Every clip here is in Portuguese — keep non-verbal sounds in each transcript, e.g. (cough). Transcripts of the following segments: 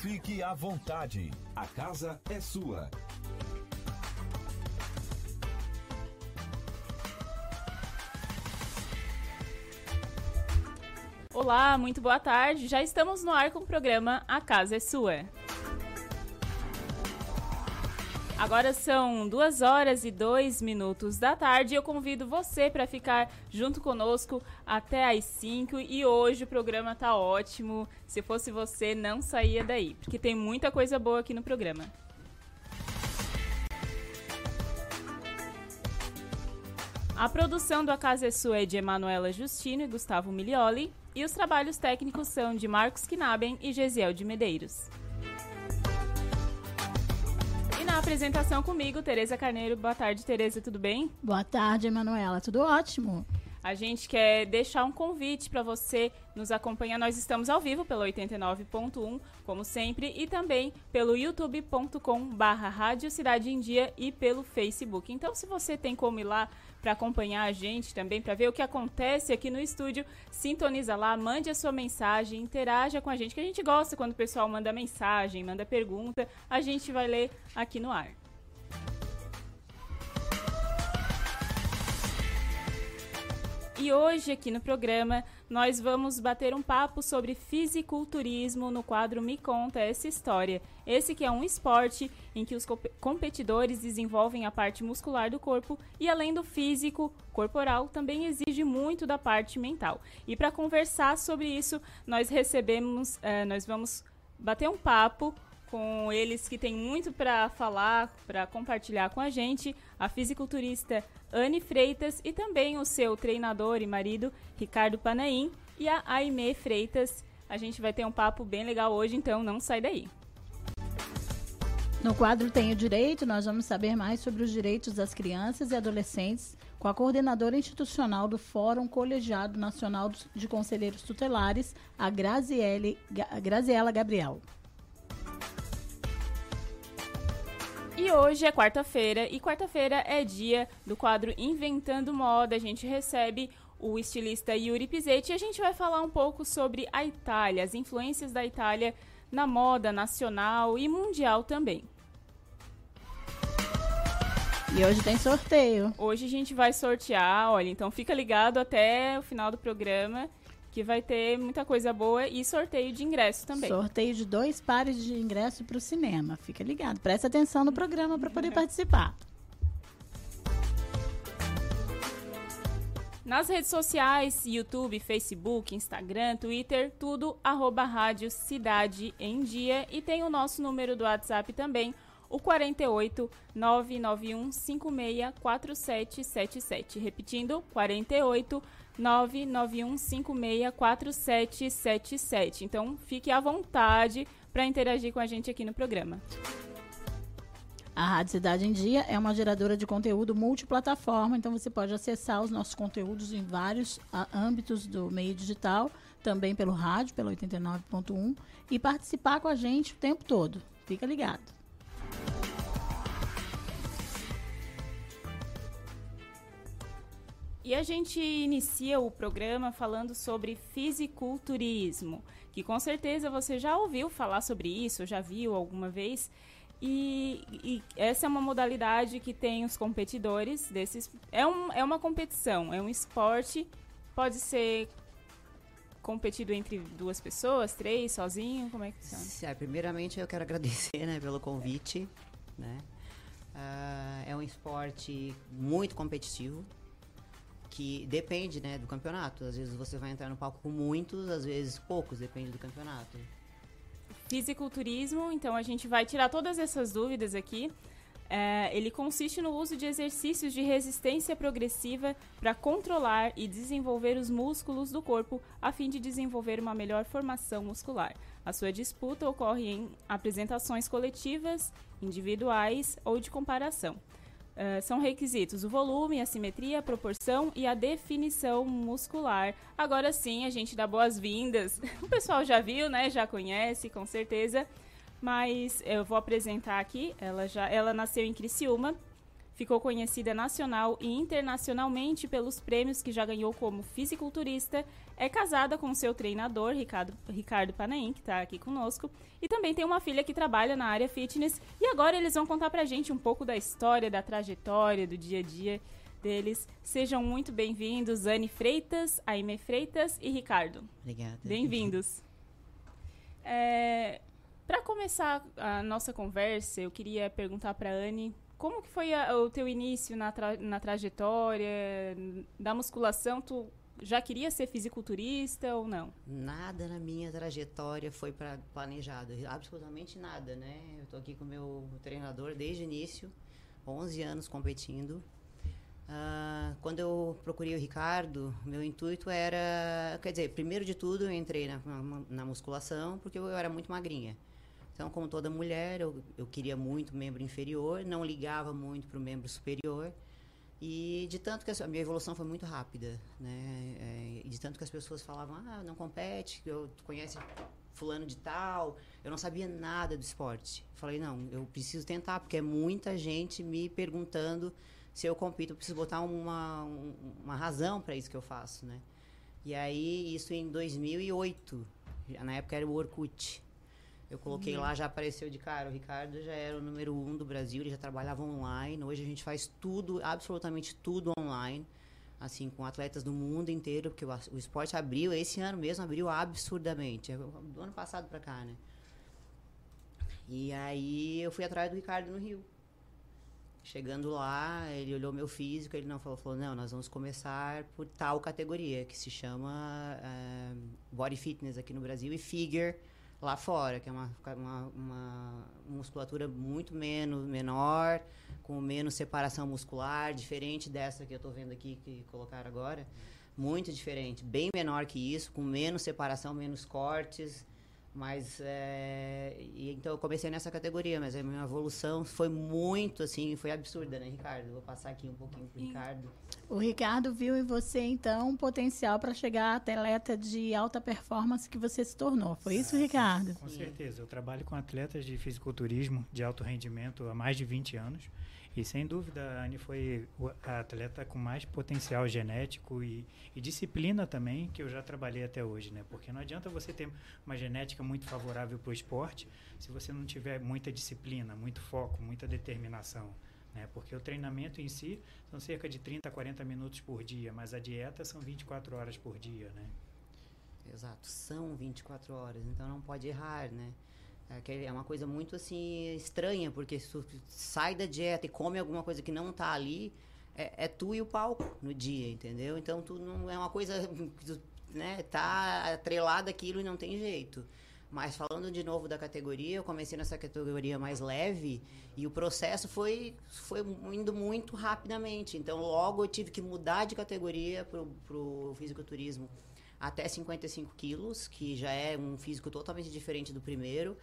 Fique à vontade. A casa é sua. Olá, muito boa tarde. Já estamos no ar com o programa A Casa é Sua. Agora são duas horas e dois minutos da tarde e eu convido você para ficar junto conosco até às 5 e hoje o programa tá ótimo. Se fosse você, não saía daí, porque tem muita coisa boa aqui no programa. A produção do A Casa é é de Emanuela Justino e Gustavo Milioli e os trabalhos técnicos são de Marcos Knaben e Gesiel de Medeiros na apresentação comigo, Tereza Carneiro. Boa tarde, Tereza, tudo bem? Boa tarde, Emanuela, tudo ótimo. A gente quer deixar um convite para você nos acompanhar. Nós estamos ao vivo pelo 89.1, como sempre, e também pelo youtube.com/barra Rádio Cidade em Dia e pelo Facebook. Então, se você tem como ir lá para acompanhar a gente também, para ver o que acontece aqui no estúdio, sintoniza lá, mande a sua mensagem, interaja com a gente, que a gente gosta quando o pessoal manda mensagem, manda pergunta, a gente vai ler aqui no ar. E hoje aqui no programa nós vamos bater um papo sobre fisiculturismo no quadro Me Conta essa história. Esse que é um esporte em que os competidores desenvolvem a parte muscular do corpo e além do físico corporal também exige muito da parte mental. E para conversar sobre isso nós recebemos, uh, nós vamos bater um papo com eles que têm muito para falar, para compartilhar com a gente, a fisiculturista Anne Freitas e também o seu treinador e marido Ricardo Panaim e a Aimee Freitas. A gente vai ter um papo bem legal hoje, então não sai daí. No quadro Tenho Direito, nós vamos saber mais sobre os direitos das crianças e adolescentes com a coordenadora institucional do Fórum Colegiado Nacional de Conselheiros Tutelares, a Graziele, Graziela Gabriel. E hoje é quarta-feira e quarta-feira é dia do quadro Inventando Moda. A gente recebe o estilista Yuri Pizzetti e a gente vai falar um pouco sobre a Itália, as influências da Itália na moda nacional e mundial também. E hoje tem sorteio. Hoje a gente vai sortear, olha, então fica ligado até o final do programa que vai ter muita coisa boa e sorteio de ingresso também. Sorteio de dois pares de ingresso para o cinema. Fica ligado, presta atenção no programa para poder (laughs) participar. Nas redes sociais, YouTube, Facebook, Instagram, Twitter, tudo arroba Rádio Cidade em Dia. E tem o nosso número do WhatsApp também, o 48 991 56 4777. Repetindo, 48 991564777. Então, fique à vontade para interagir com a gente aqui no programa. A Rádio Cidade em Dia é uma geradora de conteúdo multiplataforma, então você pode acessar os nossos conteúdos em vários a, âmbitos do meio digital, também pelo rádio, pelo 89.1, e participar com a gente o tempo todo. Fica ligado. E a gente inicia o programa falando sobre fisiculturismo, que com certeza você já ouviu falar sobre isso, já viu alguma vez. E, e, essa é uma modalidade que tem os competidores desses. É, um, é uma competição, é um esporte, pode ser competido entre duas pessoas, três, sozinho, como é que funciona? É, primeiramente eu quero (laughs) agradecer né, pelo convite. Né? Uh, é um esporte muito competitivo, que depende, né, do campeonato. Às vezes você vai entrar no palco com muitos, às vezes poucos, depende do campeonato. Fisiculturismo, então a gente vai tirar todas essas dúvidas aqui. É, ele consiste no uso de exercícios de resistência progressiva para controlar e desenvolver os músculos do corpo a fim de desenvolver uma melhor formação muscular. A sua disputa ocorre em apresentações coletivas, individuais ou de comparação. Uh, são requisitos o volume, a simetria, a proporção e a definição muscular. Agora sim, a gente dá boas-vindas. (laughs) O pessoal já viu, né? Já conhece, com certeza. Mas eu vou apresentar aqui. Ela já, ela nasceu em Criciúma, Ficou conhecida nacional e internacionalmente pelos prêmios que já ganhou como fisiculturista. É casada com seu treinador, Ricardo, Ricardo Panaim, que está aqui conosco. E também tem uma filha que trabalha na área fitness. E agora eles vão contar pra gente um pouco da história, da trajetória, do dia a dia deles. Sejam muito bem-vindos, Anne Freitas, Aime Freitas e Ricardo. Obrigada. Bem-vindos. É, para começar a nossa conversa, eu queria perguntar para Anne como que foi a, o teu início na, tra na trajetória da musculação? Tu já queria ser fisiculturista ou não? Nada na minha trajetória foi pra, planejado, absolutamente nada, né? Eu tô aqui com meu treinador desde o início, 11 anos competindo. Uh, quando eu procurei o Ricardo, meu intuito era, quer dizer, primeiro de tudo eu entrei na, na, musculação porque eu era muito magrinha. Então, como toda mulher, eu, eu queria muito membro inferior, não ligava muito para o membro superior. E de tanto que a minha evolução foi muito rápida, né? É, de tanto que as pessoas falavam, ah, não compete, eu conhece fulano de tal, eu não sabia nada do esporte. Falei, não, eu preciso tentar, porque é muita gente me perguntando se eu compito, eu preciso botar uma, uma razão para isso que eu faço, né? E aí, isso em 2008, na época era o Orkut. Eu coloquei uhum. lá, já apareceu de cara. O Ricardo já era o número um do Brasil, ele já trabalhava online. Hoje a gente faz tudo, absolutamente tudo online. Assim, com atletas do mundo inteiro, porque o, o esporte abriu, esse ano mesmo abriu absurdamente. É do ano passado para cá, né? E aí eu fui atrás do Ricardo no Rio. Chegando lá, ele olhou meu físico, ele não falou, falou, não, nós vamos começar por tal categoria, que se chama uh, Body Fitness aqui no Brasil e Figure lá fora, que é uma, uma, uma musculatura muito menos menor, com menos separação muscular, diferente dessa que eu estou vendo aqui que colocaram agora. Muito diferente, bem menor que isso, com menos separação, menos cortes. Mas, é, e, então eu comecei nessa categoria, mas a minha evolução foi muito, assim, foi absurda, né, Ricardo? Vou passar aqui um pouquinho pro Ricardo. O Ricardo viu em você, então, um potencial para chegar a atleta de alta performance que você se tornou. Foi isso, Ricardo? Com certeza. Eu trabalho com atletas de fisiculturismo de alto rendimento há mais de 20 anos. E sem dúvida, a Anne foi a atleta com mais potencial genético e, e, disciplina também que eu já trabalhei até hoje, né? Porque não adianta você ter uma genética muito favorável para o esporte se você não tiver muita disciplina, muito foco, muita determinação. Né? Porque o treinamento em si são cerca de 30 a 40 minutos por dia, mas a dieta são 24 horas por dia, né? Exato, são 24 horas, então não pode errar, né? É, é uma coisa muito assim estranha, porque se tu sai da dieta e come alguma coisa que não tá ali, é, é tu e o palco no dia, entendeu? Então tu não é uma coisa tu, né, tá atrelada aquilo e não tem jeito. Mas falando de novo da categoria, eu comecei nessa categoria mais leve e o processo foi, foi indo muito rapidamente. Então, logo eu tive que mudar de categoria para o fisiculturismo até 55 quilos, que já é um físico totalmente diferente do primeiro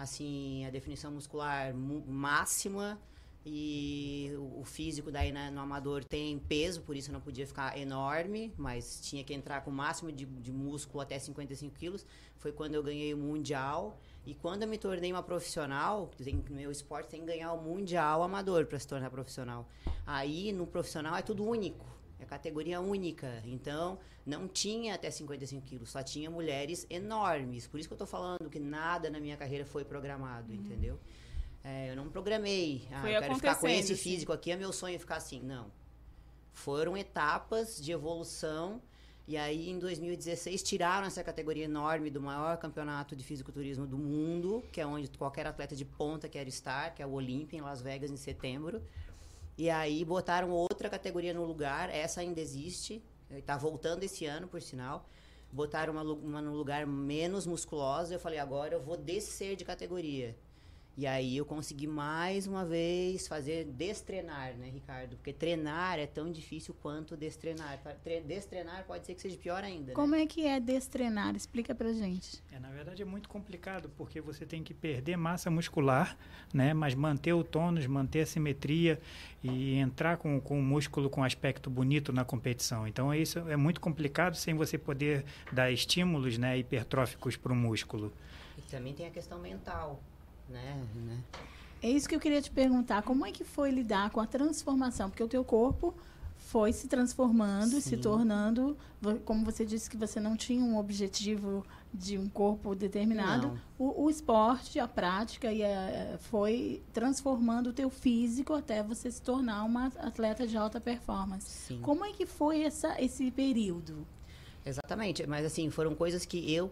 assim, a definição muscular máxima e o, físico daí né, no amador tem peso, por isso não podia ficar enorme, mas tinha que entrar com o máximo de, de músculo até 55 quilos. Foi quando eu ganhei o Mundial. E quando eu me tornei uma profissional, tem, meu esporte tem que ganhar o Mundial amador para se tornar profissional. Aí no profissional é tudo único. Categoria única. Então, não tinha até 55 quilos, só tinha mulheres enormes. Por isso que eu estou falando que nada na minha carreira foi programado, uhum. entendeu? É, eu não programei. Ah, foi eu quero ficar com esse assim. físico aqui, é meu sonho ficar assim. Não. Foram etapas de evolução. E aí, em 2016, tiraram essa categoria enorme do maior campeonato de fisiculturismo do mundo, que é onde qualquer atleta de ponta quer estar, que é o Olympia, em Las Vegas, em setembro. E aí botaram outra categoria no lugar, essa ainda existe, está voltando esse ano, por sinal. Botaram uma, uma no lugar menos musculosa. Eu falei, agora eu vou descer de categoria. E aí eu consegui mais uma vez fazer destrenar, né, Ricardo? Porque treinar é tão difícil quanto destrenar. Destrenar pode ser que seja pior ainda. Né? Como né? é que é destrenar? Explica pra gente. É, na verdade é muito complicado, porque você tem que perder massa muscular, né? Mas manter o tônus, manter a simetria e entrar com, com o músculo com aspecto bonito na competição. Então isso é muito complicado sem você poder dar estímulos né, hipertróficos para o músculo. E também tem a questão mental né? né? É isso que eu queria te perguntar. Como é que foi lidar com a transformação? Porque o teu corpo foi se transformando, se Sim. tornando, vo- como você disse que você não tinha um objetivo de um corpo determinado, o, o esporte, a prática e a- foi transformando o teu físico até você se tornar uma atleta de alta performance. Sim. Como é que foi essa, esse período? Exatamente, mas assim, foram coisas que eu,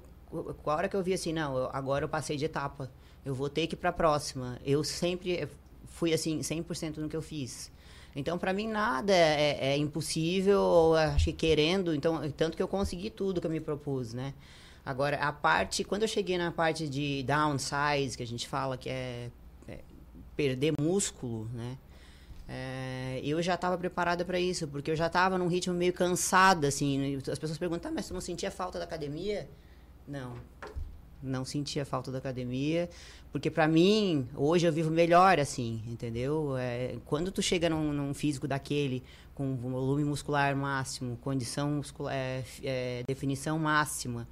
a hora que eu vi assim, não, eu- agora eu passei de etapa, eu vou ter que ir para a próxima. Eu sempre fui assim, 100% no que eu fiz. Então, para mim, nada é, é impossível, ou que querendo, então, tanto que eu consegui tudo que eu me propus, né? Agora, a parte, quando eu cheguei na parte de downsize, que a gente fala que é, é perder músculo, né? É, eu já estava preparada para isso, porque eu já estava num ritmo meio cansada, assim. As pessoas perguntam, "Ah, mas você não sentia falta da academia? Não, não sentia falta da academia, porque para mim, hoje eu vivo melhor, assim, entendeu? É, quando tu chega num, num físico daquele, com volume muscular máximo, condição muscular, é, é, definição máxima,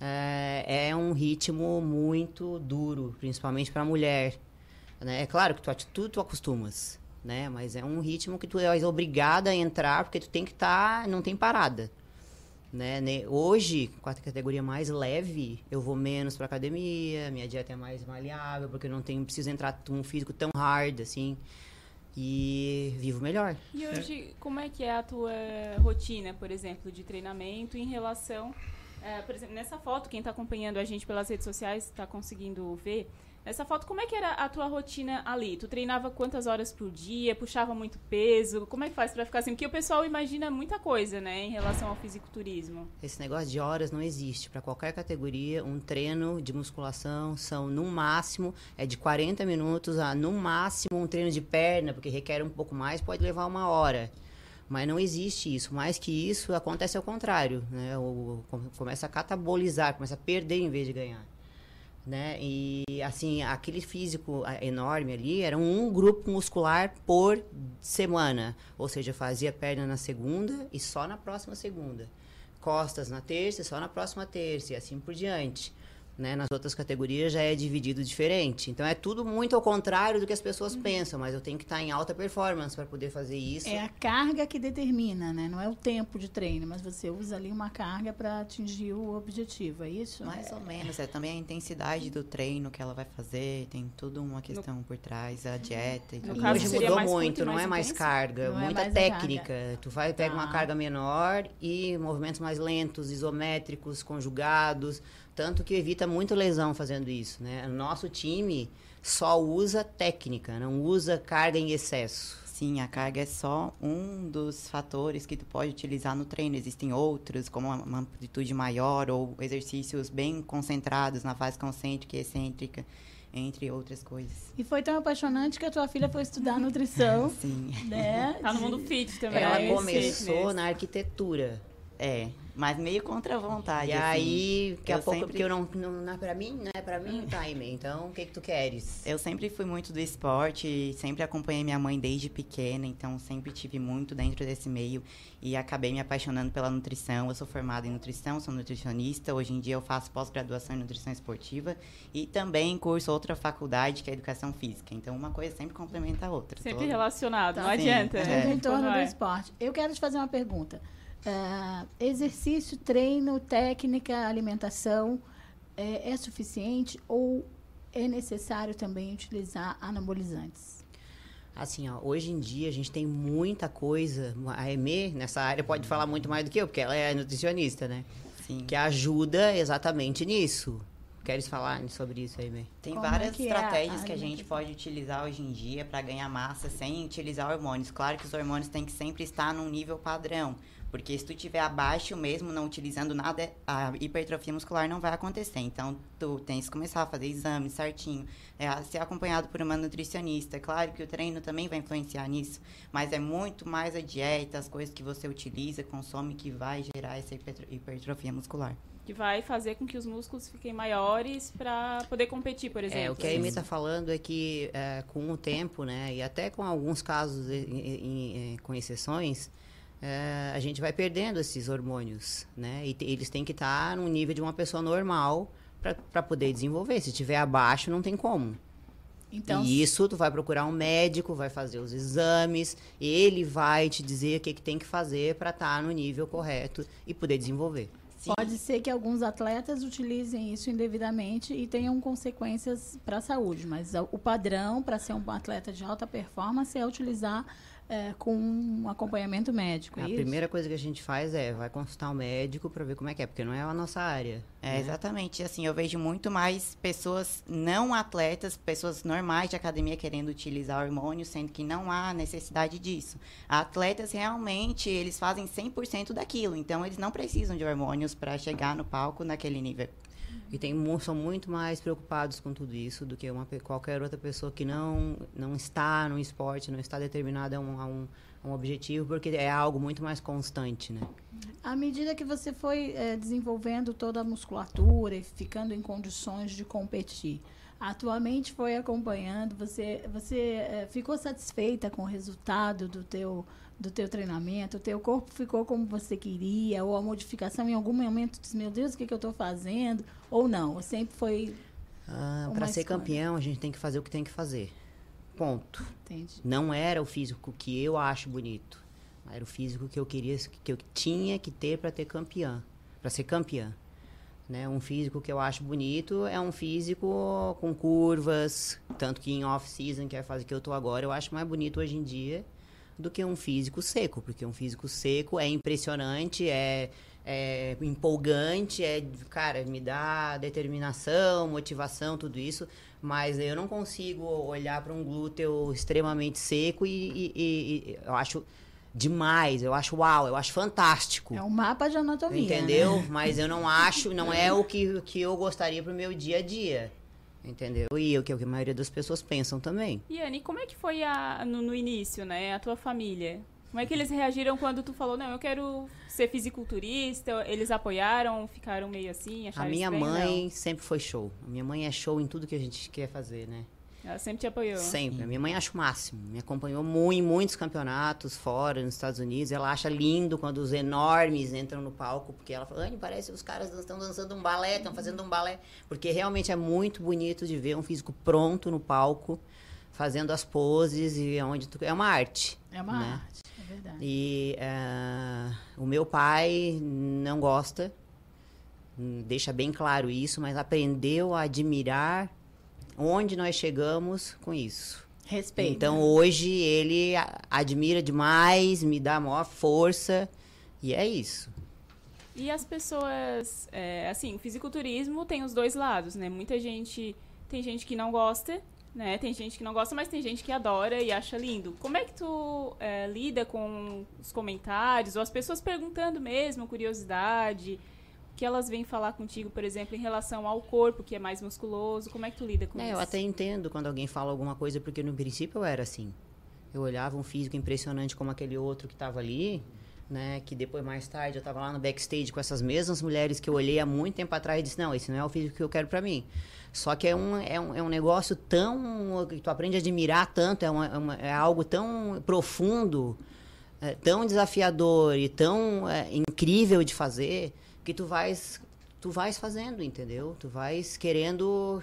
é, é um ritmo muito duro, principalmente para mulher. Né? É claro que tu, tudo tu acostumas, né? Mas é um ritmo que tu é obrigada a entrar, porque tu tem que estar, não tem parada. Né? Hoje, com a categoria mais leve, eu vou menos pra academia, minha dieta é mais maleável, porque eu não tenho, preciso entrar num físico tão hard, assim, e vivo melhor. E hoje, como é que é a tua rotina, por exemplo, de treinamento em relação. é, por exemplo, nessa foto, quem está acompanhando a gente pelas redes sociais está conseguindo ver. Nessa foto, como é que era a tua rotina ali? Tu treinava quantas horas por dia? Puxava muito peso? Como é que faz pra ficar assim? Porque o pessoal imagina muita coisa, né, em relação ao fisiculturismo. Esse negócio de horas não existe. Para qualquer categoria, um treino de musculação são, no máximo, é de 40 minutos a, no máximo, um treino de perna, porque requer um pouco mais, pode levar uma hora. Mas não existe isso. Mais que isso, acontece ao contrário. Né? O, com- começa a catabolizar, começa a perder em vez de ganhar. Né? E, assim, aquele físico enorme ali era um grupo muscular por semana. Ou seja, fazia perna na segunda e só na próxima segunda costas na terça e só na próxima terça e assim por diante. Né? Nas outras categorias já é dividido diferente. Então é tudo muito ao contrário do que as pessoas pensam, mas eu tenho que estar em alta performance para poder fazer isso. É a carga que determina, né? Não é o tempo de treino, mas você usa ali uma carga para atingir o objetivo, é isso? Mais ou menos, é também a intensidade do treino que ela vai fazer, tem tudo uma questão por trás, a dieta e No tudo. caso, Hoje mudou mais muito, não é mais intenso? carga, Não é muita mais a técnica. Tu vai pega uma Tá. carga menor e movimentos mais lentos, isométricos, conjugados, tanto que evita muito lesão fazendo isso, né? O nosso time só usa técnica, não usa carga em excesso. Sim, a carga é só um dos fatores que tu pode utilizar no treino. Existem outros, como uma amplitude maior ou exercícios bem concentrados na fase concêntrica e excêntrica, entre outras coisas. E foi tão apaixonante que a tua filha foi estudar nutrição, (laughs) Sim, né? Tá no mundo fit também. Ela né? começou na arquitetura. é, mas meio contra a vontade. E assim. aí, daqui a eu pouco, sempre- porque eu não, não, não é pra mim, não é pra mim, time. Então, o que que tu queres? Eu sempre fui muito do esporte, sempre acompanhei minha mãe desde pequena, então sempre tive muito dentro desse meio e acabei me apaixonando pela nutrição. Eu sou formada em nutrição, sou nutricionista. Hoje em dia eu faço pós-graduação em nutrição esportiva e também curso outra faculdade que é educação física. Então uma coisa sempre complementa a outra. Sempre Tô- relacionado, não Tá. adianta. Sim, né? Em torno Quando do é. esporte. Eu quero te fazer uma pergunta. Ah, exercício, treino, técnica, alimentação é, é suficiente ou é necessário também utilizar anabolizantes? Assim, ó, hoje em dia a gente tem muita coisa. A Emê, nessa área, pode falar muito mais do que eu, porque ela é nutricionista, né? Sim. Que ajuda exatamente nisso. Queres falar sobre isso, Emê? Tem Como é várias que é estratégias que a gente pode utilizar hoje em dia para ganhar massa sem utilizar hormônios. Claro que os hormônios têm que sempre estar num nível padrão, porque se tu tiver abaixo mesmo, não utilizando nada, a hipertrofia muscular não vai acontecer. Então, tu tens que começar a fazer exames certinho, é, a ser acompanhado por uma nutricionista. Claro que o treino também vai influenciar nisso, mas é muito mais a dieta, as coisas que você utiliza, consome, que vai gerar essa hipertro- hipertrofia muscular. Que vai fazer com que os músculos fiquem maiores pra poder competir, por exemplo. É, o que a. Emê está falando é que é, com o tempo, né, e até com alguns casos, em- em- em- com exceções, é, a gente vai perdendo esses hormônios, né? E eles têm que estar no nível de uma pessoa normal para poder desenvolver. Se tiver abaixo, não tem como. Então, E isso tu vai procurar um médico, vai fazer os exames, ele vai te dizer o que, que tem que fazer para estar no nível correto e poder desenvolver. Sim. Pode ser que alguns atletas utilizem isso indevidamente e tenham consequências para a saúde, mas o padrão para ser um atleta de alta performance é utilizar é, com um acompanhamento médico. A é isso? primeira coisa que a gente faz é vai consultar um médico para ver como é que é, porque não é a nossa área. É, né? exatamente. Assim, eu vejo muito mais pessoas não atletas, pessoas normais de academia querendo utilizar hormônio, sendo que não há necessidade disso. Atletas realmente, eles fazem 100% daquilo, então eles não precisam de hormônios para chegar no palco naquele nível. E tem, são muito mais preocupados com tudo isso do que uma, qualquer outra pessoa que não, não está no esporte, não está determinada a um, a um, um objetivo, porque é algo muito mais constante, né? À medida que você foi eh, desenvolvendo toda a musculatura e ficando em condições de competir, atualmente foi acompanhando, você, você eh, ficou satisfeita com o resultado do teu, do teu treinamento? O teu corpo ficou como você queria? Ou a modificação em algum momento disse, meu Deus, o que, que eu estou fazendo? Ou não? Sempre foi... Ah, para ser campeão, a gente tem que fazer o que tem que fazer. Ponto. Entendi. Não era o físico que eu acho bonito. Era o físico que eu queria, que eu tinha que ter para ter campeã, para ser campeã. Né? Um físico que eu acho bonito é um físico com curvas, tanto que em off-season, que é a fase que eu tô agora, eu acho mais bonito hoje em dia do que um físico seco, porque um físico seco é impressionante, é, é empolgante, é, cara, me dá determinação, motivação, tudo isso, mas eu não consigo olhar para um glúteo extremamente seco e, e- e- e eu acho demais, eu acho uau, eu acho fantástico. É um mapa de anatomia. Entendeu? né? Mas eu não acho, não é o que, que eu gostaria pro meu dia a dia. Entendeu? E o que a maioria das pessoas pensam também. E Anne, como é que foi a, no, no início, né? A tua família? Como é que eles reagiram quando tu falou, não, eu quero ser fisiculturista? Eles apoiaram, ficaram meio assim, A minha mãe sempre foi show. A minha mãe é show em tudo que a gente quer fazer, né? Ela sempre te apoiou. Sempre. A minha mãe acha o máximo. Me acompanhou mu- em muitos campeonatos fora, nos Estados Unidos. Ela acha lindo quando os enormes entram no palco, porque ela fala, Anne, parece que os caras estão dançando um balé, estão fazendo um balé. Porque realmente é muito bonito de ver um físico pronto no palco, fazendo as poses e é onde tu... É uma arte. É uma né? arte, é verdade. E ah, o meu pai não gosta, hum, deixa bem claro isso, mas aprendeu a admirar onde nós chegamos com isso. Respeito. Então hoje ele a- admira demais, me dá maior força e é isso. E as pessoas, é, assim, o fisiculturismo tem os dois lados, né? Muita gente, tem gente que não gosta, né? Tem gente que não gosta, mas tem gente que adora e acha lindo. Como é que tu é, lida com os comentários, ou as pessoas perguntando mesmo, curiosidade, que elas vêm falar contigo, por exemplo, em relação ao corpo, que é mais musculoso, como é que tu lida com É, isso? eu até entendo quando alguém fala alguma coisa, porque no princípio eu era assim. Eu olhava um físico impressionante como aquele outro que estava ali, né? Que depois, mais tarde, eu estava lá no backstage com essas mesmas mulheres que eu olhei há muito tempo atrás e disse, não, esse não é o físico que eu quero para mim. Só que é um, é, um, é um negócio tão... que tu aprende a admirar tanto, é, uma- é uma- é algo tão profundo, é, tão desafiador e tão é, incrível de fazer, que tu vais tu vais fazendo, entendeu? Tu vais querendo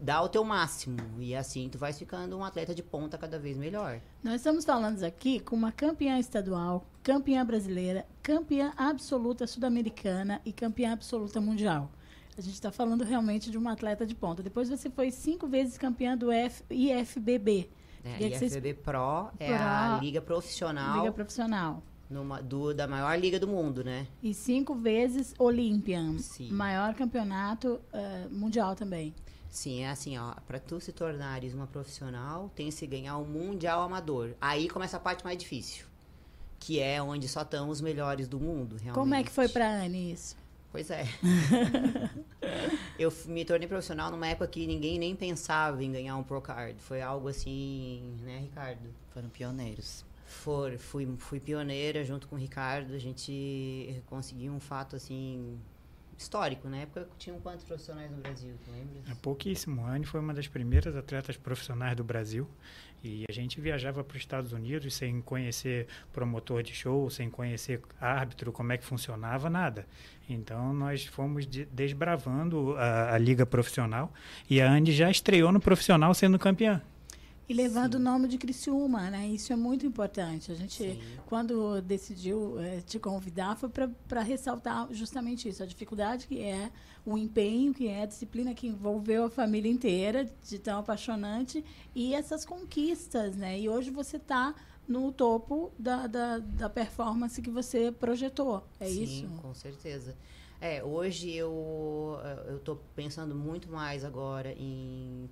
dar o teu máximo. E assim tu vais ficando um atleta de ponta cada vez melhor. Nós estamos falando aqui com uma campeã estadual, campeã brasileira, campeã absoluta sul-americana e campeã absoluta mundial. A gente está falando realmente de uma atleta de ponta. Depois você foi cinco vezes campeã do F- IFBB? Queria que vocês- IFBB Pro é Pro- a liga profissional Liga Profissional. Numa- do, da maior liga do mundo, né? E cinco vezes Olympian, Sim. maior campeonato eh, mundial também. Sim, é assim, ó, para tu se tornares uma profissional, tem que se ganhar um mundial amador. Aí começa a parte mais difícil, que é onde só estão os melhores do mundo, realmente. Como é que foi pra Anne isso? Pois é. (laughs) eu me tornei profissional numa época que ninguém nem pensava em ganhar um Pro Card. Foi algo assim, né, Ricardo? Foram pioneiros. For, fui, fui pioneira junto com o Ricardo. A gente conseguiu um fato assim histórico. Na época tinham quantos profissionais no Brasil, tu? É pouquíssimo. A Anne foi uma das primeiras atletas profissionais do Brasil e a gente viajava para os Estados Unidos sem conhecer promotor de show, sem conhecer árbitro, como é que funcionava, nada. Então nós fomos de- desbravando a, a liga profissional e a Anne já estreou no profissional sendo campeã. E levando o nome de Criciúma, né? Isso é muito importante. A gente, Sim. quando decidiu eh, te convidar, foi para ressaltar justamente isso, a dificuldade que é, o empenho que é, a disciplina que envolveu a família inteira, de tão apaixonante, e essas conquistas, né? E hoje você está no topo da, da, da performance que você projetou, é Sim, isso? com certeza. É, hoje eu eu tô pensando muito mais agora em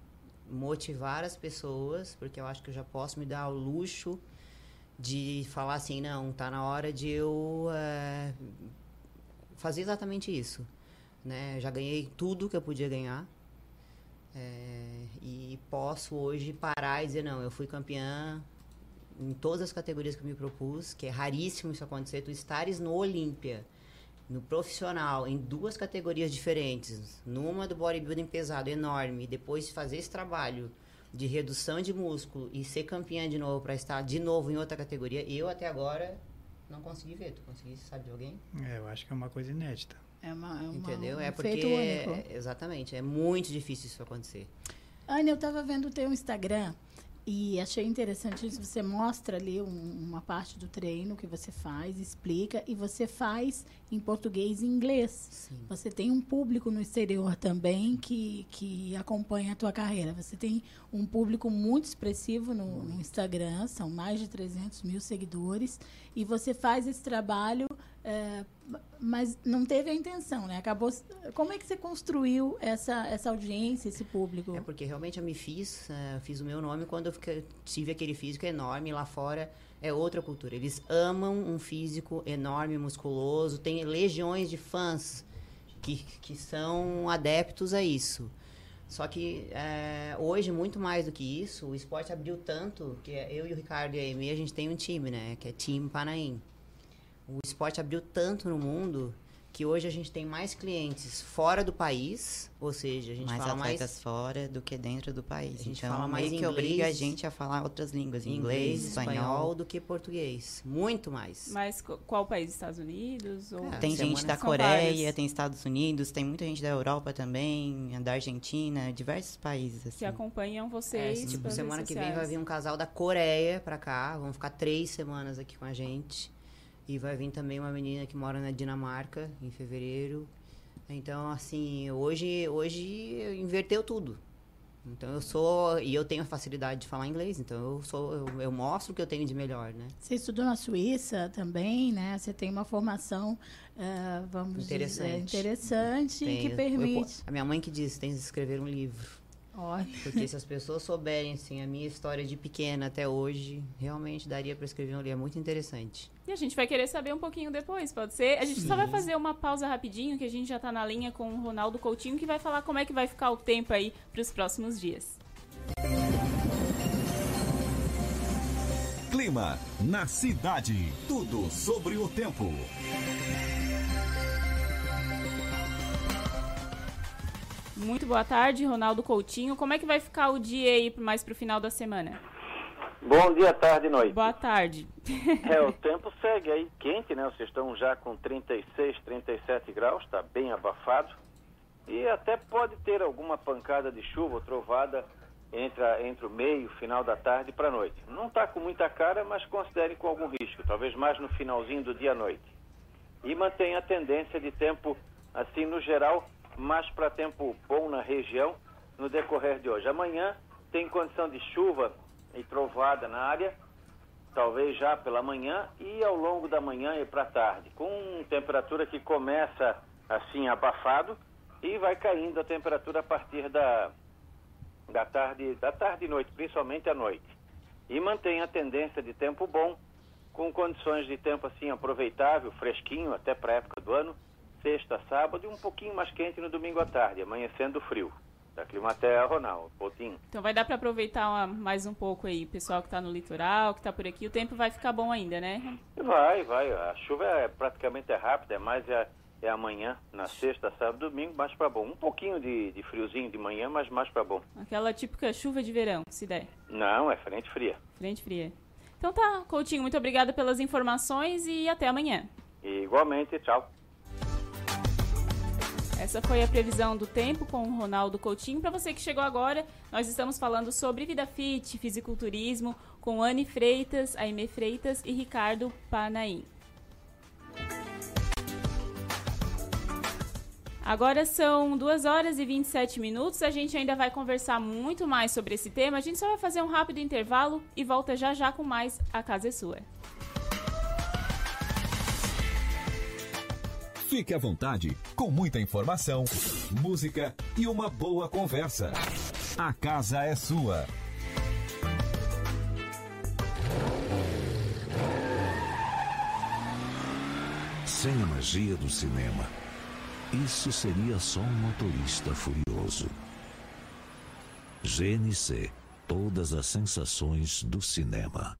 motivar as pessoas, porque eu acho que eu já posso me dar o luxo de falar assim, não, tá na hora de eu eh, fazer exatamente isso, né? Já ganhei tudo que eu podia ganhar eh, e posso hoje parar e dizer não, eu fui campeã em todas as categorias que eu me propus, que é raríssimo isso acontecer, tu estares no Olímpia, no profissional, em duas categorias diferentes, numa do bodybuilding pesado enorme, depois fazer esse trabalho de redução de músculo e ser campeã de novo para estar de novo em outra categoria, eu até agora não consegui ver. Tu consegui, sabe de alguém? É, eu acho que é uma coisa inédita. É, uma, é uma- Entendeu? um É porque único. é- exatamente, é muito difícil isso acontecer. Ana, eu estava vendo o teu Instagram e achei interessante isso. Você mostra ali um- uma parte do treino que você faz, explica, e você faz em português e inglês. Sim. Você tem um público no exterior também que, que acompanha a tua carreira. Você tem um público muito expressivo no, no Instagram, são mais de 300 mil seguidores, e você faz esse trabalho, é, mas não teve a intenção, né? Acabou. Como é que você construiu essa, essa audiência, esse público? É porque realmente eu me fiz, eu fiz o meu nome quando eu fiquei- tive aquele físico enorme lá fora. É outra cultura. Eles amam um físico enorme, musculoso. Tem legiões de fãs que, que são adeptos a isso. Só que eh, hoje, muito mais do que isso, o esporte abriu tanto que eu e o Ricardo e a Amy, a gente tem um time, né? Que é Time Panaim. O esporte abriu tanto no mundo que hoje a gente tem mais clientes fora do país, ou seja, a gente mais fala mais atletas fora do que dentro do país. A gente então, fala mais meio que obriga a inglês, gente a falar outras línguas, inglês, inglês, espanhol espanhol. do que português. Muito mais. Mas qual país? Estados Unidos? Ou... É, Tem gente da Coreia, várias. tem Estados Unidos, tem muita gente da Europa também, da Argentina, diversos países assim. que acompanham É, vocês. tipo, pelas semana que vem vai vir um casal da Coreia pra cá. Vão ficar três semanas aqui com a gente. E vai vir também uma menina que mora na Dinamarca, em fevereiro. Então, assim, hoje, hoje inverteu tudo. Então eu sou. E eu tenho a facilidade de falar inglês, então eu sou. Eu, eu mostro o que eu tenho de melhor, né? Você estudou na Suíça também, né? Você tem uma formação, eh, vamos dizer, Interessante. interessante Tenho- que eu- permite. a minha mãe que diz, tem que escrever um livro. Olha, Porque se as pessoas souberem, assim, a minha história de pequena até hoje, realmente daria para escrever um livro. É muito interessante. E a gente vai querer saber um pouquinho depois, pode ser? A gente só vai fazer uma pausa rapidinho, que a gente já tá na linha com o Ronaldo Coutinho, que vai falar como é que vai ficar o tempo aí pros próximos dias. Clima na cidade. Tudo sobre o tempo. Muito boa tarde, Ronaldo Coutinho. Como é que vai ficar o dia aí mais pro final da semana? Bom dia, tarde e noite. Boa tarde. É, o (laughs) tempo segue aí quente, né? Vocês estão já com 36, 37 graus, está bem abafado. E até pode ter alguma pancada de chuva ou trovada entre, a- entre o meio, final da tarde para a noite. Não está com muita cara, mas considere com algum risco, talvez mais no finalzinho do dia à noite. E mantém a tendência de tempo, assim, no geral, mais para tempo bom na região no decorrer de hoje. Amanhã tem condição de chuva e trovada na área, talvez já pela manhã e ao longo da manhã e para tarde, com temperatura que começa assim abafado e vai caindo a temperatura a partir da, da tarde, da tarde e noite, principalmente à noite. E mantém a tendência de tempo bom, com condições de tempo assim aproveitável, fresquinho até para a época do ano, sexta, sábado e um pouquinho mais quente no domingo à tarde, amanhecendo frio. Da Climaterra, Ronaldo, Coutinho. Então vai dar pra aproveitar uma- mais um pouco aí, pessoal que tá no litoral, que tá por aqui. O tempo vai ficar bom ainda, né? Vai, vai. A chuva é praticamente é rápida, é mais é, é amanhã, na sexta, sábado, domingo, mais para bom. Um pouquinho de, de friozinho de manhã, mas mais para bom. Aquela típica chuva de verão, se der. Não, é frente fria. Frente fria. Então tá, Coutinho, muito obrigada pelas informações e até amanhã. E igualmente, tchau. Essa foi a previsão do tempo com o Ronaldo Coutinho. Para você que chegou agora, nós estamos falando sobre vida fit, fisiculturismo, com Anne Freitas, Aime Freitas e Ricardo Panaim. Agora são 2 horas e 27 minutos. A gente ainda vai conversar muito mais sobre esse tema. A gente só vai fazer um rápido intervalo e volta já já com mais A Casa é Sua. Fique à vontade, com muita informação, música e uma boa conversa. A casa é sua. Sem a magia do cinema, isso seria só um motorista furioso. GNC Todas as sensações do cinema.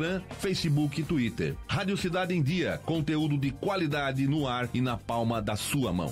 Instagram, Facebook e Twitter. Rádio Cidade em Dia, conteúdo de qualidade no ar e na palma da sua mão.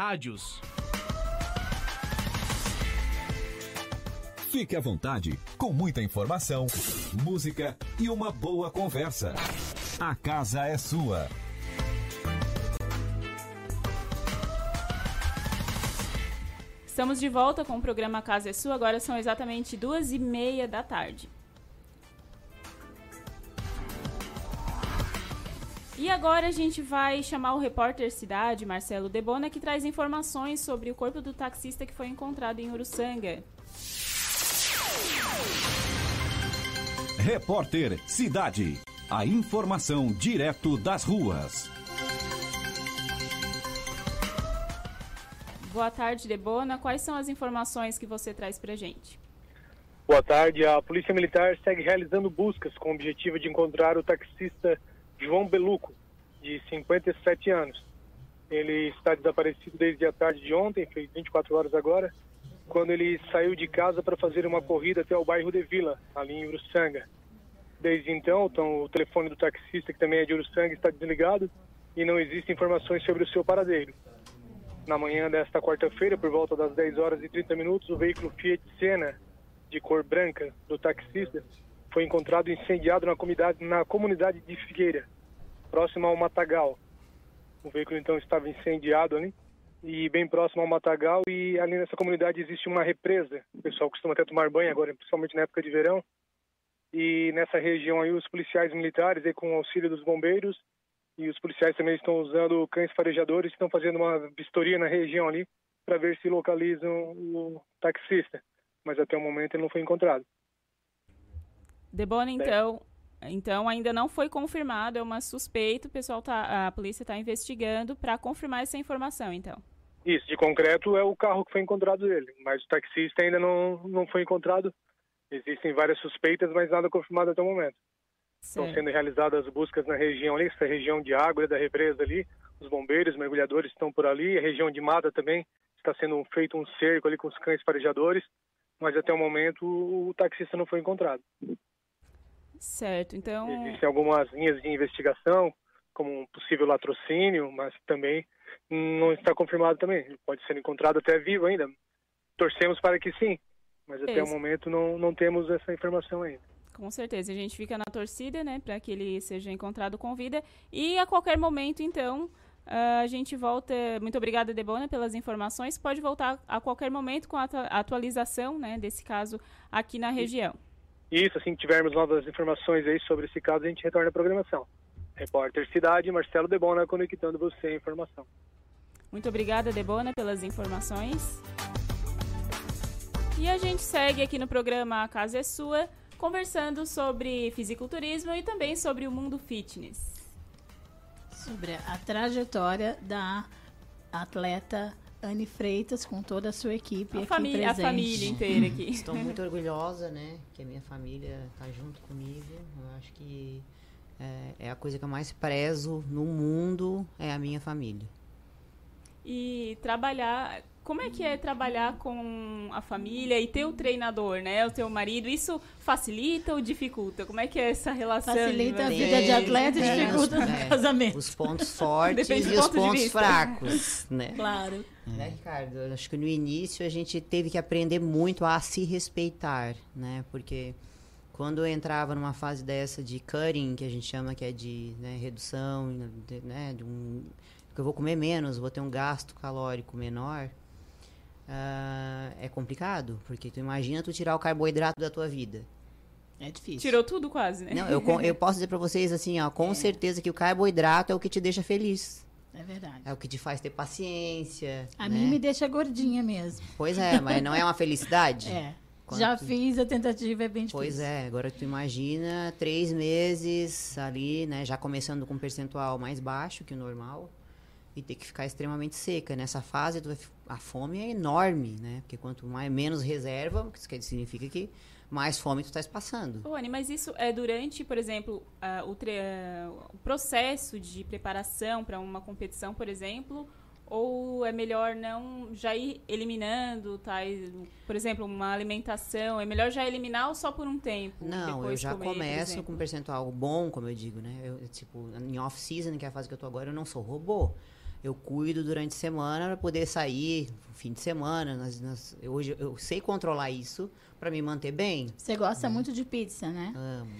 rádios. Fique à vontade, com muita informação, música e uma boa conversa. A casa é sua. Estamos de volta com o programa Casa é Sua. Agora são exatamente duas e meia da tarde. E agora a gente vai chamar o repórter Cidade, Marcelo Debona, que traz informações sobre o corpo do taxista que foi encontrado em Uruçanga. Repórter Cidade. A informação direto das ruas. Boa tarde, Debona. Quais são as informações que você traz pra gente? Boa tarde. A Polícia Militar segue realizando buscas com o objetivo de encontrar o taxista João Beluco, de 57 anos. Ele está desaparecido desde a tarde de ontem, fez 24 horas agora, quando ele saiu de casa para fazer uma corrida até o bairro de Vila, ali em Uruçanga. Desde então, então, o telefone do taxista, que também é de Uruçanga, está desligado e não existem informações sobre o seu paradeiro. Na manhã desta quarta-feira, por volta das 10 horas e 30 minutos, o veículo Fiat Siena, de cor branca, do taxista, foi encontrado incendiado na comunidade, na comunidade de Figueira, próximo ao Matagal. O veículo então estava incendiado ali e bem próximo ao Matagal e ali nessa comunidade existe uma represa. O pessoal costuma até tomar banho agora, principalmente na época de verão. E nessa região aí os policiais militares aí, com o auxílio dos bombeiros e os policiais também estão usando cães farejadores, estão fazendo uma vistoria na região ali para ver se localizam o taxista. Mas até o momento ele não foi encontrado. Debona, então, então ainda não foi confirmado, é uma suspeita, o pessoal tá, a polícia está investigando para confirmar essa informação, então. Isso, de concreto é o carro que foi encontrado dele, mas o taxista ainda não, não foi encontrado. Existem várias suspeitas, mas nada confirmado até o momento. Certo. Estão sendo realizadas buscas na região ali, essa região de água da represa ali, os bombeiros, mergulhadores estão por ali, a região de mata também está sendo feito um cerco ali com os cães farejadores, mas até o momento o taxista não foi encontrado. Certo, então. Existem algumas linhas de investigação, como um possível latrocínio, mas também não está confirmado também. Ele pode ser encontrado até vivo ainda. Torcemos para que sim, mas até o momento não, não temos essa informação ainda. Com certeza, a gente fica na torcida, né, para que ele seja encontrado com vida. E a qualquer momento, então, a gente volta. Muito obrigada, Debona, pelas informações. Pode voltar a qualquer momento com a atualização, né, desse caso aqui na região. Isso, assim que tivermos novas informações aí sobre esse caso, a gente retorna à programação. Repórter Cidade, Marcelo Debona, conectando você à informação. Muito obrigada, Debona, pelas informações. E a gente segue aqui no programa A Casa é Sua, conversando sobre fisiculturismo e também sobre o mundo fitness. Sobre a trajetória da atleta Anne Freitas com toda a sua equipe a aqui família, presente. A família inteira aqui. (laughs) Estou muito (laughs) orgulhosa, né? Que a minha família está junto comigo. Eu acho que é, é, a coisa que eu mais prezo no mundo é a minha família. E trabalhar como é que é trabalhar com a família e ter o treinador, né? O teu marido, isso facilita ou dificulta? Como é que é essa relação? Facilita a vida de atleta e dificulta o é, casamento. Os pontos fortes (laughs) e os pontos fracos, né? Claro. Né, Ricardo? Acho que no início a gente teve que aprender muito a se respeitar, né? Porque quando eu entrava numa fase dessa de cutting, que a gente chama que é de né, redução, né, de um, que eu vou comer menos, vou ter um gasto calórico menor, uh, é complicado, porque tu imagina tu tirar o carboidrato da tua vida. É difícil. Tirou tudo quase, né? Não, eu, eu (laughs) posso dizer para vocês assim, ó, com é. certeza que o carboidrato é o que te deixa feliz. É verdade. É o que te faz ter paciência. A né? mim me deixa gordinha mesmo. Pois é, mas não é uma felicidade? (laughs) é. Quanto... Já fiz a tentativa, é bem difícil. Pois é, agora tu imagina três meses ali, né? Já começando com um percentual mais baixo que o normal e ter que ficar extremamente seca. Nessa fase, a fome é enorme, né? Porque quanto mais, menos reserva, isso quer significa que mais fome tu estás passando. Anny, mas isso é durante, por exemplo, uh, o, uh, o processo de preparação para uma competição, por exemplo, ou é melhor não já ir eliminando, tá? Por exemplo, uma alimentação, é melhor já eliminar ou só por um tempo? Não, eu já comer, começo com um percentual bom, como eu digo, né? Eu, tipo, em off-season, que é a fase que eu tô agora, eu não sou robô eu cuido durante a semana para poder sair fim de semana. Nas, nas, eu, hoje eu sei controlar isso para me manter bem. Você gosta hum. muito de pizza, né? Amo.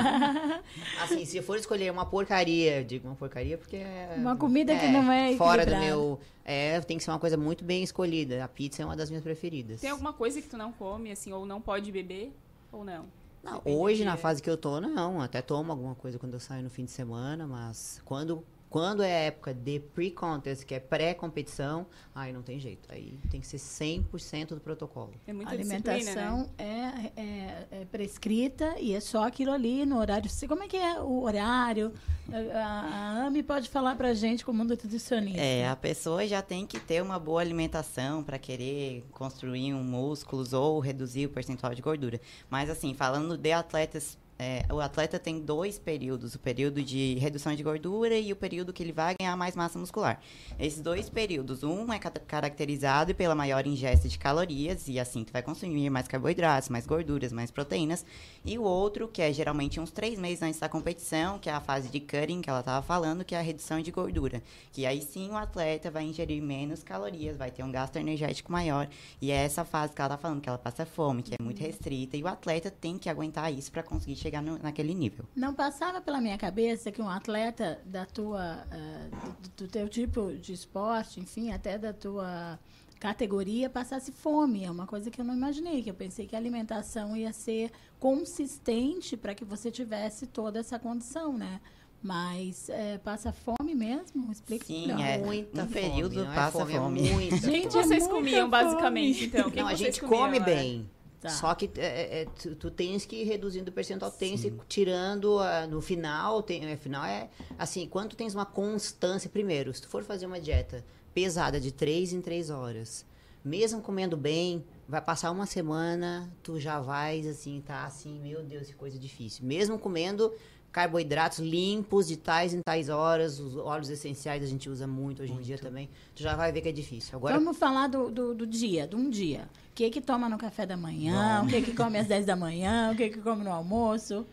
(laughs) assim, se eu for escolher uma porcaria, digo uma porcaria porque é, uma comida é, que não é fora do meu, é, tem que ser uma coisa muito bem escolhida. A pizza é uma das minhas preferidas. Tem alguma coisa que tu não come assim ou não pode beber ou não? Não, hoje, na fase que eu tô, não. Até tomo alguma coisa quando eu saio no fim de semana, mas quando quando é época de pre-contest, que é pré-competição, aí não tem jeito. Aí tem que ser 100% do protocolo. É muita a alimentação né? é, é, é, prescrita e é só aquilo ali no horário. Como é que é o horário? A, a Ami pode falar pra gente como nutricionista. É, a pessoa já tem que ter uma boa alimentação para querer construir um músculos ou reduzir o percentual de gordura. Mas assim, falando de atletas é, o atleta tem dois períodos, o período de redução de gordura e o período que ele vai ganhar mais massa muscular. Esses dois períodos, um é caracterizado pela maior ingesta de calorias, e assim tu vai consumir mais carboidratos, mais gorduras, mais proteínas, e o outro, que é geralmente uns três meses antes da competição, que é a fase de cutting, que ela estava falando, que é a redução de gordura. Que aí sim o atleta vai ingerir menos calorias, vai ter um gasto energético maior, e é essa fase que ela está falando, que ela passa fome, que é muito restrita, e o atleta tem que aguentar isso para conseguir chegar no, naquele nível. Não passava pela minha cabeça que um atleta da tua, uh, do, do, teu tipo de esporte, enfim, até da tua categoria, passasse fome. É uma coisa que eu não imaginei, que eu pensei que a alimentação ia ser consistente para que você tivesse toda essa condição, né? Mas é, passa fome mesmo? Explica Sim, melhor. é muita um período fome, passa é fome. fome. Muita gente, o que vocês comiam, fome. basicamente, então? não, a gente come bem. Tá. Só que é, é, tu, tu, tens que ir reduzindo o percentual, Sim. tens que ir tirando uh, no final, tem, no final é assim, quando tu tens uma constância, primeiro, se tu for fazer uma dieta pesada de 3 em 3 horas, mesmo comendo bem, vai passar uma semana, tu já vais assim, tá assim, meu Deus, que coisa difícil. Mesmo comendo carboidratos limpos de tais em tais horas, os óleos essenciais a gente usa muito hoje em dia também, tu já vai ver que é difícil. Agora, Vamos falar do, do, do dia, de um dia. O que que toma no café da manhã, Bom. o que que come às 10 da manhã, o que que come no almoço.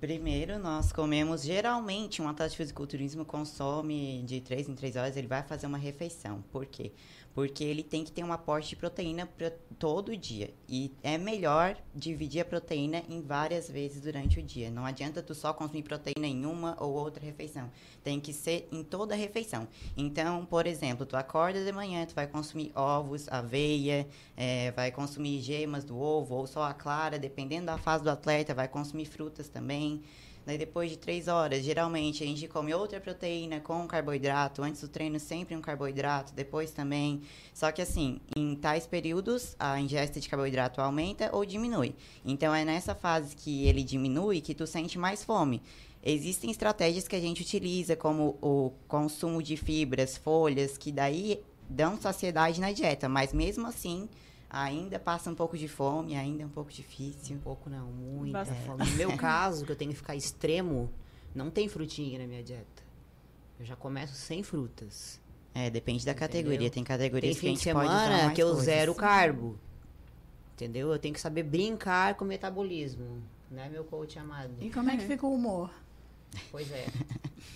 Primeiro, nós comemos, geralmente, um atleta de fisiculturismo consome de 3 em 3 horas, ele vai fazer uma refeição. Por quê? Porque ele tem que ter um aporte de proteína pra todo dia. E é melhor dividir a proteína em várias vezes durante o dia. Não adianta tu só consumir proteína em uma ou outra refeição. Tem que ser em toda a refeição. Então, por exemplo, tu acorda de manhã, tu vai consumir ovos, aveia, eh, vai consumir gemas do ovo ou só a clara, dependendo da fase do atleta, vai consumir frutas também. Daí depois de três horas, geralmente a gente come outra proteína com carboidrato. Antes do treino, sempre um carboidrato, depois também. Só que assim, em tais períodos, a ingesta de carboidrato aumenta ou diminui. Então é nessa fase que ele diminui que tu sente mais fome. Existem estratégias que a gente utiliza, como o consumo de fibras, folhas, que daí dão saciedade na dieta, mas mesmo assim ainda passa um pouco de fome, ainda é um pouco difícil. Um pouco não, muita fome. No meu (laughs) caso, que eu tenho que ficar extremo, não tem frutinha na minha dieta. Eu já começo sem frutas. É, depende da Entendeu? categoria. Tem categorias Tem que a fim de pode usar semana que eu coisas. zero carbo. Entendeu? Eu tenho que saber brincar com o metabolismo. Né, meu coach amado? E como é que fica o humor? Pois é.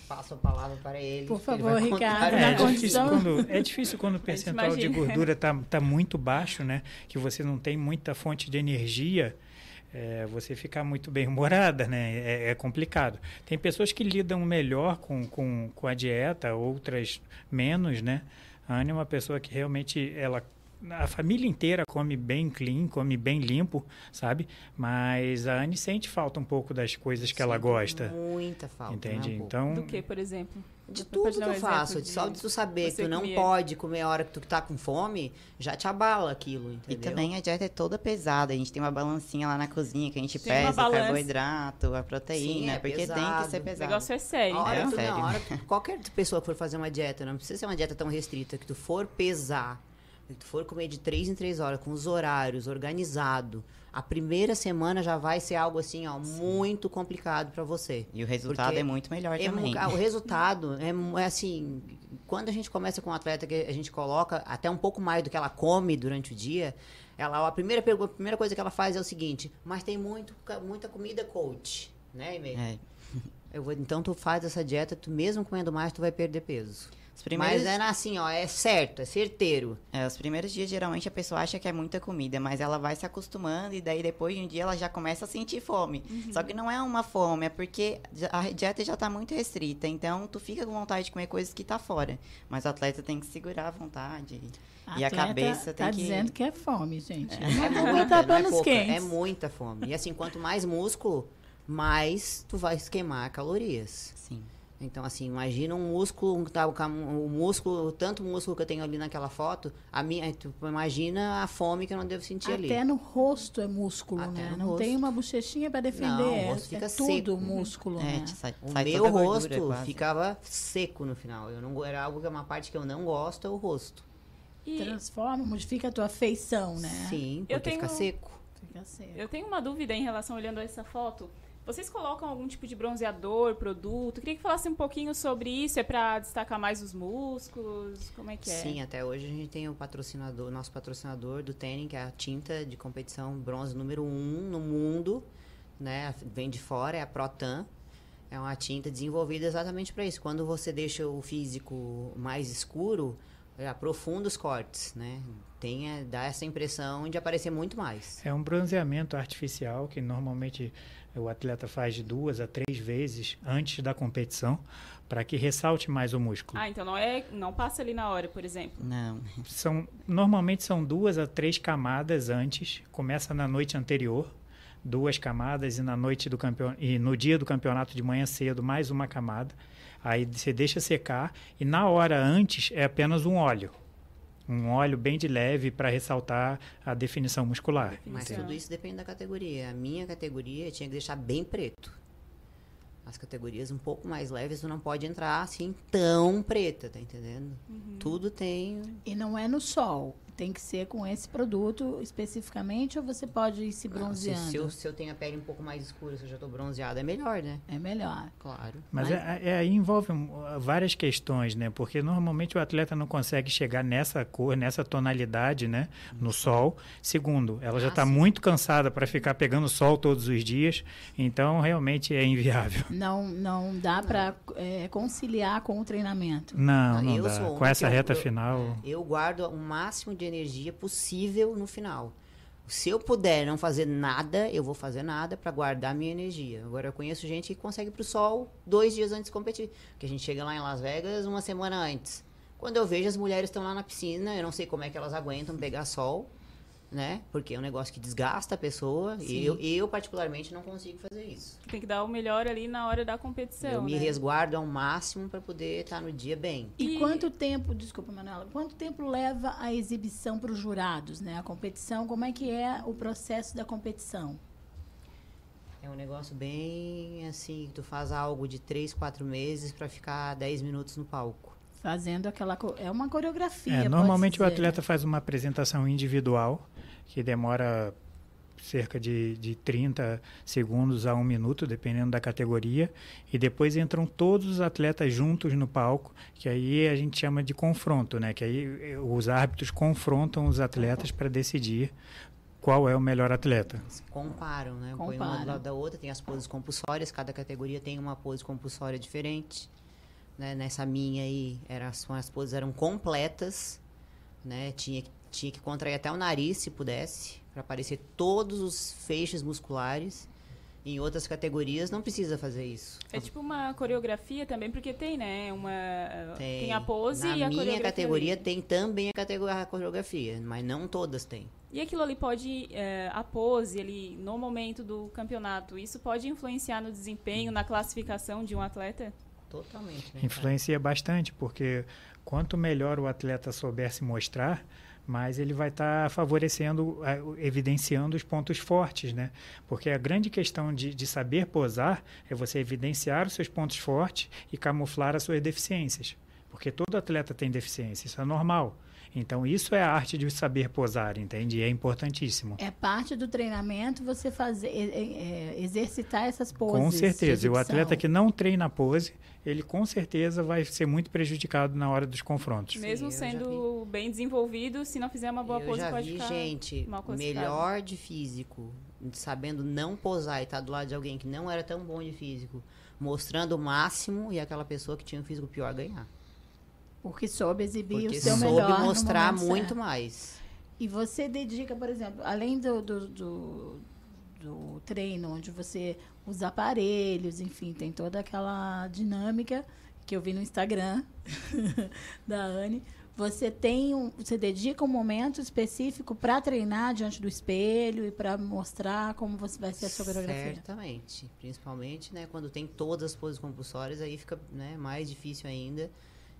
Passo a palavra para ele. Por ele favor, vai Ricardo, na É difícil, quando, é difícil quando o percentual de gordura está tá muito baixo, né? Que você não tem muita fonte de energia. é, você ficar muito bem humorada, né? É, é complicado. Tem pessoas que lidam melhor com, com, com a dieta, outras menos, né? A Anne é uma pessoa que realmente ela a família inteira come bem clean, come bem limpo, sabe? Mas a Anne sente falta um pouco das coisas que ela gosta. Muita falta. Entende? né, um pouco. Então, Do que, por exemplo? De Você tudo que um eu faço, de só de tu saber que tu não comia? pode comer a hora que tu tá com fome, já te abala aquilo, E entendeu? também a dieta é toda pesada. A gente tem uma balancinha lá na cozinha que a gente Tem pesa o carboidrato, a proteína, Sim, é porque tem que pesado. ser O pesado. O negócio é sério, A hora né? tu- sério. na hora que qualquer pessoa que for fazer uma dieta, não precisa ser uma dieta tão restrita, que tu for pesar, tu for comer de três em três horas, com os horários, organizado, a primeira semana já vai ser algo assim, ó, muito complicado pra você. E o resultado Porque é muito melhor é também. ah, o resultado é, é assim, quando a gente começa com um atleta que a gente coloca até um pouco mais do que ela come durante o dia, ela a primeira a primeira coisa que ela faz é o seguinte: "Mas tem muito muita comida coach, né, Emê? É. Eu vou, então tu faz essa dieta, tu mesmo comendo mais, tu vai perder peso. Mas é assim, ó, é certo, é certeiro. É, os primeiros dias, geralmente, a pessoa acha que é muita comida, mas ela vai se acostumando e daí depois de um dia ela já começa a sentir fome. Uhum. Só que não é uma fome, é porque a dieta já tá muito restrita, então tu fica com vontade de comer coisas que tá fora. Mas o atleta tem que segurar a vontade. e a cabeça tem tá que... dizendo que é fome, gente. É Não (laughs) muita, tá não é panos pouca, quentes. é muita fome. E assim, quanto mais músculo, mais tu vai queimar calorias. Sim. Então, assim, imagina um músculo, um, tá, o cam- o músculo, o tanto músculo que eu tenho ali naquela foto, a minha, tu imagina a fome que eu não devo sentir ali. Até no rosto é músculo, Até né? Não rosto. tem uma bochechinha pra defender. Não, o é, rosto fica é tudo seco. músculo, É, né? te sai, O sai meu gordura, rosto quase. ficava seco no final. Eu não era algo que é uma parte que eu não gosto, é o rosto. E Transforma, modifica a tua feição, né? Sim, Eu porque fica tenho- seco. Fica seco. eu tenho uma dúvida em relação olhando essa foto. Vocês colocam algum tipo de bronzeador, produto? Queria que falasse um pouquinho sobre isso. É pra destacar mais os músculos? Como é que é? Sim, até hoje a gente tem o patrocinador, nosso patrocinador do tênis, que é a tinta de competição bronze número um no mundo, né? Vem de fora, é a Protan. É uma tinta desenvolvida exatamente para isso. Quando você deixa o físico mais escuro, é, aprofunda os cortes, né? Tem, é, dá essa impressão de aparecer muito mais. É um bronzeamento artificial que normalmente o atleta faz de duas a três vezes antes da competição para que ressalte mais o músculo. Ah, então não é, não passa ali na hora, por exemplo. Não. São, normalmente são duas a três camadas antes. Começa na noite anterior, duas camadas e na noite do campeon... e no dia do campeonato de manhã cedo mais uma camada. Aí você deixa secar e na hora antes é apenas um óleo. Um óleo bem de leve para ressaltar a definição muscular. Mas tudo isso depende da categoria. A minha categoria tinha que deixar bem preto. As categorias um pouco mais leves, tu não pode entrar assim tão preta, tá entendendo? Tudo tem. E não é no sol. Tem que ser com esse produto especificamente ou você pode ir se Não, se, bronzeando? se, eu, se eu tenho a pele um pouco mais escura, se eu já tô bronzeada, é melhor, né? É melhor. Claro. Mas é, é, aí envolve um, várias questões, né? Porque normalmente o atleta não consegue chegar nessa cor, nessa tonalidade, né? No sol. Segundo, ela já está muito cansada para ficar pegando sol todos os dias, então realmente é inviável. (laughs) Não, não dá para conciliar com o treinamento. Não, não eu dá. sou Com essa reta eu- final. Eu guardo o máximo de energia possível no final. Se eu puder não fazer nada, eu vou fazer nada para guardar minha energia. Agora eu conheço gente que consegue pro sol dois dias antes de competir. Porque a gente chega lá em Las Vegas uma semana antes. Quando eu vejo as mulheres estão lá na piscina, eu não sei como é que elas aguentam pegar sol, né? Porque é um negócio que desgasta a pessoa. Sim. E eu, eu, particularmente, não consigo fazer isso. Tem que dar o melhor ali na hora da competição, eu me né? resguardo ao máximo para poder estar no dia bem. E, quanto tempo, desculpa, Manuela, quanto tempo leva a exibição para os jurados, né? A competição, como é que é o processo da competição? É um negócio bem assim, tu faz algo de 3, 4 meses para ficar 10 minutos no palco. Fazendo aquela. É uma coreografia. É, pode normalmente o atleta faz uma apresentação individual, que demora cerca de, de 30 segundos a um minuto, dependendo da categoria, e depois entram todos os atletas juntos no palco, que aí a gente chama de confronto, né? Que aí eh, os árbitros confrontam os atletas para decidir qual é o melhor atleta. Comparam, né? Põe uma do lado da outra, tem as poses compulsórias, cada categoria tem uma pose compulsória diferente. Né? Nessa minha aí, era, as, as poses eram completas, né? Tinha, que- tinha que contrair até o nariz, se pudesse, para aparecer todos os feixes musculares. Em outras categorias não precisa fazer isso. É tipo uma coreografia também, porque tem, né? Uma, tem. a pose Na e a minha coreografia. categoria ali. tem também a, categoria, a coreografia, mas não todas têm. E aquilo ali pode, é, a pose ali no momento do campeonato, isso pode influenciar no desempenho, na classificação de um atleta? Totalmente, né? Influencia bastante, porque quanto melhor o atleta souber se mostrar, mais ele vai estar favorecendo, eh, evidenciando os pontos fortes, né? Porque a grande questão de, de saber posar é você evidenciar os seus pontos fortes e camuflar as suas deficiências. Porque todo atleta tem deficiência, isso é normal. Então, isso é a arte de saber posar, entende? E é importantíssimo. É parte do treinamento você fazer, é, é, exercitar essas poses. Com certeza. E o atleta que não treina a pose, ele com certeza vai ser muito prejudicado na hora dos confrontos. Mesmo já sendo bem desenvolvido, se não fizer uma boa eu pose, já pode vi ficar gente melhor de físico, sabendo não posar e estar do lado de alguém que não era tão bom de físico, mostrando o máximo e aquela pessoa que tinha um físico pior ganhar. Porque soube exibir Porque o seu soube melhor. no mostrar muito certo. mais. E você dedica, por exemplo, além do, do, do, do treino, onde você usa aparelhos, enfim, tem toda aquela dinâmica que eu vi no Instagram (laughs) da Anne. Você tem um, você dedica um momento específico para treinar diante do espelho e para mostrar como você vai ser a sua coreografia. Certamente. Principalmente, né, quando tem todas as poses compulsórias, aí fica né, mais difícil ainda.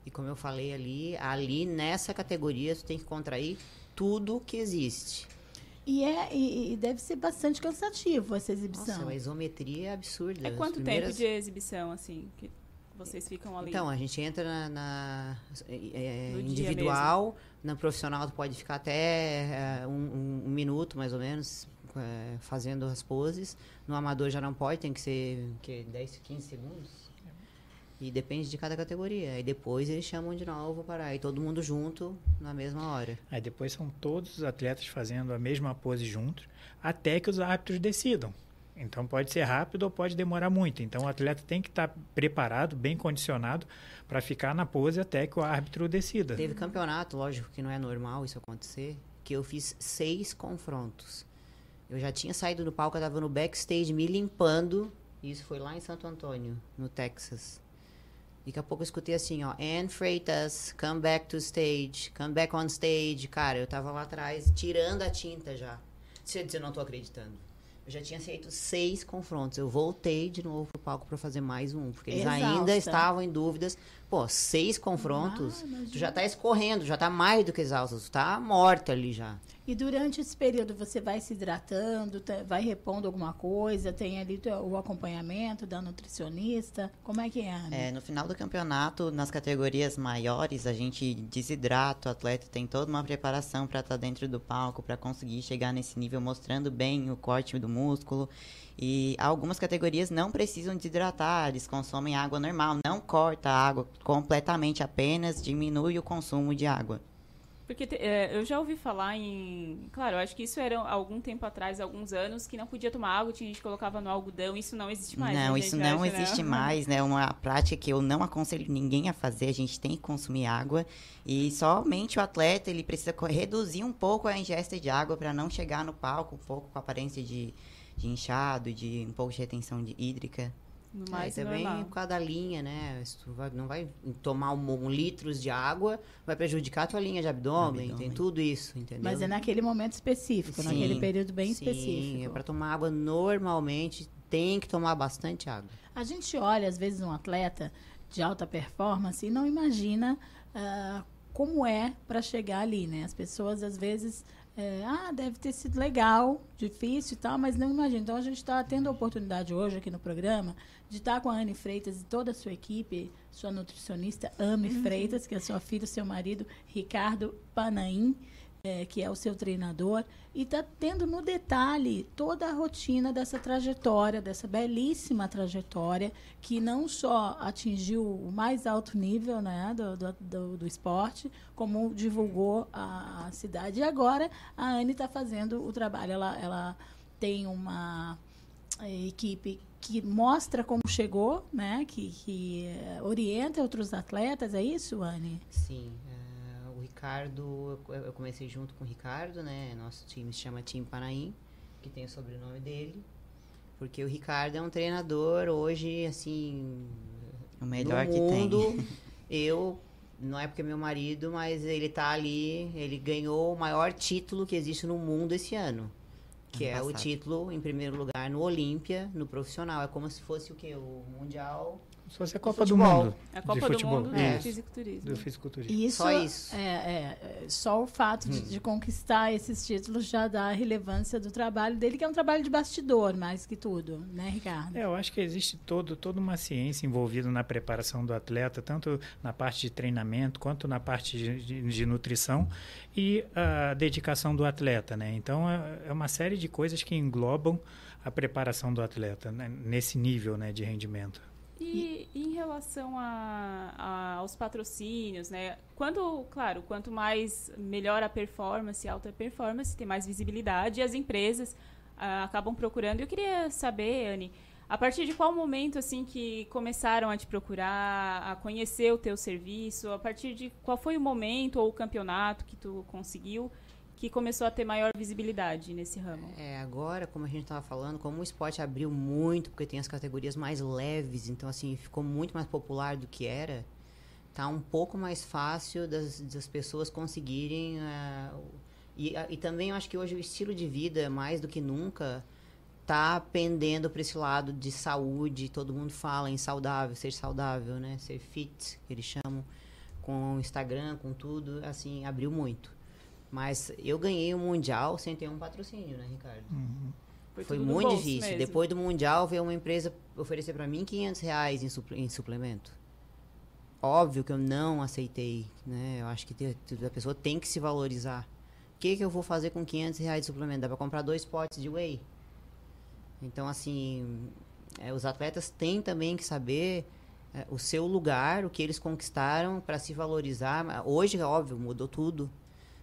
E como eu falei ali, ali nessa categoria tu tem que contrair tudo que existe. E, é, e, e deve ser bastante cansativo essa exibição. Nossa, a isometria é absurda. É quanto primeiras- tempo de exibição, assim, que vocês ficam ali? Então, a gente entra na, na, é, dia individual, na profissional tu pode ficar até é, um, um- um minuto, mais ou menos, é, fazendo as poses. No amador já não pode, tem que ser que, 10, 15 segundos. E depende de cada categoria. Aí depois eles chamam de novo para aí todo mundo junto na mesma hora. Aí depois são todos os atletas fazendo a mesma pose juntos, até que os árbitros decidam. Então pode ser rápido ou pode demorar muito. Então o atleta tem que estar preparado, bem condicionado, para ficar na pose até que o árbitro decida. Teve campeonato, lógico que não é normal isso acontecer, que eu fiz seis confrontos. Eu já tinha saído do palco, eu tava no backstage me limpando. E isso foi lá em Santo Antônio, no Texas. Daqui a pouco eu escutei assim, ó, Anne Freitas, come back to stage, come back on stage. Cara, eu tava lá atrás, tirando a tinta já. Você diz, eu não tô acreditando. Eu já tinha feito seis confrontos. Eu voltei de novo pro palco para fazer mais um, porque eles ainda Exausta. estavam em dúvidas. Pô, seis confrontos, Ah, tu já tá escorrendo, já tá mais do que exausto, tu tá morta ali já. E durante esse período você vai se hidratando, tá- vai repondo alguma coisa, tem ali o- acompanhamento da nutricionista. Como é que é? Ana? É, no final do campeonato, nas categorias maiores, a gente desidrata o atleta, tem toda uma preparação para estar dentro do palco, para conseguir chegar nesse nível, mostrando bem o corte do músculo. E algumas categorias não precisam desidratar, eles consomem água normal, não corta a água completamente, apenas diminui o consumo de água. Porque é, eu já ouvi falar em. Claro, eu acho que isso era algum tempo atrás, alguns anos, que não podia tomar água, tinha gente que colocava no algodão. Isso não existe mais. não, né, isso não Acho, né? existe (laughs) mais, né? É uma prática que eu não aconselho ninguém a fazer. A gente tem que consumir água e somente o atleta ele precisa reduzir um pouco a ingesta de água para não chegar no palco um pouco com aparência de, de inchado, de um pouco de retenção de hídrica. No É, também normal. por causa da linha, né? Se tu vai- não vai tomar um, um litros de água, vai prejudicar a tua linha de abdômen, Abdômen. tem tudo isso, entendeu? Mas é naquele momento específico, naquele Sim, período bem Sim, específico. é para tomar água normalmente, tem que tomar bastante água. A gente olha, às vezes, um atleta de alta performance e não imagina ah, como é para chegar ali, né? As pessoas, às vezes, é, ah, deve ter sido legal, difícil e tal, mas não imagina. Então, a gente está tendo a oportunidade hoje aqui no programa de estar com a Anne Freitas e toda a sua equipe, sua nutricionista Ame Freitas, que é sua filha seu marido, Ricardo Panaim, é, que é o seu treinador, e está tendo no detalhe toda a rotina dessa trajetória, dessa belíssima trajetória, que não só atingiu o mais alto nível né, do, do, do, do esporte, como divulgou a, a cidade. E agora a Anne está fazendo o trabalho. Ela, ela tem uma eh, equipe que mostra como chegou, né, que, que eh, orienta outros atletas, é isso, Anne? Sim. O Ricardo, eu comecei junto com o Ricardo, né? Nosso time se chama Time Paraim, que tem o sobrenome dele. Porque o Ricardo é um treinador hoje, assim. O melhor no que tem. mundo. (laughs) Eu, não é porque é meu marido, mas ele tá ali, ele ganhou o maior título que existe no mundo esse ano. Que Ano é o passado. título, em primeiro lugar, no Olímpia, no profissional. É como se fosse o quê? O Mundial. Se fosse a Copa do. Mundo. A Copa de do futebol. Mundo É. do fisiculturismo. do fisiculturismo. E isso, Só isso. É, é, é, só o fato de, de conquistar esses títulos já dá a relevância do trabalho dele, que é um trabalho de bastidor, mais que tudo, né, Ricardo? É, eu acho que existe todo, toda uma ciência envolvida na preparação do atleta, tanto na parte de treinamento quanto na parte de, de- de nutrição e a dedicação do atleta, né? Então é, é uma série de coisas que englobam a preparação do atleta né? nesse nível né, de rendimento. E em relação a, a- aos patrocínios, né? Quando, claro, quanto mais melhor a performance, alta a performance, tem mais visibilidade e as empresas ah, acabam procurando. Eu queria saber, Anne, a partir de qual momento assim que começaram a te procurar, a conhecer o teu serviço? A partir de qual foi o momento ou o campeonato que tu conseguiu que começou a ter maior visibilidade nesse ramo? É, agora, como a gente estava falando, como o esporte abriu muito, porque tem as categorias mais leves, então assim, ficou muito mais popular do que era, tá um pouco mais fácil das, das pessoas conseguirem. o- e, e também eu acho que hoje o estilo de vida, mais do que nunca, tá pendendo para esse lado de saúde. Todo mundo fala em saudável, ser saudável, né? Ser fit, que eles chamam, com o Instagram, com tudo, assim, abriu muito. Mas eu ganhei o Mundial sem ter um patrocínio, né, Ricardo? Foi, tudo do muito difícil. mesmo. Depois do Mundial, veio uma empresa oferecer para mim 500 reais em, suple- em suplemento. Óbvio que eu não aceitei, né? Eu acho que te- a pessoa tem que se valorizar. O que, que eu vou fazer com 500 reais de suplemento? Dá para comprar dois potes de whey. Então, assim, é, os atletas têm também que saber é, o seu lugar, o que eles conquistaram para se valorizar. Hoje, é óbvio, mudou tudo.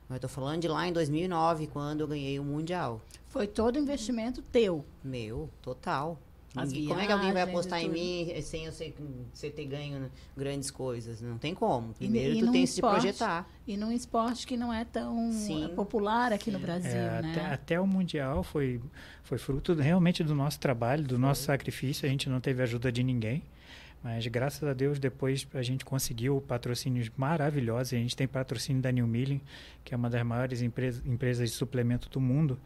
Mas eu tô falando de lá em 2009, quando eu ganhei o Mundial. Foi todo investimento teu. Meu, total. Ninguém- como é que alguém vai viagens e apostar em mim sem eu ser, você ter ganho né, grandes coisas? Não tem como. E- Primeiro e tu num tem que se esporte- projetar. E num esporte que não é tão Sim, eh, popular aqui no Brasil, É, né? até, até o Mundial foi, foi fruto realmente do nosso trabalho, do nosso sacrifício. A gente não teve ajuda de ninguém. Mas graças a Deus depois a gente conseguiu patrocínios maravilhosos. A gente tem patrocínio da New Milling, que é uma das maiores empresas, empresas de suplemento do mundo.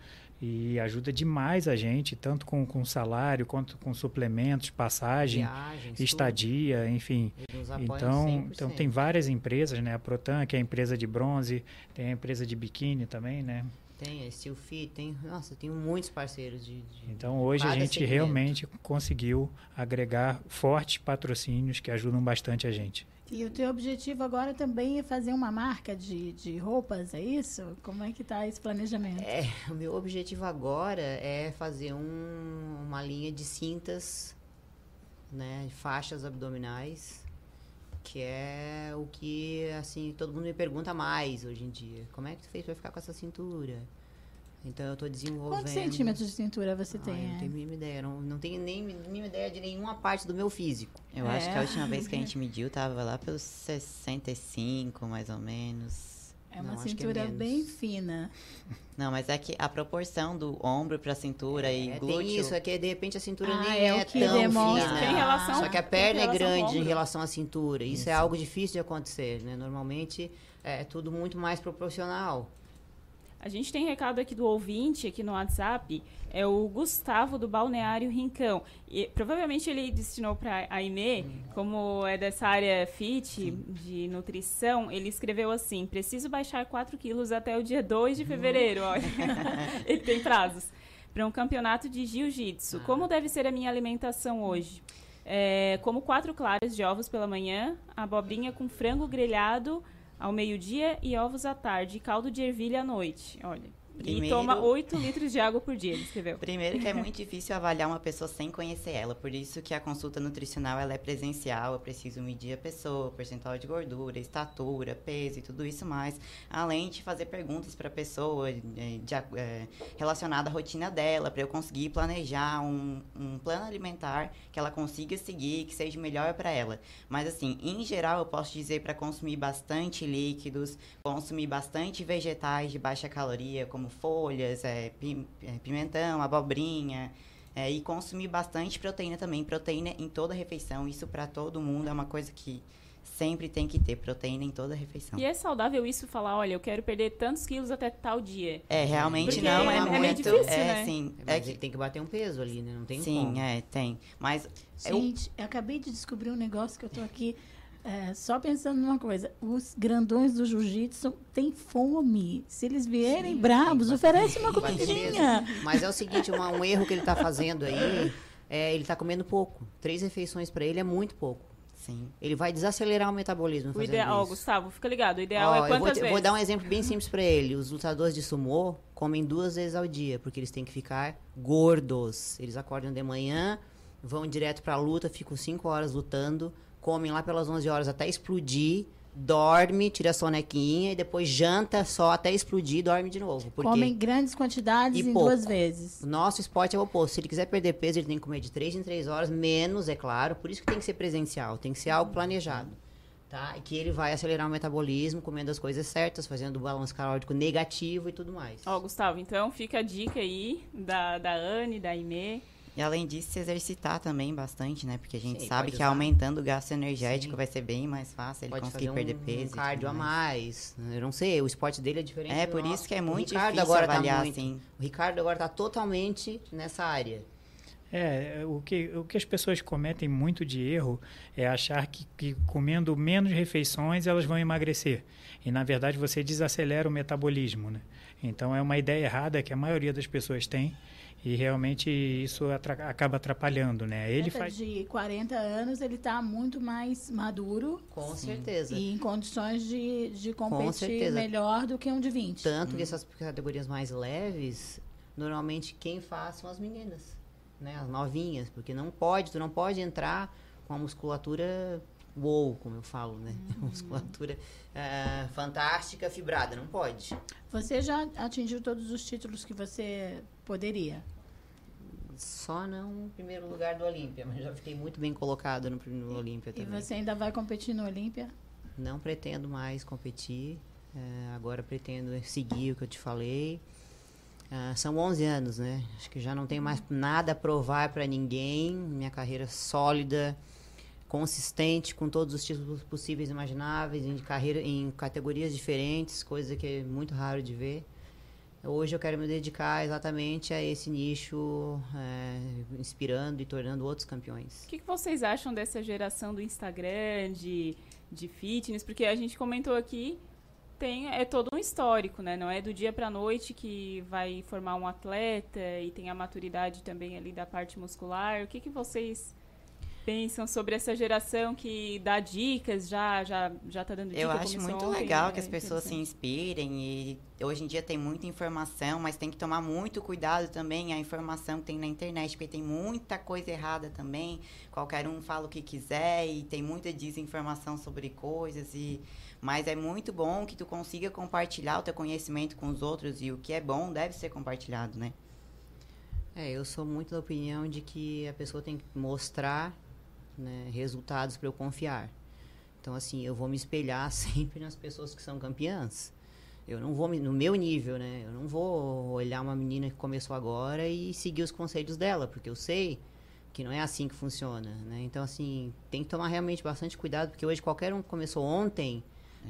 E ajuda demais a gente, tanto com, com salário, quanto com suplementos, passagem, Viagens, estadia, enfim. Nos apoiam Então, 100%. então tem várias empresas, né? A Protan, que é a empresa de bronze, tem a empresa de biquíni também, né? Tem a Steel Fit, tem. Nossa, tem muitos parceiros de. de Então hoje a gente segmento. realmente conseguiu agregar fortes patrocínios que ajudam bastante a gente. E o teu objetivo agora também é fazer uma marca de, de roupas, é isso? Como é que tá esse planejamento? É, o meu objetivo agora é fazer um- uma linha de cintas, né, faixas abdominais, que é o que, assim, todo mundo me pergunta mais hoje em dia. Como é que tu fez pra ficar com essa cintura? Então eu tô desenvolvendo... Quantos centímetros de cintura você Ah, tem? eu não é? tenho a mínima ideia, não, não tenho nem mínima ideia de nenhuma parte do meu físico. Eu acho É. que a última vez que a (laughs) gente mediu tava lá pelos 65, mais ou menos. É uma Não, é cintura menos. bem fina. (laughs) Não, mas é que a proporção do ombro pra cintura e É, glúteo... tem isso, é que de repente a cintura Ah, nem é é, tão demonstra. fina. Tem relação- Só que a perna é grande em relação à cintura. Isso, é algo difícil de acontecer, né? Normalmente é tudo muito mais proporcional. A gente tem recado aqui do ouvinte, aqui no WhatsApp, é o Gustavo do Balneário Rincão. E provavelmente ele destinou para a Aimee, como é dessa área fit, de nutrição, ele escreveu assim: preciso baixar 4 quilos até o dia 2 de fevereiro. Olha. (laughs) ele tem prazos. Para um campeonato de jiu-jitsu. Como deve ser a minha alimentação hoje? É, como quatro claras de ovos pela manhã, abobrinha com frango grelhado ao meio-dia e ovos à tarde, e caldo de ervilha à noite. Olha. E Primeiro- toma 8 litros de água por dia, ele escreveu. Primeiro que é muito (laughs) difícil avaliar uma pessoa sem conhecer ela, por isso que a consulta nutricional ela é presencial, eu preciso medir a pessoa, percentual de gordura, estatura, peso e tudo isso mais, além de fazer perguntas para a pessoa eh, de a- eh, relacionada à rotina dela, para eu conseguir planejar um, um plano alimentar que ela consiga seguir, que seja melhor para ela. Mas assim, em geral, eu posso dizer para consumir bastante líquidos, consumir bastante vegetais de baixa caloria, como folhas, é, é, pimentão, abobrinha, é, e consumir bastante proteína também. Proteína em toda refeição, isso para todo mundo é uma coisa que sempre tem que ter, proteína em toda refeição. E é saudável isso falar, olha, eu quero perder tantos quilos até tal dia. É, realmente Porque não, é- é, é meio muito... difícil, é, né? sim, é Mas que, ele tem que bater um peso ali, né? Não tem sim, como. é, tem. Mas eu, Gente, eu acabei de descobrir um negócio que eu tô aqui é, só pensando numa coisa. Os grandões do jiu-jitsu têm fome. Se eles vierem bravos, que bater- oferece uma comidinha. Mas é o seguinte, uma- um erro que ele tá fazendo aí, é, ele tá comendo pouco. Três refeições para ele é muito pouco. sim. Ele vai desacelerar o metabolismo O ideal. Gustavo, fica ligado. O ideal Ó, é eu quantas vou, te- eu vezes? vou dar um exemplo bem simples pra ele. Os lutadores de sumô comem duas vezes ao dia, porque eles têm que ficar gordos. Eles acordam de manhã, vão direto pra luta, ficam 5 horas lutando, comem lá pelas 11 horas até explodir, dorme, tira a sonequinha e depois janta só até explodir e dorme de novo. Porque Comem grandes quantidades E em pouco. duas vezes. o nosso esporte é o oposto. Se ele quiser perder peso, ele tem que comer de 3 em 3 horas, menos, é claro. Por isso que tem que ser presencial, tem que ser algo planejado. Tá? E que ele vai acelerar o metabolismo, comendo as coisas certas, fazendo o balanço calórico negativo e tudo mais. Ó, Gustavo, então fica a dica aí da, da Anne, da Aimee. E além disso, se exercitar também bastante, né? Porque a gente Sim, sabe que usar. aumentando o gasto energético Sim. vai ser bem mais fácil ele Pode conseguir fazer um, perder peso. um e tudo cardio a mais. Eu não sei, o esporte dele é diferente. É, do por nosso. isso que é O muito Ricardo difícil agora tá avaliar, muito- assim. O Ricardo agora tá totalmente nessa área. É, o que, o que as pessoas cometem muito de erro é achar que, que comendo menos refeições elas vão emagrecer. E, na verdade, você desacelera o metabolismo, né? Então, é uma ideia errada que a maioria das pessoas tem e realmente isso atra- acaba atrapalhando, né? Ele faz... de 40 anos, ele está muito mais maduro Com certeza. e em condições de, de competir melhor do que um de 20. Tanto que essas categorias mais leves, normalmente quem faz são as meninas, né? As novinhas, porque não pode, tu não pode entrar com a musculatura wow, como eu falo, né? (laughs) musculatura ah, fantástica, fibrada, não pode. Você já atingiu todos os títulos que você poderia? Só não no primeiro lugar do Olímpia, mas já fiquei muito bem colocado no primeiro Olímpia E também. você ainda vai competir no Olímpia? Não pretendo mais competir. eh, agora pretendo seguir o que eu te falei. Ah, são 11 anos, né? Acho que já não tenho mais nada a provar para ninguém. Minha carreira sólida, consistente, com todos os títulos possíveis e imagináveis, em, carreira, em categorias diferentes, coisa que é muito raro de ver. Hoje eu quero me dedicar exatamente a esse nicho, eh, inspirando e tornando outros campeões. O que, que vocês acham dessa geração do Instagram, de, de fitness? Porque a gente comentou aqui, tem é todo um histórico, né? Não é do dia para noite que vai formar um atleta e tem a maturidade também ali da parte muscular. O que, que vocês pensam sobre essa geração que dá dicas, já já já tá dando dicas? Eu acho muito ontem, legal é, que as pessoas se inspirem e hoje em dia tem muita informação, mas tem que tomar muito cuidado também a informação que tem na internet, porque tem muita coisa errada também. Qualquer um fala o que quiser e tem muita desinformação sobre coisas e mas é muito bom que tu consiga compartilhar o teu conhecimento com os outros e o que é bom deve ser compartilhado, né? É, eu sou muito da opinião de que a pessoa tem que mostrar né, resultados para eu confiar. Então, assim, eu vou me espelhar (laughs) sempre nas pessoas que são campeãs. Eu não vou, no meu nível, né? Eu não vou olhar uma menina que começou agora e seguir os conselhos dela, porque eu sei que não é assim que funciona, né? Então, assim, tem que tomar realmente bastante cuidado, porque hoje qualquer um que começou ontem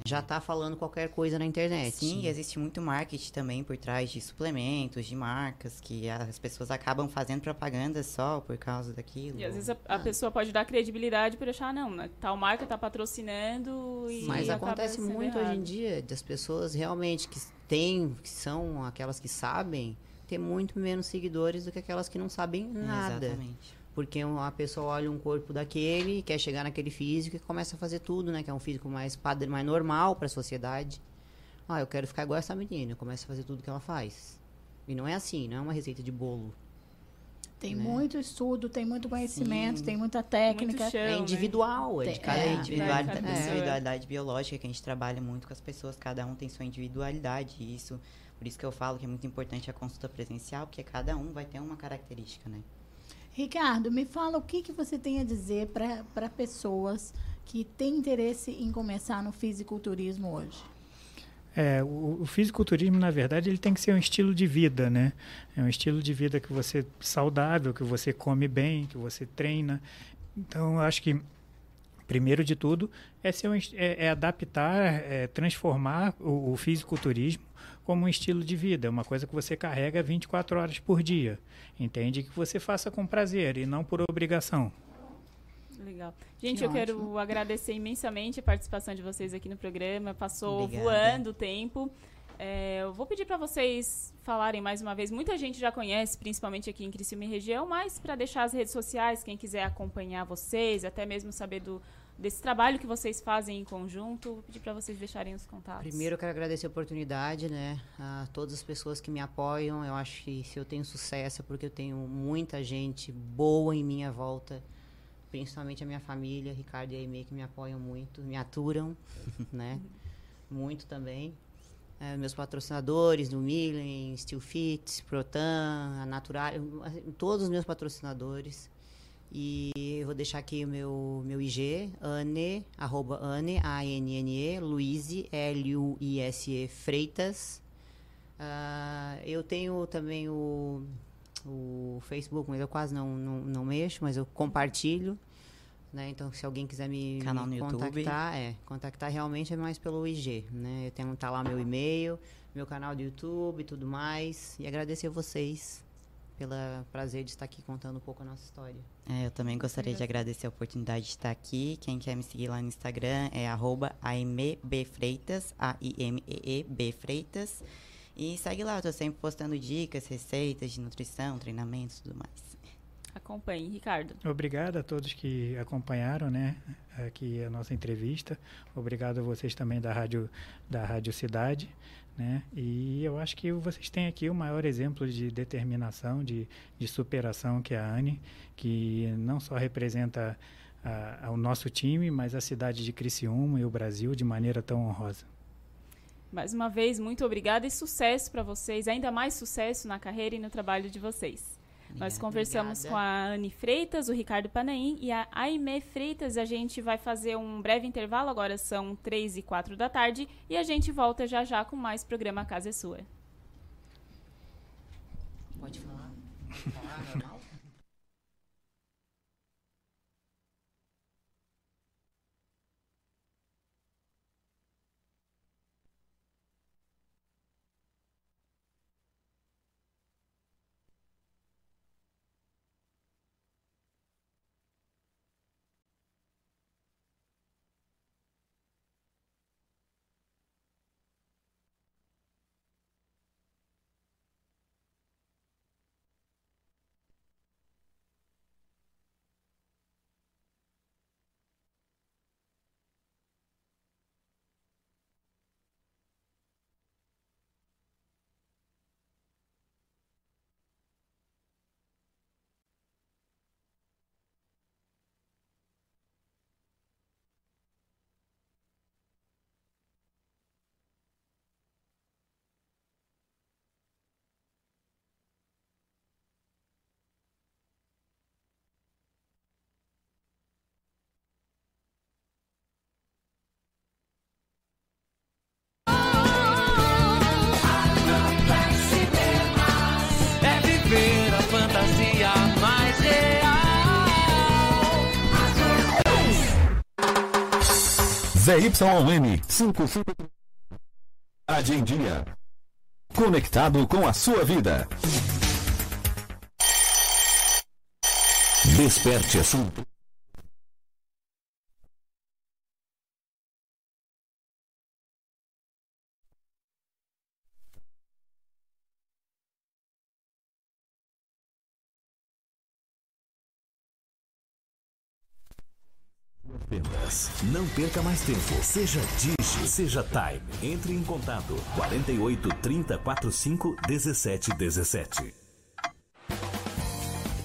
já está falando qualquer coisa na internet. Sim, existe muito marketing também por trás de suplementos, de marcas, que as pessoas acabam fazendo propaganda só por causa daquilo. E às vezes a, a ah. pessoa pode dar credibilidade por achar, não, né? tal marca está patrocinando e. Mas acontece muito errado. hoje em dia das pessoas realmente que têm, que são aquelas que sabem, ter muito menos seguidores do que aquelas que não sabem nada. Exatamente. Porque uma pessoa olha um corpo daquele, quer chegar naquele físico e começa a fazer tudo, né? Que é um físico mais padrão, mais normal para a sociedade. Ah, eu quero ficar igual essa menina, começa a fazer tudo que ela faz. E não é assim, não é uma receita de bolo. Tem né? muito estudo, tem muito conhecimento, Sim. tem muita técnica. Chão, é individual, né? é de cada é, individualidade, é, individualidade biológica que a gente trabalha muito com as pessoas, cada um tem sua individualidade. E isso, por isso que eu falo que é muito importante a consulta presencial, porque cada um vai ter uma característica, né? Ricardo, me fala o que, que você tem a dizer para pessoas que têm interesse em começar no fisiculturismo hoje. É, o, o fisiculturismo, na verdade, ele tem que ser um estilo de vida, né? É um estilo de vida que você saudável, que você come bem, que você treina. Então, eu acho que primeiro de tudo é, ser um, é, é adaptar, é transformar o, o fisiculturismo como um estilo de vida, uma coisa que você carrega 24 horas por dia. Entende? Que você faça com prazer e não por obrigação. Legal. Gente, que eu ótimo. quero agradecer imensamente a participação de vocês aqui no programa. Passou Obrigada. voando o tempo. É, eu vou pedir para vocês falarem mais uma vez. Muita gente já conhece, principalmente aqui em Criciúma e região, mas para deixar as redes sociais, quem quiser acompanhar vocês, até mesmo saber do, desse trabalho que vocês fazem em conjunto. Vou pedir para vocês deixarem os contatos. Primeiro, eu quero agradecer a oportunidade, né? A todas as pessoas que me apoiam. Eu acho que se eu tenho sucesso é porque eu tenho muita gente boa em minha volta, principalmente a minha família, Ricardo e a que me apoiam muito, me aturam, (laughs) né? Muito também. É, meus patrocinadores do Milen, Steel Fit, Protan, a Natural, todos os meus patrocinadores. E eu vou deixar aqui o meu, meu IG, Anne, arroba Anne, A-N-N-E, Luise, L-U-I-S-E, Freitas. Uh, eu tenho também o, o Facebook, mas eu quase não, não, não mexo, mas eu compartilho. Né? Então, se alguém quiser me, Canal me contactar, é, contactar realmente é mais pelo IG, né? Eu tenho tá lá meu e-mail, meu canal do YouTube e tudo mais. E agradecer a vocês pelo prazer de estar aqui contando um pouco a nossa história. É, eu também gostaria de agradecer a oportunidade de estar aqui. Quem quer me seguir lá no Instagram é aimebfreitas, A-I-M-E-E-B Freitas. E segue lá, eu tô sempre postando dicas, receitas de nutrição, treinamentos e tudo mais. Acompanhe, Ricardo. Obrigado a todos que acompanharam, né, aqui a nossa entrevista. Obrigado a vocês também da Rádio, da Rádio Cidade. Né? E eu acho que vocês têm aqui o maior exemplo de determinação, de, de superação que é a Anne, que não só representa a, o nosso time, mas a cidade de Criciúma e o Brasil de maneira tão honrosa. Mais uma vez, muito obrigada e sucesso para vocês, ainda mais sucesso na carreira e no trabalho de vocês. Nós conversamos Obrigada. com a Anne Freitas, o Ricardo Panaim e a Aimee Freitas. A gente vai fazer um breve intervalo, agora são 3 e 4 da tarde, e a gente volta já já com mais programa Casa é Sua. Pode falar? Pode (laughs) falar ZYN 55 Cidade em Dia. Conectado com a sua vida. Desperte a Vendas. Não perca mais tempo. Seja Digi, seja Time. Entre em contato. 48 30 45 17 17.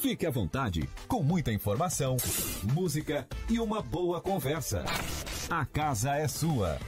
Fique à vontade, com muita informação, música e uma boa conversa. A casa é sua.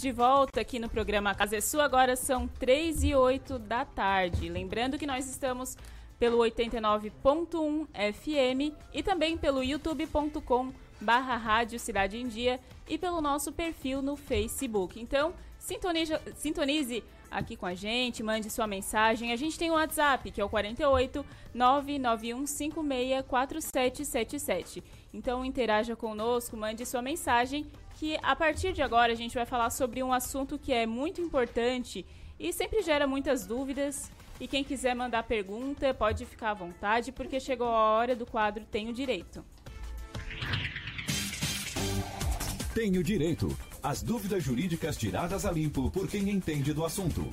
De volta aqui no programa Casa é Sua. Agora são 3 e 8 da tarde. Lembrando que nós estamos pelo 89.1 FM e também pelo youtube.com barra Rádio Cidade em Dia e pelo nosso perfil no Facebook. Então, sintonize, sintonize aqui com a gente, mande sua mensagem. A gente tem o um WhatsApp, que é o 48 991564777. Então, interaja conosco, mande sua mensagem que a partir de agora a gente vai falar sobre um assunto que é muito importante e sempre gera muitas dúvidas. E quem quiser mandar pergunta pode ficar à vontade, porque chegou a hora do quadro Tenho Direito. Tenho Direito. As dúvidas jurídicas tiradas a limpo por quem entende do assunto.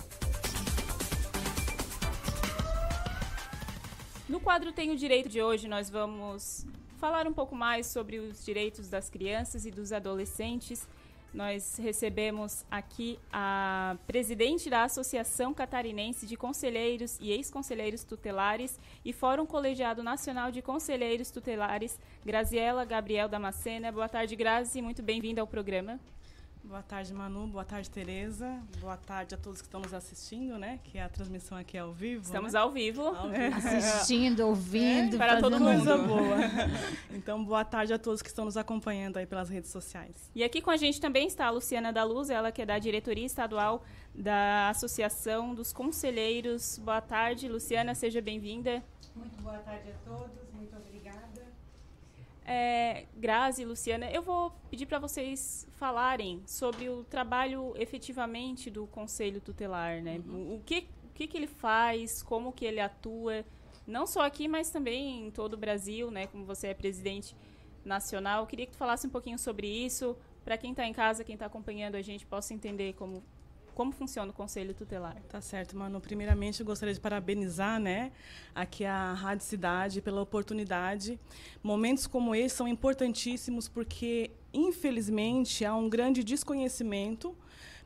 No quadro Tenho Direito de hoje, nós vamos falar um pouco mais sobre os direitos das crianças e dos adolescentes. Nós recebemos aqui a presidente da Associação Catarinense de Conselheiros e Ex-Conselheiros Tutelares e Fórum Colegiado Nacional de Conselheiros Tutelares, Graziela Gabriel Damascena. Boa tarde, Grazi, muito bem-vinda ao programa. Boa tarde, Manu. Boa tarde, Tereza. Boa tarde a todos que estão nos assistindo, né? Que a transmissão aqui é ao vivo. Estamos né? ao vivo. Ao vivo. (laughs) Assistindo, ouvindo. É, para todo mundo. Coisa boa. (laughs) então, boa tarde a todos que estão nos acompanhando aí pelas redes sociais. E aqui com a gente também está a Luciana da Luz, ela que é da diretoria estadual da Associação dos Conselheiros. Boa tarde, Luciana, seja bem-vinda. Muito boa tarde a todos. É, Grazi, Luciana, eu vou pedir para vocês falarem sobre o trabalho efetivamente do Conselho Tutelar, né? Uhum. O, que, o que, que ele faz, como que ele atua, não só aqui, mas também em todo o Brasil, né? Como você é presidente nacional, eu queria que tu falasse um pouquinho sobre isso, para quem está em casa, quem está acompanhando a gente, possa entender como como funciona o Conselho Tutelar? Tá certo, Manu. Primeiramente, eu gostaria de parabenizar né, aqui a Rádio Cidade pela oportunidade. Momentos como esse são importantíssimos porque, infelizmente, há um grande desconhecimento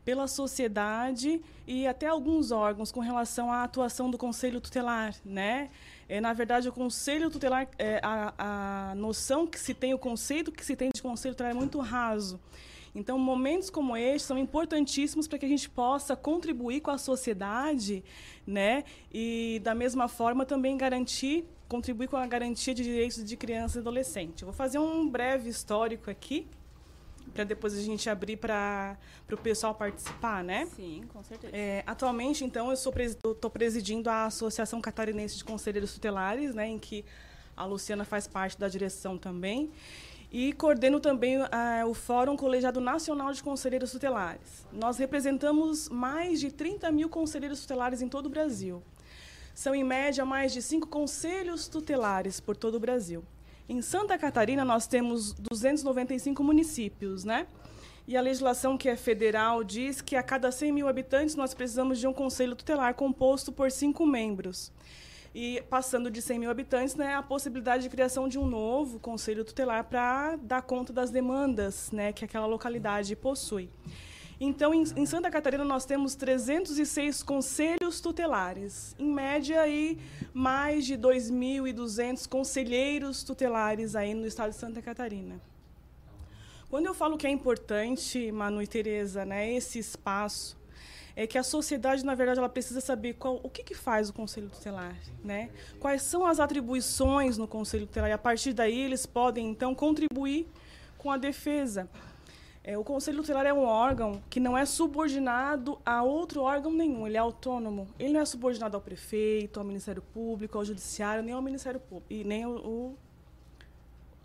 pela sociedade e até alguns órgãos com relação à atuação do Conselho Tutelar, né? É, na verdade, o Conselho Tutelar, é, a, a noção que se tem, o conceito que se tem de Conselho Tutelar é muito raso. Então, momentos como este são importantíssimos para que a gente possa contribuir com a sociedade, né? E, da mesma forma, também garantir, contribuir com a garantia de direitos de criança e adolescente. Eu vou fazer um breve histórico aqui, para depois a gente abrir para o pessoal participar, né? Sim, com certeza. É, atualmente, então, eu estou presidindo a Associação Catarinense de Conselheiros Tutelares, né, em que a Luciana faz parte da direção também. E coordeno também uh, o Fórum Colegiado Nacional de Conselheiros Tutelares. Nós representamos mais de 30 mil conselheiros tutelares em todo o Brasil. São, em média, mais de cinco conselhos tutelares por todo o Brasil. Em Santa Catarina, nós temos 295 municípios, né? E a legislação que é federal diz que a cada 100 mil habitantes nós precisamos de um conselho tutelar composto por cinco membros. E passando de 100 mil habitantes, né, a possibilidade de criação de um novo conselho tutelar para dar conta das demandas né, que aquela localidade possui. Então, em, em, Santa Catarina, nós temos 306 conselhos tutelares. Em média, aí, mais de 2.200 conselheiros tutelares aí no estado de Santa Catarina. Quando eu falo que é importante, Manu e Tereza, né, esse espaço, é que a sociedade, na verdade, ela precisa saber qual, o que, que faz o Conselho Tutelar, né? Quais são as atribuições no Conselho Tutelar e a partir daí eles podem então contribuir com a defesa. É, o Conselho Tutelar é um órgão que não é subordinado a outro órgão nenhum, ele é autônomo. Ele não é subordinado ao prefeito, ao Ministério Público, ao Judiciário, nem ao Ministério Público, e nem o,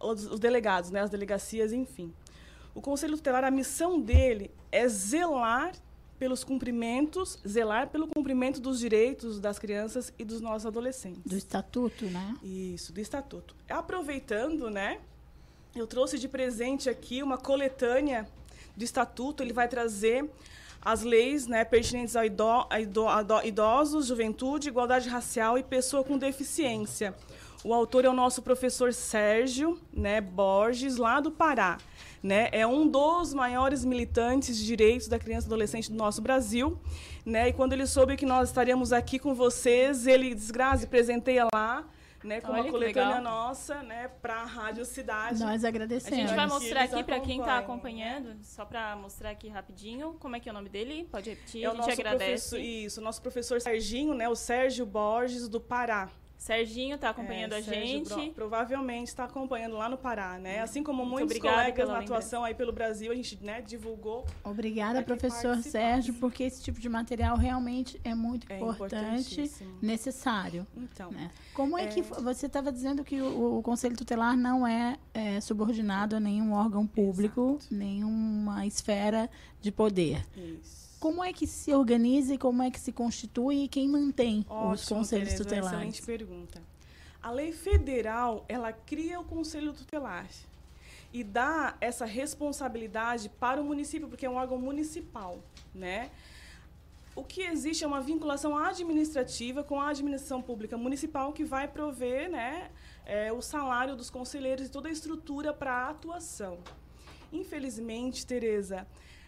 o, os, os delegados, né, as delegacias, enfim. O Conselho Tutelar, a missão dele é zelar pelos cumprimentos, zelar pelo cumprimento dos direitos das crianças e dos nossos adolescentes. Do estatuto, né? Isso, do estatuto. Aproveitando, né, eu trouxe de presente aqui uma coletânea do estatuto. Ele vai trazer as leis né, pertinentes a, ido, a, ido, a idosos, juventude, igualdade racial e pessoa com deficiência. O autor é o nosso professor Sérgio né, Borges, lá do Pará. Né? É um dos maiores militantes de direitos da criança e adolescente do nosso Brasil. Né? E quando ele soube que nós estaríamos aqui com vocês, ele desgraça, presenteia lá né, com Olha uma coletânea nossa, né, para a Rádio Cidade. Nós agradecemos. A gente vai mostrar aqui para quem está acompanhando, só para mostrar aqui rapidinho, como é que é o nome dele? Pode repetir, é a gente agradece. Isso, nosso professor Serginho, né, o Sérgio Borges do Pará. Serginho está acompanhando é, a gente. Bro, provavelmente está acompanhando lá no Pará, né? Assim como muitos colegas na atuação aí pelo Brasil, a gente né, divulgou. Obrigada, professor Sérgio, porque esse tipo de material realmente é muito é importante, necessário. Então, né? como é, é, que você estava dizendo que o, o, Conselho Tutelar não é, é, subordinado a nenhum órgão público, Exato. nenhuma esfera de poder? Isso como é que se organiza e como é que se constitui e quem mantém Ótimo, os conselhos Tereza, tutelares? Excelente pergunta. A lei federal, ela cria o conselho tutelar e dá essa responsabilidade para o município, porque é um órgão municipal, né? O que existe é uma vinculação administrativa com a administração pública municipal que vai prover, né, é, o salário dos conselheiros e toda a estrutura para a atuação. Infelizmente, Tereza,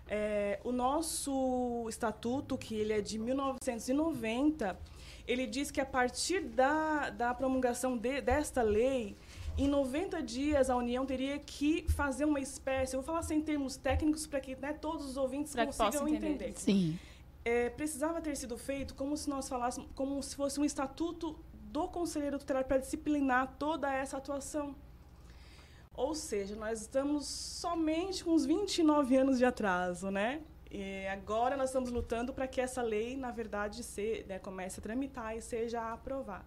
é, o nosso estatuto, que ele é de 1990, ele diz que a partir da, da promulgação de, desta lei, em 90 dias a União teria que fazer uma espécie, eu vou falar sem termos técnicos para que né, todos os ouvintes pra consigam entender. entender. Sim. É, precisava ter sido feito como se nós falássemos, como se fosse um estatuto do conselheiro tutelar para disciplinar toda essa atuação. Ou seja, nós estamos somente com uns 29 anos de atraso, né? E agora nós estamos lutando para que essa lei, na verdade, se, né, comece a tramitar e seja aprovada.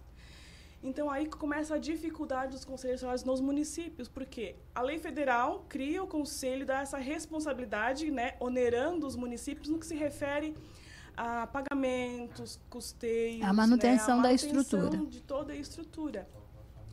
Então aí começa a dificuldade dos conselheiros estaduais nos municípios, porque a lei federal cria o conselho, dá essa responsabilidade, né, onerando os municípios no que se refere a pagamentos, custeios, a manutenção, né, a manutenção da estrutura, de toda a estrutura.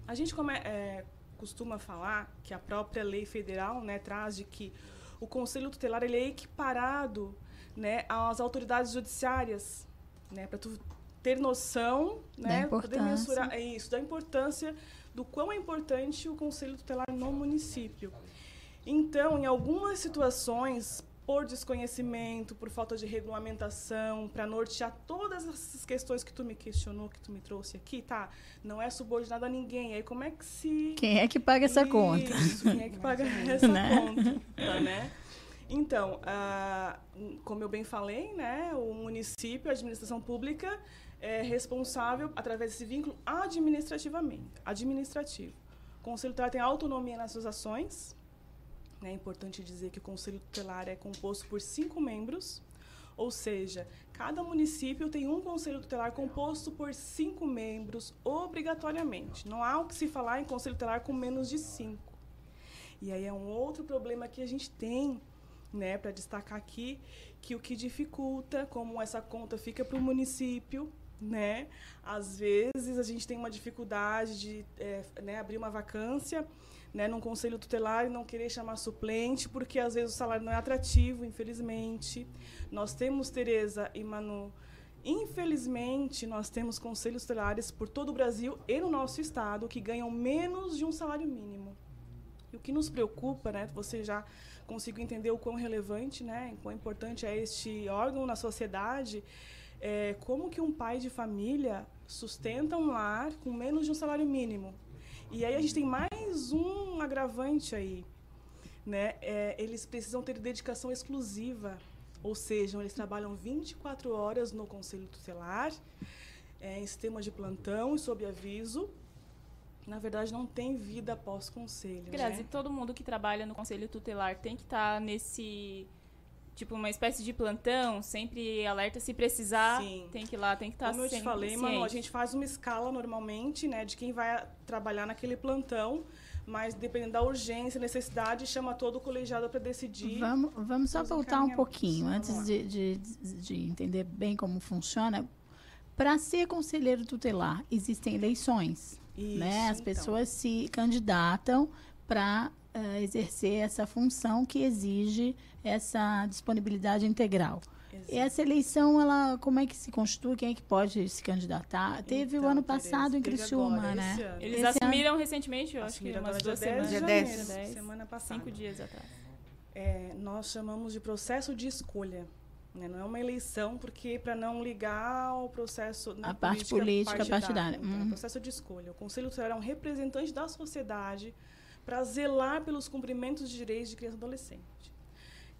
A gente come, é, costuma falar, que a própria lei federal né, traz de que o Conselho Tutelar ele é equiparado né, às autoridades judiciárias, né, para tu ter noção, né, poder mensurar é isso, da importância do quão é importante o Conselho Tutelar no município. Então, em algumas situações, por desconhecimento, por falta de regulamentação, para nortear todas essas questões que tu me questionou, que tu me trouxe aqui, tá? Não é subordinado a ninguém. Aí como é que se. Quem é que paga essa Isso, conta? Quem é que paga essa Né? conta? Tá, né? Então, ah, como eu bem falei, né, o município, a administração pública, é responsável, através desse vínculo, administrativamente, administrativo. O Conselho tem autonomia nas suas ações. Né? É importante dizer que o Conselho Tutelar é composto por cinco membros, ou seja, cada município tem um Conselho Tutelar composto por cinco membros, obrigatoriamente. Não há o que se falar em Conselho Tutelar com menos de cinco. E aí é um outro problema que a gente tem, né, para destacar aqui, que o que dificulta, como essa conta fica para o município, né, às vezes a gente tem uma dificuldade de é, né, abrir uma vacância, né, num conselho tutelar e não querer chamar suplente, porque às vezes o salário não é atrativo, infelizmente. Nós temos, Tereza e Manu, infelizmente, nós temos conselhos tutelares por todo o Brasil e no nosso estado que ganham menos de um salário mínimo. E o que nos preocupa, né, você já conseguiu entender o quão relevante, né, quão importante é este órgão na sociedade, é, como que um pai de família sustenta um lar com menos de um salário mínimo. E aí a gente tem mais um agravante aí, né? É, eles precisam ter dedicação exclusiva, ou seja, eles trabalham 24 horas no conselho tutelar, é, em sistema de plantão e sob aviso. Na verdade, não tem vida após conselho. Grazi, né? todo mundo que trabalha no Conselho Tutelar tem que estar nesse. Tipo, uma espécie de plantão, sempre alerta se precisar. Sim. Tem que ir lá, tem que estar Como eu te sempre falei, Manu, a gente faz uma escala normalmente, né, de quem vai trabalhar naquele plantão, mas dependendo da urgência, necessidade, chama todo o colegiado para decidir. Vamos, vamos só voltar um pouquinho, antes de, de, de entender bem como funciona. Para ser conselheiro tutelar, existem eleições. né? As então. pessoas se candidatam para exercer essa função que exige essa disponibilidade integral. E essa eleição, ela, como é que se constitui? Quem é que pode se candidatar? Teve o ano passado em Então, Criciúma, agora, né? esse ano. Eles Esse ano- assumiram recentemente, eu acho que Assumiram umas duas dia 10 semanas. Dia janeiro, 10. semana passada. Cinco dias atrás. É, nós chamamos de processo de escolha. né? Não é uma eleição, porque para não ligar ao processo. A parte política partidária. Então, é Hum. um processo de escolha. O Conselho Tutelar é um representante da sociedade para zelar pelos cumprimentos de direitos de criança e adolescente.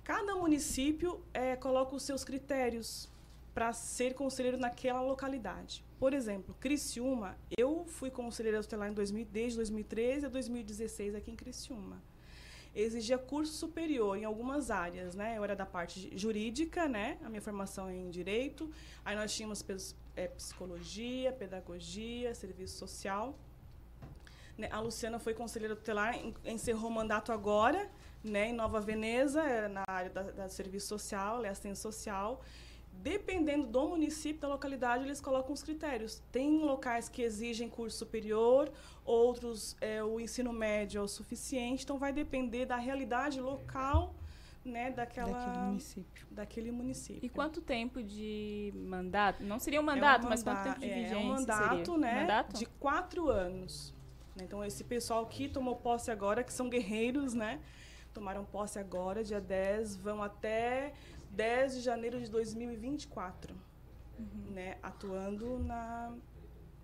Cada município é, coloca os seus critérios para ser conselheiro naquela localidade. Por exemplo, Criciúma, eu fui conselheira tutelar em 2000, desde 2013 a 2016 aqui em Criciúma. Exigia curso superior em algumas áreas, né? Eu era da parte jurídica, né? A minha formação é em direito. Aí nós tínhamos eh, psicologia, pedagogia, serviço social. Né, A Luciana foi conselheira tutelar, en- encerrou o mandato agora, né, em Nova Veneza, era na área da, da serviço social, ela é assistente social. Dependendo do município, da localidade, eles colocam os critérios. Tem locais que exigem curso superior, outros é, o ensino médio é o suficiente, então vai depender da realidade local né, daquela, Daquele município. daquele município. E quanto tempo de mandato? Não seria um mandato, mas quanto tempo de é, vigência É um mandato, seria? né? Mandato? De quatro anos. Então, esse pessoal que tomou posse agora, que são guerreiros, né? Tomaram posse agora, dia 10, vão até 10 de janeiro de 2024, Uhum. né? Atuando na,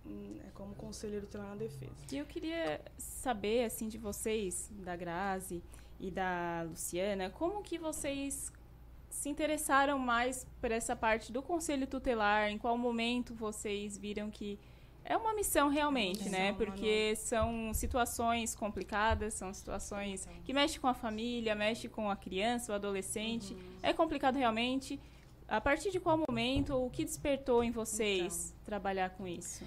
é, como conselheiro tutelar na defesa. E eu queria saber, assim, de vocês, da Grazi e da Luciana, como que vocês se interessaram mais por essa parte do conselho tutelar? Em qual momento vocês viram que é uma missão realmente, É né? missão, Porque são situações complicadas, são situações que mexem com a família, mexem com a criança, o adolescente. Uhum. É complicado realmente. A partir de qual momento, o que despertou em vocês Então. trabalhar com isso?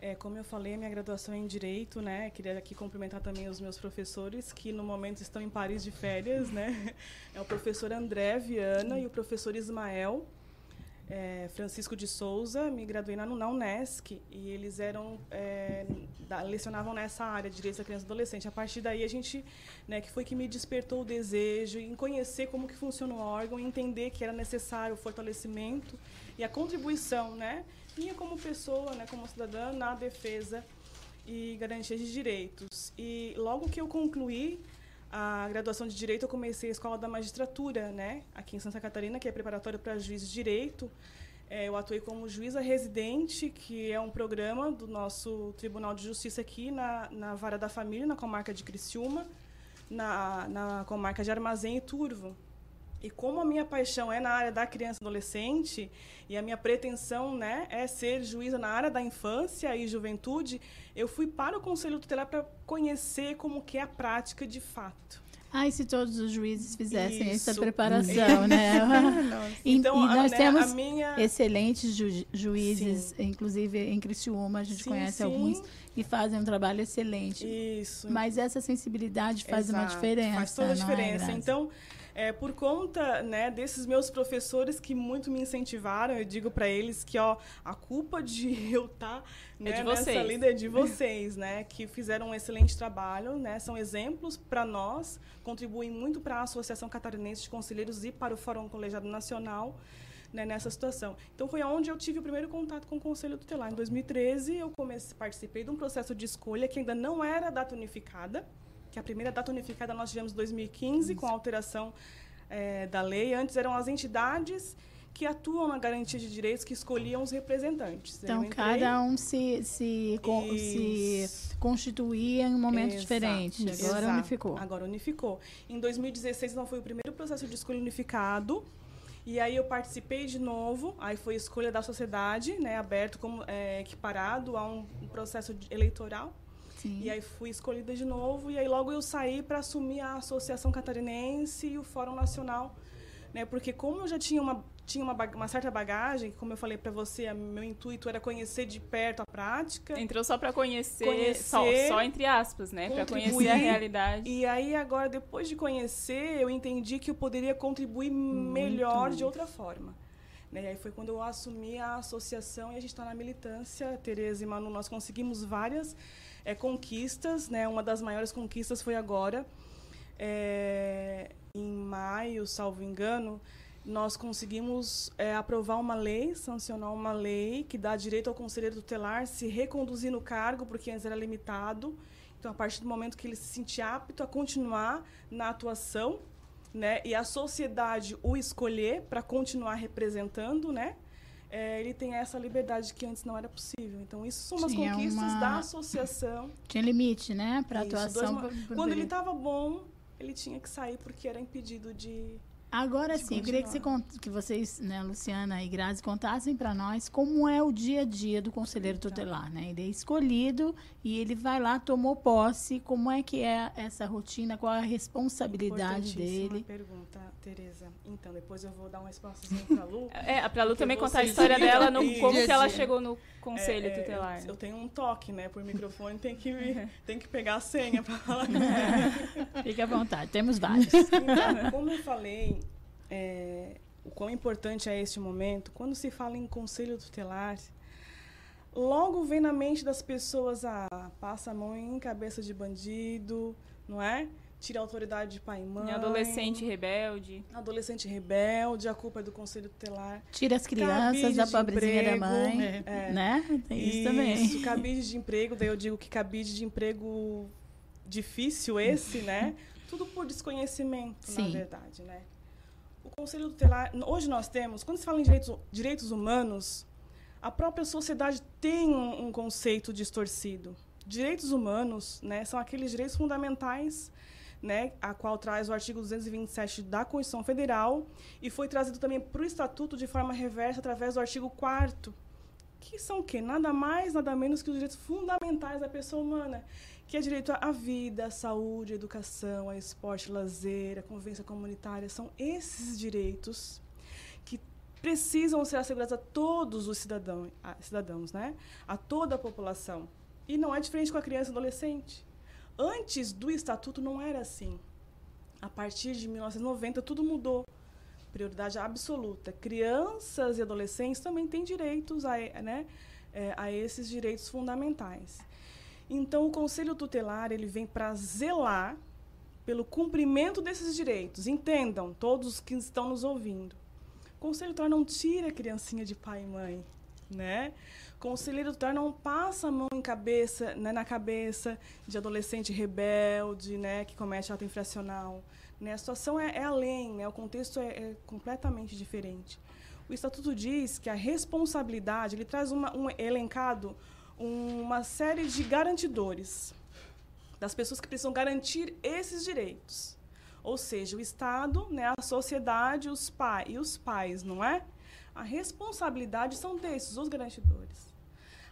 É, como eu falei, minha graduação é em Direito, né? Queria aqui cumprimentar também os meus professores, que no momento estão em Paris de férias, né? (laughs) É o professor André Viana e o professor Ismael é, Francisco de Souza. Me graduei na, Unesc e eles eram é, da- lecionavam nessa área Direitos da Criança e Adolescente. A partir daí, a gente, né, que foi que me despertou o desejo em conhecer como que funciona o órgão, entender que era necessário o fortalecimento e a contribuição, né? minha como pessoa, né, como cidadã, na defesa e garantia de direitos. E logo que eu concluí a graduação de Direito, eu comecei a Escola da Magistratura, né? Aqui em Santa Catarina, que é preparatório para juiz de Direito. É, eu atuei como juíza residente, que é um programa do nosso Tribunal de Justiça aqui na, na Vara da Família, na comarca de Criciúma, na, na comarca de Armazém e Turvo. E como a minha paixão é na área da criança e adolescente, e a minha pretensão né, é ser juíza na área da infância e juventude, eu fui para o Conselho Tutelar para conhecer como que é a prática de fato. Ai, se todos os juízes fizessem Isso. essa preparação, né? (laughs) E, Então, e a- nós né, temos a minha- excelentes ju- juízes, inclusive em Criciúma, a gente Sim, conhece sim. alguns que fazem um trabalho excelente. Isso. Mas essa sensibilidade faz uma Exato, diferença. Faz toda a é, diferença. Grazi? então, é, por conta né, desses meus professores que muito me incentivaram, eu digo para eles que ó, a culpa de (laughs) eu estar né, de nessa vocês. lida é de vocês, né, que fizeram um excelente trabalho, né, são exemplos para nós, contribuem muito para a Associação Catarinense de Conselheiros e para o Fórum Colegiado Nacional. Né, nessa situação. Então foi onde eu tive o primeiro contato com o Conselho Tutelar. Em 2013, eu comecei, participei de um processo de escolha que ainda não era data unificada, que a primeira data unificada nós tivemos em 2015, com a alteração eh, da lei. Antes eram as entidades que atuam na garantia de direitos que escolhiam os representantes. Então, entrei- cada um se, se, con- se constituía em um momento Exato, diferente. Agora exato. unificou. Agora unificou. Em 2016, então, foi o primeiro processo de escolha unificado. E aí eu participei de novo, aí foi escolha da sociedade, né, aberto como é, equiparado a um, processo eleitoral. Sim. E aí fui escolhida de novo, e aí logo eu saí para assumir a Associação Catarinense e o Fórum Nacional, né? Porque como eu já tinha uma tinha uma, uma certa bagagem, como eu falei para você, a- meu intuito era conhecer de perto a prática. Entrou só para conhecer, Conhecer, só, só entre aspas, né? Para conhecer a realidade. E aí agora depois de conhecer, eu entendi que eu poderia contribuir melhor de outra forma. Né? E aí foi quando eu assumi a associação e a gente está na militância, Tereza e Manu, nós conseguimos várias eh, conquistas, né? Uma das maiores conquistas foi agora, eh, em maio, salvo engano, nós conseguimos eh, aprovar uma lei, sancionar uma lei que dá direito ao conselheiro tutelar se reconduzir no cargo, porque antes era limitado. Então, a partir do momento que ele se sentir apto a continuar na atuação, né, e a sociedade o escolher para continuar representando, né, eh, ele tem essa liberdade que antes não era possível. Então, isso são umas Tinha conquistas uma- da associação. Tinha limite, né? Para atuação. dois Quando ele estava bom, ele tinha que sair porque era impedido de. Agora sim, eu queria que, você continuar. cont- que vocês, né, Luciana e Grazi, contassem para nós como é o dia a dia do conselheiro tutelar, né? Ele é escolhido e ele vai lá, tomou posse. Como é que é essa rotina? Qual é a responsabilidade dele? pergunta, Tereza. Então, depois eu vou dar um espaçozinho para a Lu. (laughs) É, pra Lu porque também contar a história dela, (laughs) no, como dia a que ela chegou no conselho É, é, tutelar. Eu, eu tenho um toque, né? Por microfone, tem que, (laughs) tem que pegar a senha para falar. Fique à vontade, temos vários. Então, como eu falei, é, o quão importante é este momento, quando se fala em conselho tutelar, logo vem na mente das pessoas a passa a mão em cabeça de bandido, não é? Tira a autoridade de pai e mãe. Adolescente rebelde. Adolescente rebelde, a culpa é do conselho tutelar. Tira as crianças da pobrezinha da emprego, mãe, é. né? Tem isso também. Isso, cabide de emprego, daí eu digo que cabide de emprego difícil esse, né? (laughs) Tudo por desconhecimento, na Sim. verdade, né? O Conselho Tutelar, hoje nós temos, quando se fala em direitos, direitos humanos, a própria sociedade tem um, um conceito distorcido. Direitos humanos, né, são aqueles direitos fundamentais, né, a qual traz o artigo 227 da Constituição Federal e foi trazido também para o Estatuto de forma reversa através do artigo 4 que são o quê? Nada mais, nada menos que os direitos fundamentais da pessoa humana, que é direito à vida, à saúde, à educação, ao esporte, lazer, à convivência comunitária. São esses direitos que precisam ser assegurados a todos os cidadão, a- cidadãos, né? a toda a população. E não é diferente com a criança e adolescente. Antes do Estatuto não era assim. A partir de 1990 tudo mudou prioridade absoluta. Crianças e adolescentes também têm direitos a, né, é, a esses direitos fundamentais. Então, o Conselho Tutelar ele vem para zelar pelo cumprimento desses direitos. Entendam, todos que estão nos ouvindo. O Conselho Tutelar não tira a criancinha de pai e mãe, né? Conselheiro tutelar não passa a mão em cabeça, né, na cabeça de adolescente rebelde, né, que comete ato infracional. Né? A situação é, é além, né? o contexto é, é, completamente diferente. O Estatuto diz que a responsabilidade, ele traz uma, um elencado uma série de garantidores das pessoas que precisam garantir esses direitos. Ou seja, o Estado, né, a sociedade, os pais e os pais, não é? A responsabilidade são desses, os garantidores.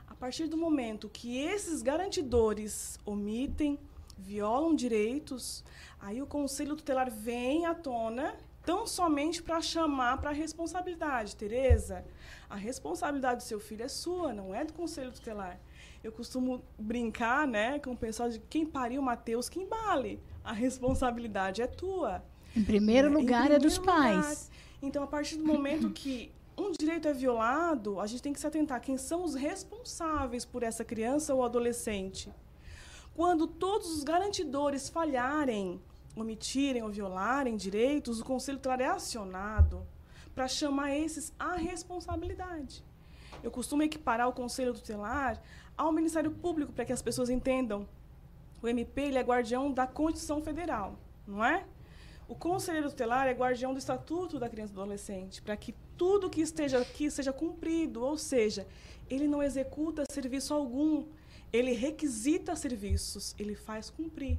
A partir do momento que esses garantidores omitem, violam direitos, aí o Conselho Tutelar vem à tona tão somente para chamar para a responsabilidade. Tereza, a responsabilidade do seu filho é sua, não é do Conselho Tutelar. Eu costumo brincar né, com o pessoal de quem pariu Mateus, quem vale. A responsabilidade é tua. Em primeiro lugar, em primeiro é dos lugar. pais. Então, a partir do momento que um direito é violado, a gente tem que se atentar quem são os responsáveis por essa criança ou adolescente. Quando todos os garantidores falharem, omitirem ou violarem direitos, o Conselho é acionado para chamar esses à responsabilidade. Eu costumo equiparar o Conselho Tutelar ao Ministério Público para que as pessoas entendam. O MP ele é guardião da Constituição Federal, não é? O conselheiro tutelar é guardião do Estatuto da Criança e do Adolescente, para que tudo que esteja aqui seja cumprido, ou seja, ele não executa serviço algum, ele requisita serviços, ele faz cumprir.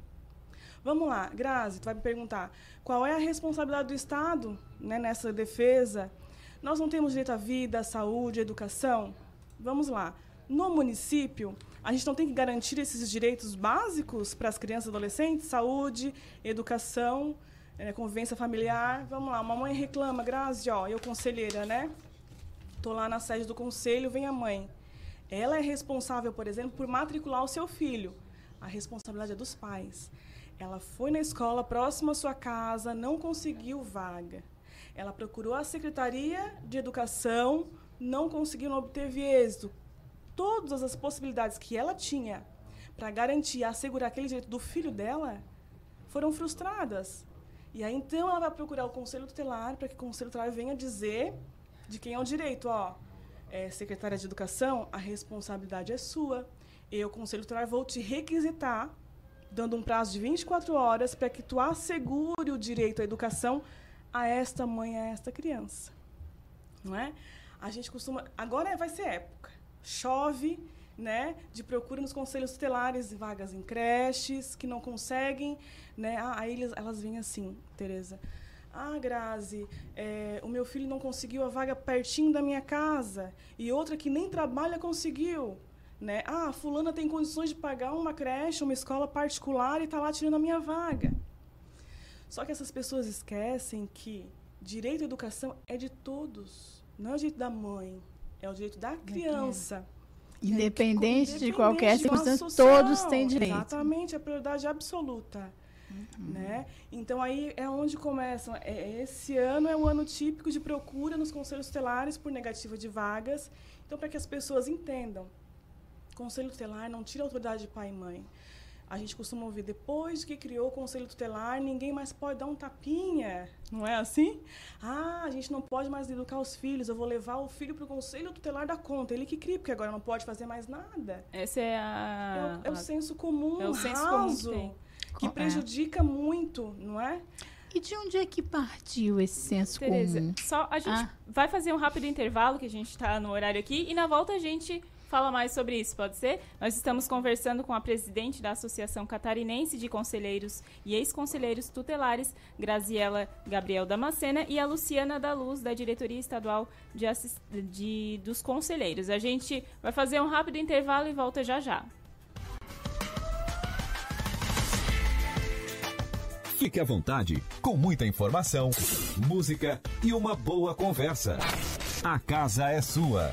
Vamos lá, Grazi, tu vai me perguntar, qual é a responsabilidade do Estado né, nessa defesa? Nós não temos direito à vida, à saúde, à educação? Vamos lá. No município, a gente não tem que garantir esses direitos básicos para as crianças e adolescentes? Saúde, educação, é, convivência familiar. Vamos lá, uma mãe reclama, Grazi, ó, eu conselheira, né? Estou lá na sede do conselho, vem a mãe. Ela é responsável, por exemplo, por matricular o seu filho. A responsabilidade é dos pais. Ela foi na escola próxima à sua casa, não conseguiu vaga. Ela procurou a Secretaria de Educação, não conseguiu, não obteve êxito. Todas as possibilidades que ela tinha para garantir, assegurar aquele direito do filho dela, foram frustradas. E aí, então, ela vai procurar o Conselho Tutelar para que o Conselho Tutelar venha dizer de quem é o direito. Ó, é, secretária de Educação, a responsabilidade é sua. Eu, Conselho Tutelar, vou te requisitar, dando um prazo de 24 horas para que tu assegure o direito à educação a esta mãe, a esta criança. Não é? A gente costuma... Agora vai ser época. Chove, né, de procura nos conselhos tutelares, vagas em creches, que não conseguem, né, ah, aí eles, elas vêm assim, Tereza, ah, Grazi, é, o meu filho não conseguiu a vaga pertinho da minha casa, e outra que nem trabalha conseguiu, né, ah, fulana tem condições de pagar uma creche, uma escola particular e está lá tirando a minha vaga. Só que essas pessoas esquecem que direito à educação é de todos, não é o direito da mãe, é o direito da criança. Independente de qualquer circunstância, todos têm direito. Exatamente, a prioridade absoluta. Uhum. Né? Então aí é onde começam. É, esse ano é o ano típico de procura nos conselhos tutelares por negativa de vagas. Então, para que as pessoas entendam, conselho tutelar não tira a autoridade de pai e mãe. A gente costuma ouvir, depois que criou o Conselho Tutelar, ninguém mais pode dar um tapinha. Não é assim? Ah, a gente não pode mais educar os filhos, eu vou levar o filho para o Conselho Tutelar da conta. Ele que cria, porque agora não pode fazer mais nada. Esse é a... É o, é o senso comum, é o senso raso, comum que, que prejudica é. muito, não é? E de onde é que partiu esse senso Tereza, comum? Só a gente ah. vai fazer um rápido intervalo, que a gente está no horário aqui, e na volta a gente fala mais sobre isso, pode ser? Nós estamos conversando com a presidente da Associação Catarinense de Conselheiros e Ex-Conselheiros Tutelares, Graziela Gabriel Damascena, e a Luciana da Luz, da Diretoria Estadual de, de dos Conselheiros. A gente vai fazer um rápido intervalo e volta já já. Fique à vontade, com muita informação, música e uma boa conversa. A casa é sua.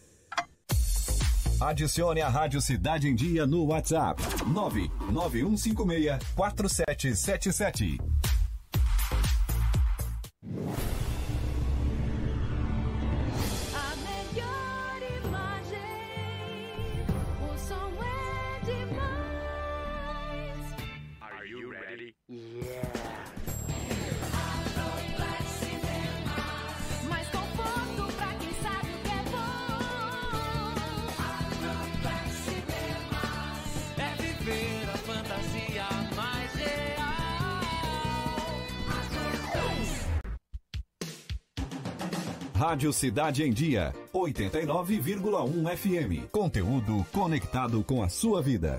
Adicione a Rádio Cidade em Dia no WhatsApp 99156 4777. Rádio Cidade em Dia 89,1 FM. Conteúdo conectado com a sua vida.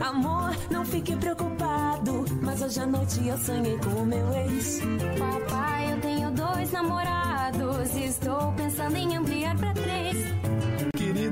Amor, não fique preocupado. Mas hoje à noite eu sonhei com o meu ex. Papai, eu tenho dois namorados. Estou pensando em ampliar pra três.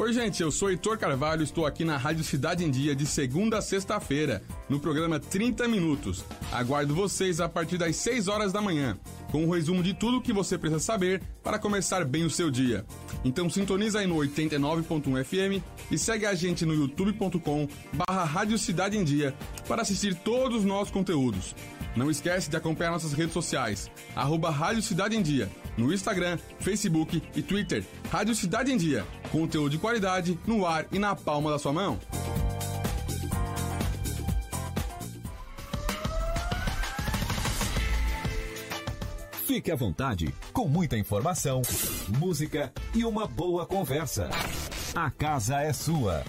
Oi, gente, eu sou Heitor Carvalho, estou aqui na Rádio Cidade em Dia de segunda a sexta-feira, no programa 30 Minutos. Aguardo vocês a partir das 6 horas da manhã, com um resumo de tudo o que você precisa saber para começar bem o seu dia. Então sintoniza aí no 89.1 FM e segue a gente no youtube.com barra Rádio Cidade em Dia para assistir todos os nossos conteúdos. Não esquece de acompanhar nossas redes sociais, arroba Rádio Cidade em Dia, no Instagram, Facebook e Twitter. Rádio Cidade em Dia, conteúdo de qualidade no ar e na palma da sua mão. Fique à vontade, com muita informação, música e uma boa conversa. A casa é sua.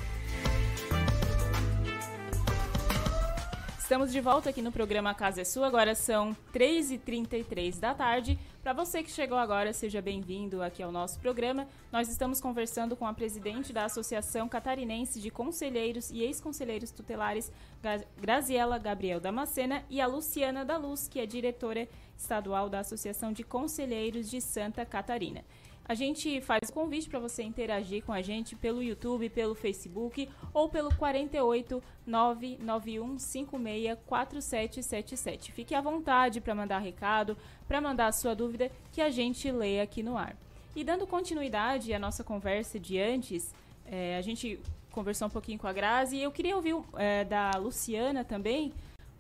Estamos de volta aqui no programa Casa é Sua. Agora são 3h33 da tarde. Para você que chegou agora, seja bem-vindo aqui ao nosso programa. Nós estamos conversando com a presidente da Associação Catarinense de Conselheiros e Ex-Conselheiros Tutelares, Gra- Graziela Gabriel Damascena, e a Luciana da Luz, que é diretora estadual da Associação de Conselheiros de Santa Catarina. A gente faz o convite para você interagir com a gente pelo YouTube, pelo Facebook ou pelo 48 991 56 4777. Fique à vontade para mandar recado, para mandar a sua dúvida que a gente lê aqui no ar. E dando continuidade à nossa conversa de antes, eh, a gente conversou um pouquinho com a Grazi e eu queria ouvir eh, da Luciana também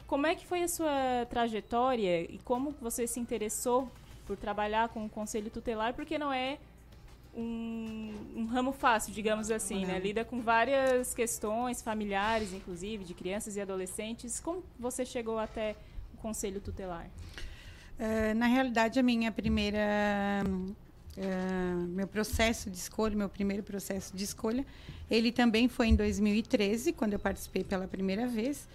como é que foi a sua trajetória e como você se interessou por trabalhar com o conselho tutelar, porque não é um, um ramo fácil, digamos assim, né? Lida com várias questões familiares, inclusive, de crianças e adolescentes. Como você chegou até o conselho tutelar? Eh, na realidade, a minha primeira. eh, meu processo de escolha, meu primeiro processo de escolha, ele também foi em 2013, quando eu participei pela primeira vez.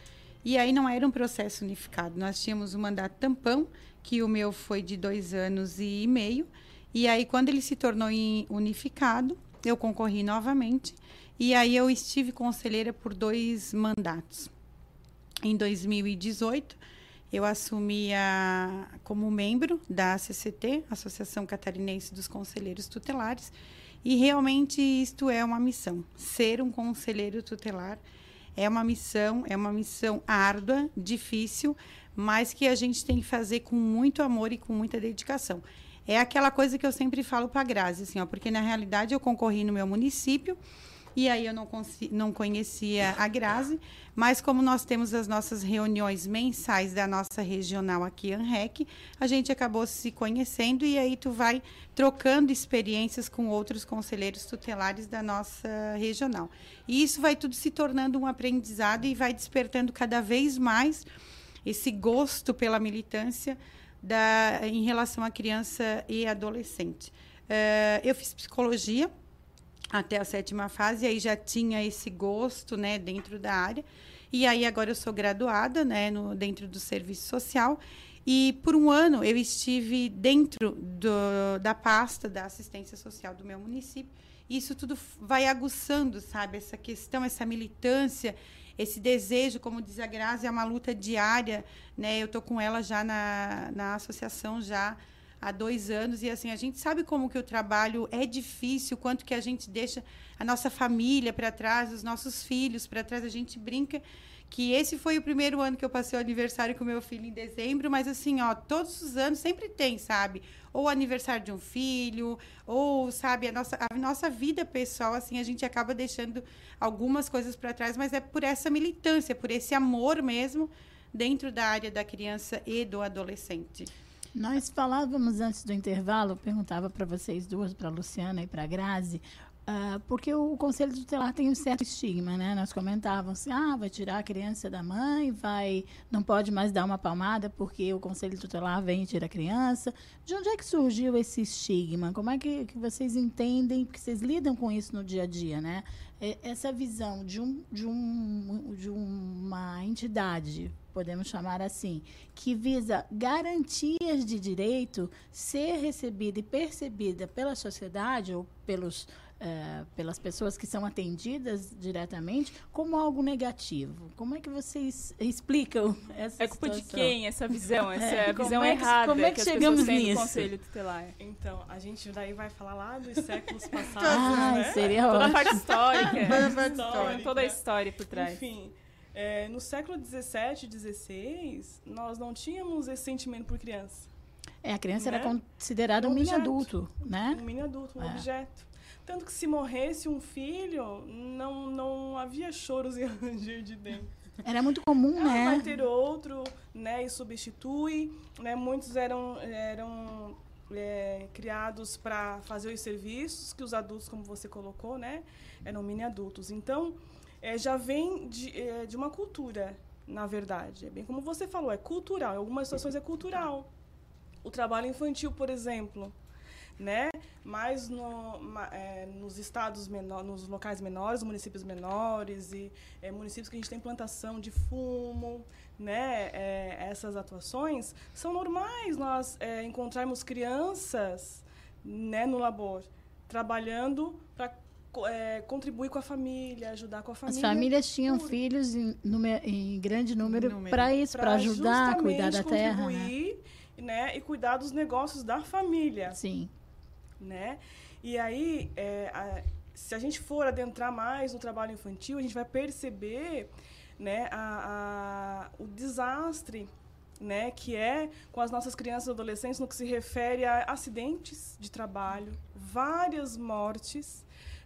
E aí não era um processo unificado. Nós tínhamos um mandato tampão, que o meu foi de dois anos e meio. E aí, quando ele se tornou unificado, eu concorri novamente. E aí eu estive conselheira por dois mandatos. Em 2018, eu assumi a, como membro da ACCT, Associação Catarinense dos Conselheiros Tutelares, e realmente isto é uma missão. Ser um conselheiro tutelar é uma missão, é uma missão árdua, difícil, mas que a gente tem que fazer com muito amor e com muita dedicação. É aquela coisa que eu sempre falo para a Grazi, assim, ó, porque na realidade eu concorri no meu município e aí eu não, não conhecia a Grazi, mas como nós temos as nossas reuniões mensais da nossa regional aqui, ANREC, a gente acabou se conhecendo e aí tu vai trocando experiências com outros conselheiros tutelares da nossa regional. E isso vai tudo se tornando um aprendizado e vai despertando cada vez mais esse gosto pela militância da, em relação à criança e adolescente. Eh, eu fiz psicologia até a sétima fase, e aí já tinha esse gosto, né, dentro da área. E aí agora eu sou graduada, né, no, dentro do serviço social. E por um ano eu estive dentro do, da pasta da assistência social do meu município. Isso tudo vai aguçando, sabe, essa questão, essa militância, esse desejo, como diz a Grazi, é uma luta diária, né? Eu tô com ela já na, na associação já há dois anos e assim a gente sabe como que o trabalho é difícil, quanto que a gente deixa a nossa família para trás, os nossos filhos para trás, a gente brinca que esse foi o primeiro ano que eu passei o aniversário com meu filho em dezembro, mas assim, ó, todos os anos sempre tem, sabe? Ou aniversário de um filho, ou sabe, a nossa, a nossa vida pessoal, assim, a gente acaba deixando algumas coisas para trás, mas é por essa militância, por esse amor mesmo dentro da área da criança e do adolescente. Nós falávamos antes do intervalo, perguntava para vocês duas, para Luciana e para Grazi, uh, porque o Conselho Tutelar tem um certo estigma, né? Nós comentávamos, assim, ah, vai tirar a criança da mãe, vai, não pode mais dar uma palmada porque o Conselho Tutelar vem e tira a criança. De onde é que surgiu esse estigma? Como é que, que vocês entendem, porque vocês lidam com isso no dia a dia, né? Essa visão de, um, de, um, de uma entidade podemos chamar assim, que visa garantias de direito ser recebida e percebida pela sociedade ou pelos, uh, pelas pessoas que são atendidas diretamente como algo negativo. Como é que vocês explicam essa É culpa situação? de quem essa visão, (laughs) essa é, visão é que- errada como é que as chegamos nisso? Conselho Tutelar? Então, a gente daí vai falar lá dos (laughs) séculos passados, Ai, né? seria Toda a ótimo. parte histórica. Toda a parte histórica. Toda a história por trás. Enfim, é, no século XVII e XVI, nós não tínhamos esse sentimento por criança. É, a criança Né? era considerada um, mini objeto. adulto, né? Um mini adulto, um É. objeto. Tanto que se morresse um filho, não, não havia choros (laughs) e ranger de dentro. Era muito comum, Ela né? vai ter outro, né, e substitui, né, muitos eram, eram é, criados para fazer os serviços que os adultos, como você colocou, né, eram mini adultos. Então, é, já vem de, é, de uma cultura, na verdade. É bem como você falou, é cultural. Em algumas situações é cultural. O trabalho infantil, por exemplo, né? Mas no, é, nos estados menores, nos locais menores, municípios menores e é, municípios que a gente tem plantação de fumo, né? É, essas atuações são normais nós é, encontrarmos crianças, né, no labor trabalhando para contribuir com a família, ajudar com a As família. famílias tinham filhos em, em grande número Número. para isso, para ajudar, cuidar da terra. Né? né? E cuidar dos negócios da família. Sim. Né? E aí, é, a- se a gente for adentrar mais no trabalho infantil, a gente vai perceber né, a- a- o desastre né, que é com as nossas crianças e adolescentes no que se refere a acidentes de trabalho, várias mortes,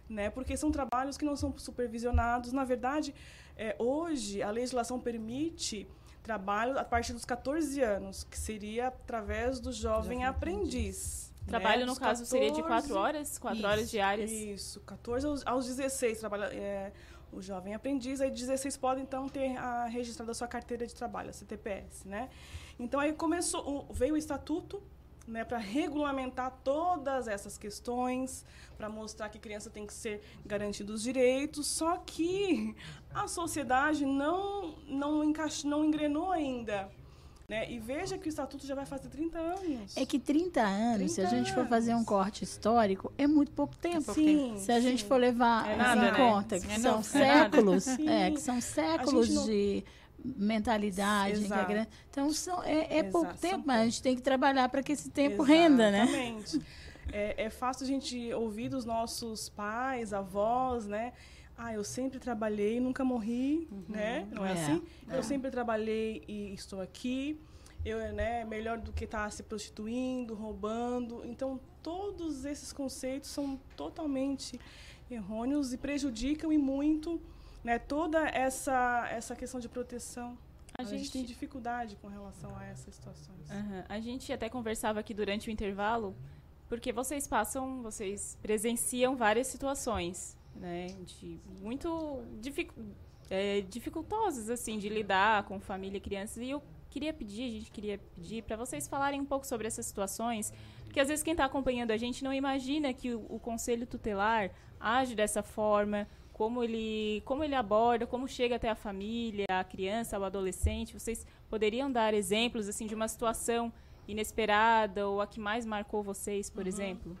né, porque são trabalhos que não são supervisionados. Na verdade, é, hoje a legislação permite trabalho a partir dos 14 anos, que seria através do jovem aprendiz. né, Trabalho, no dos caso, seria de 14 quatro horas? Quatro horas Isso, diárias? Isso, 14 aos, aos 16 trabalha, é, o jovem aprendiz, aí 16 pode então ter a, registrado a sua carteira de trabalho, a CTPS, né? Então aí começou, o- veio o estatuto, né, para regulamentar todas essas questões, para mostrar que criança tem que ser garantido os direitos, só que a sociedade não não encaixa, não engrenou ainda, né? E veja que o estatuto já vai fazer 30 anos. É que 30 anos, se a 30 gente for fazer um corte histórico, é muito pouco tempo. pouco tempo. se a gente sim. for levar É em nada, né? conta que É são não- é nada. séculos, (laughs) Sim. é, que são séculos não- de mentalidade. que é. Então, são, é, é pouco são tempo, mas a gente tem que trabalhar para que esse tempo renda, né? Exatamente. É, é fácil a gente ouvir dos nossos pais, avós, né? Ah, eu sempre trabalhei e nunca morri, né? Não é, É, assim? é. Eu sempre trabalhei e estou aqui. Eu, né, melhor do que estar se prostituindo, roubando. Então, todos esses conceitos são totalmente errôneos e prejudicam e muito, né, toda essa essa questão de proteção. A A, gente... gente- tem dificuldade com relação a essas situações. Aham. A gente até conversava aqui durante o intervalo, porque vocês passam, vocês presenciam várias situações, né, de muito dificu é, dificultosas, assim, de lidar com família e crianças. E eu queria pedir, a gente queria pedir para vocês falarem um pouco sobre essas situações, porque às vezes quem está acompanhando a gente não imagina que o, o conselho tutelar age dessa forma, como ele, como ele aborda, como chega até a família, a criança, o adolescente. Vocês poderiam dar exemplos assim de uma situação inesperada ou a que mais marcou vocês, por Uhum. exemplo?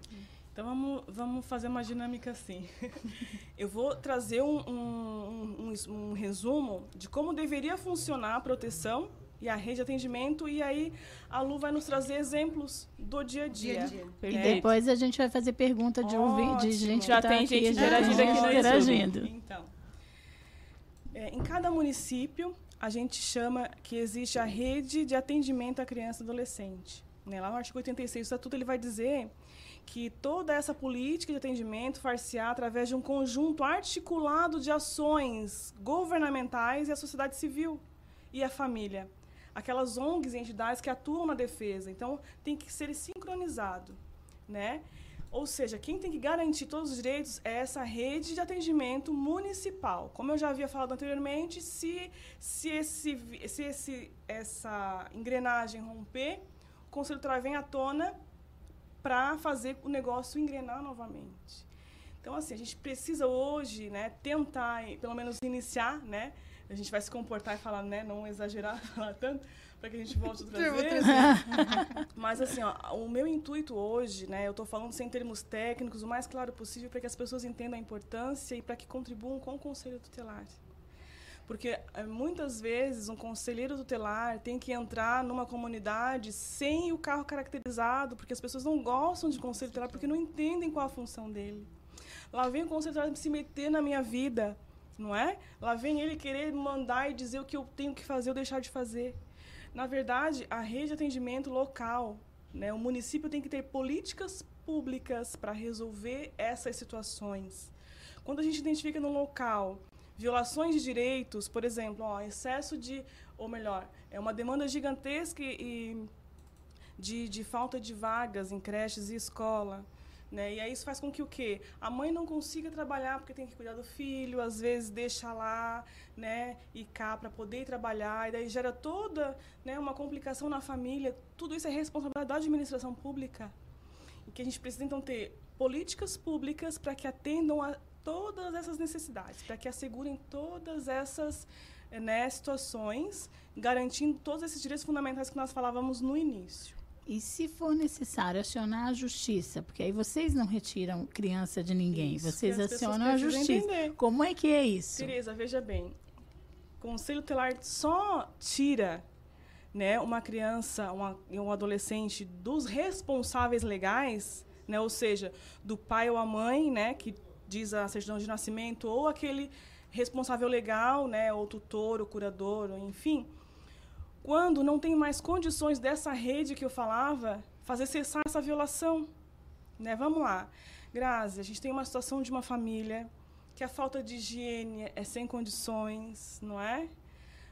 Então vamos, vamos fazer uma dinâmica assim. (laughs) Eu vou trazer um, um, um- um resumo de como deveria funcionar a proteção e a rede de atendimento, e aí a Lu vai nos trazer exemplos do dia a dia. E depois a gente vai fazer pergunta de, ouvi- de gente Já que tá tem aqui, gente interagindo aqui gente no interagindo. Então, é, em cada município, a gente chama que existe a rede de atendimento à criança e adolescente. Né? Lá no artigo 86 do Estatuto, ele vai dizer que toda essa política de atendimento far-se-á através de um conjunto articulado de ações governamentais e a sociedade civil e a família. Aquelas ONGs e entidades que atuam na defesa. Então, tem que ser sincronizado. Né? Ou seja, quem tem que garantir todos os direitos é essa rede de atendimento municipal. Como eu já havia falado anteriormente, se, se, esse, se esse, essa engrenagem romper, o Conselho vem à tona para fazer o negócio engrenar novamente. Então, assim, a gente precisa hoje né, tentar, pelo menos, iniciar, né? A gente vai se comportar e falar, né? Não exagerar, (laughs) falar tanto, para que a gente volte vezes. (laughs) trazer. Mas, assim, ó, o meu intuito hoje, né? Eu estou falando sem termos técnicos, o mais claro possível, para que as pessoas entendam a importância e para que contribuam com o Conselho Tutelar. Porque eh, muitas vezes um conselheiro tutelar tem que entrar numa comunidade sem o carro caracterizado, porque as pessoas não gostam de conselho tutelar porque não entendem qual a função dele. Lá vem o conselho tutelar se meter na minha vida, não é? Lá vem ele querer mandar e dizer o que eu tenho que fazer ou deixar de fazer. Na verdade, a rede de atendimento local, né, o município tem que ter políticas públicas para resolver essas situações. Quando a gente identifica no local violações de direitos, por exemplo, ó, excesso de, ou melhor, é uma demanda gigantesca e de, de falta de vagas em creches e escola. Né? E aí isso faz com que o quê? A mãe não consiga trabalhar porque tem que cuidar do filho, às vezes deixa lá, né, e cá para poder trabalhar, e daí gera toda, né, uma complicação na família. Tudo isso é responsabilidade da administração pública. E que a gente precisa então ter políticas públicas para que atendam a todas essas necessidades, para que assegurem todas essas eh, né, situações, garantindo todos esses direitos fundamentais que nós falávamos no início. E se for necessário acionar a justiça, porque aí vocês não retiram criança de ninguém, Isso, vocês acionam a justiça. entender. Como é que é isso? Tereza, veja bem. Conselho Tutelar só tira né, uma criança uma, um adolescente dos responsáveis legais, né, ou seja, do pai ou a mãe, né, que diz a certidão de nascimento, ou aquele responsável legal, né, ou tutor, ou curador, enfim, quando não tem mais condições dessa rede que eu falava fazer cessar essa violação. Né? Vamos lá. Grazi, a gente tem uma situação de uma família que a falta de higiene é sem condições, não é?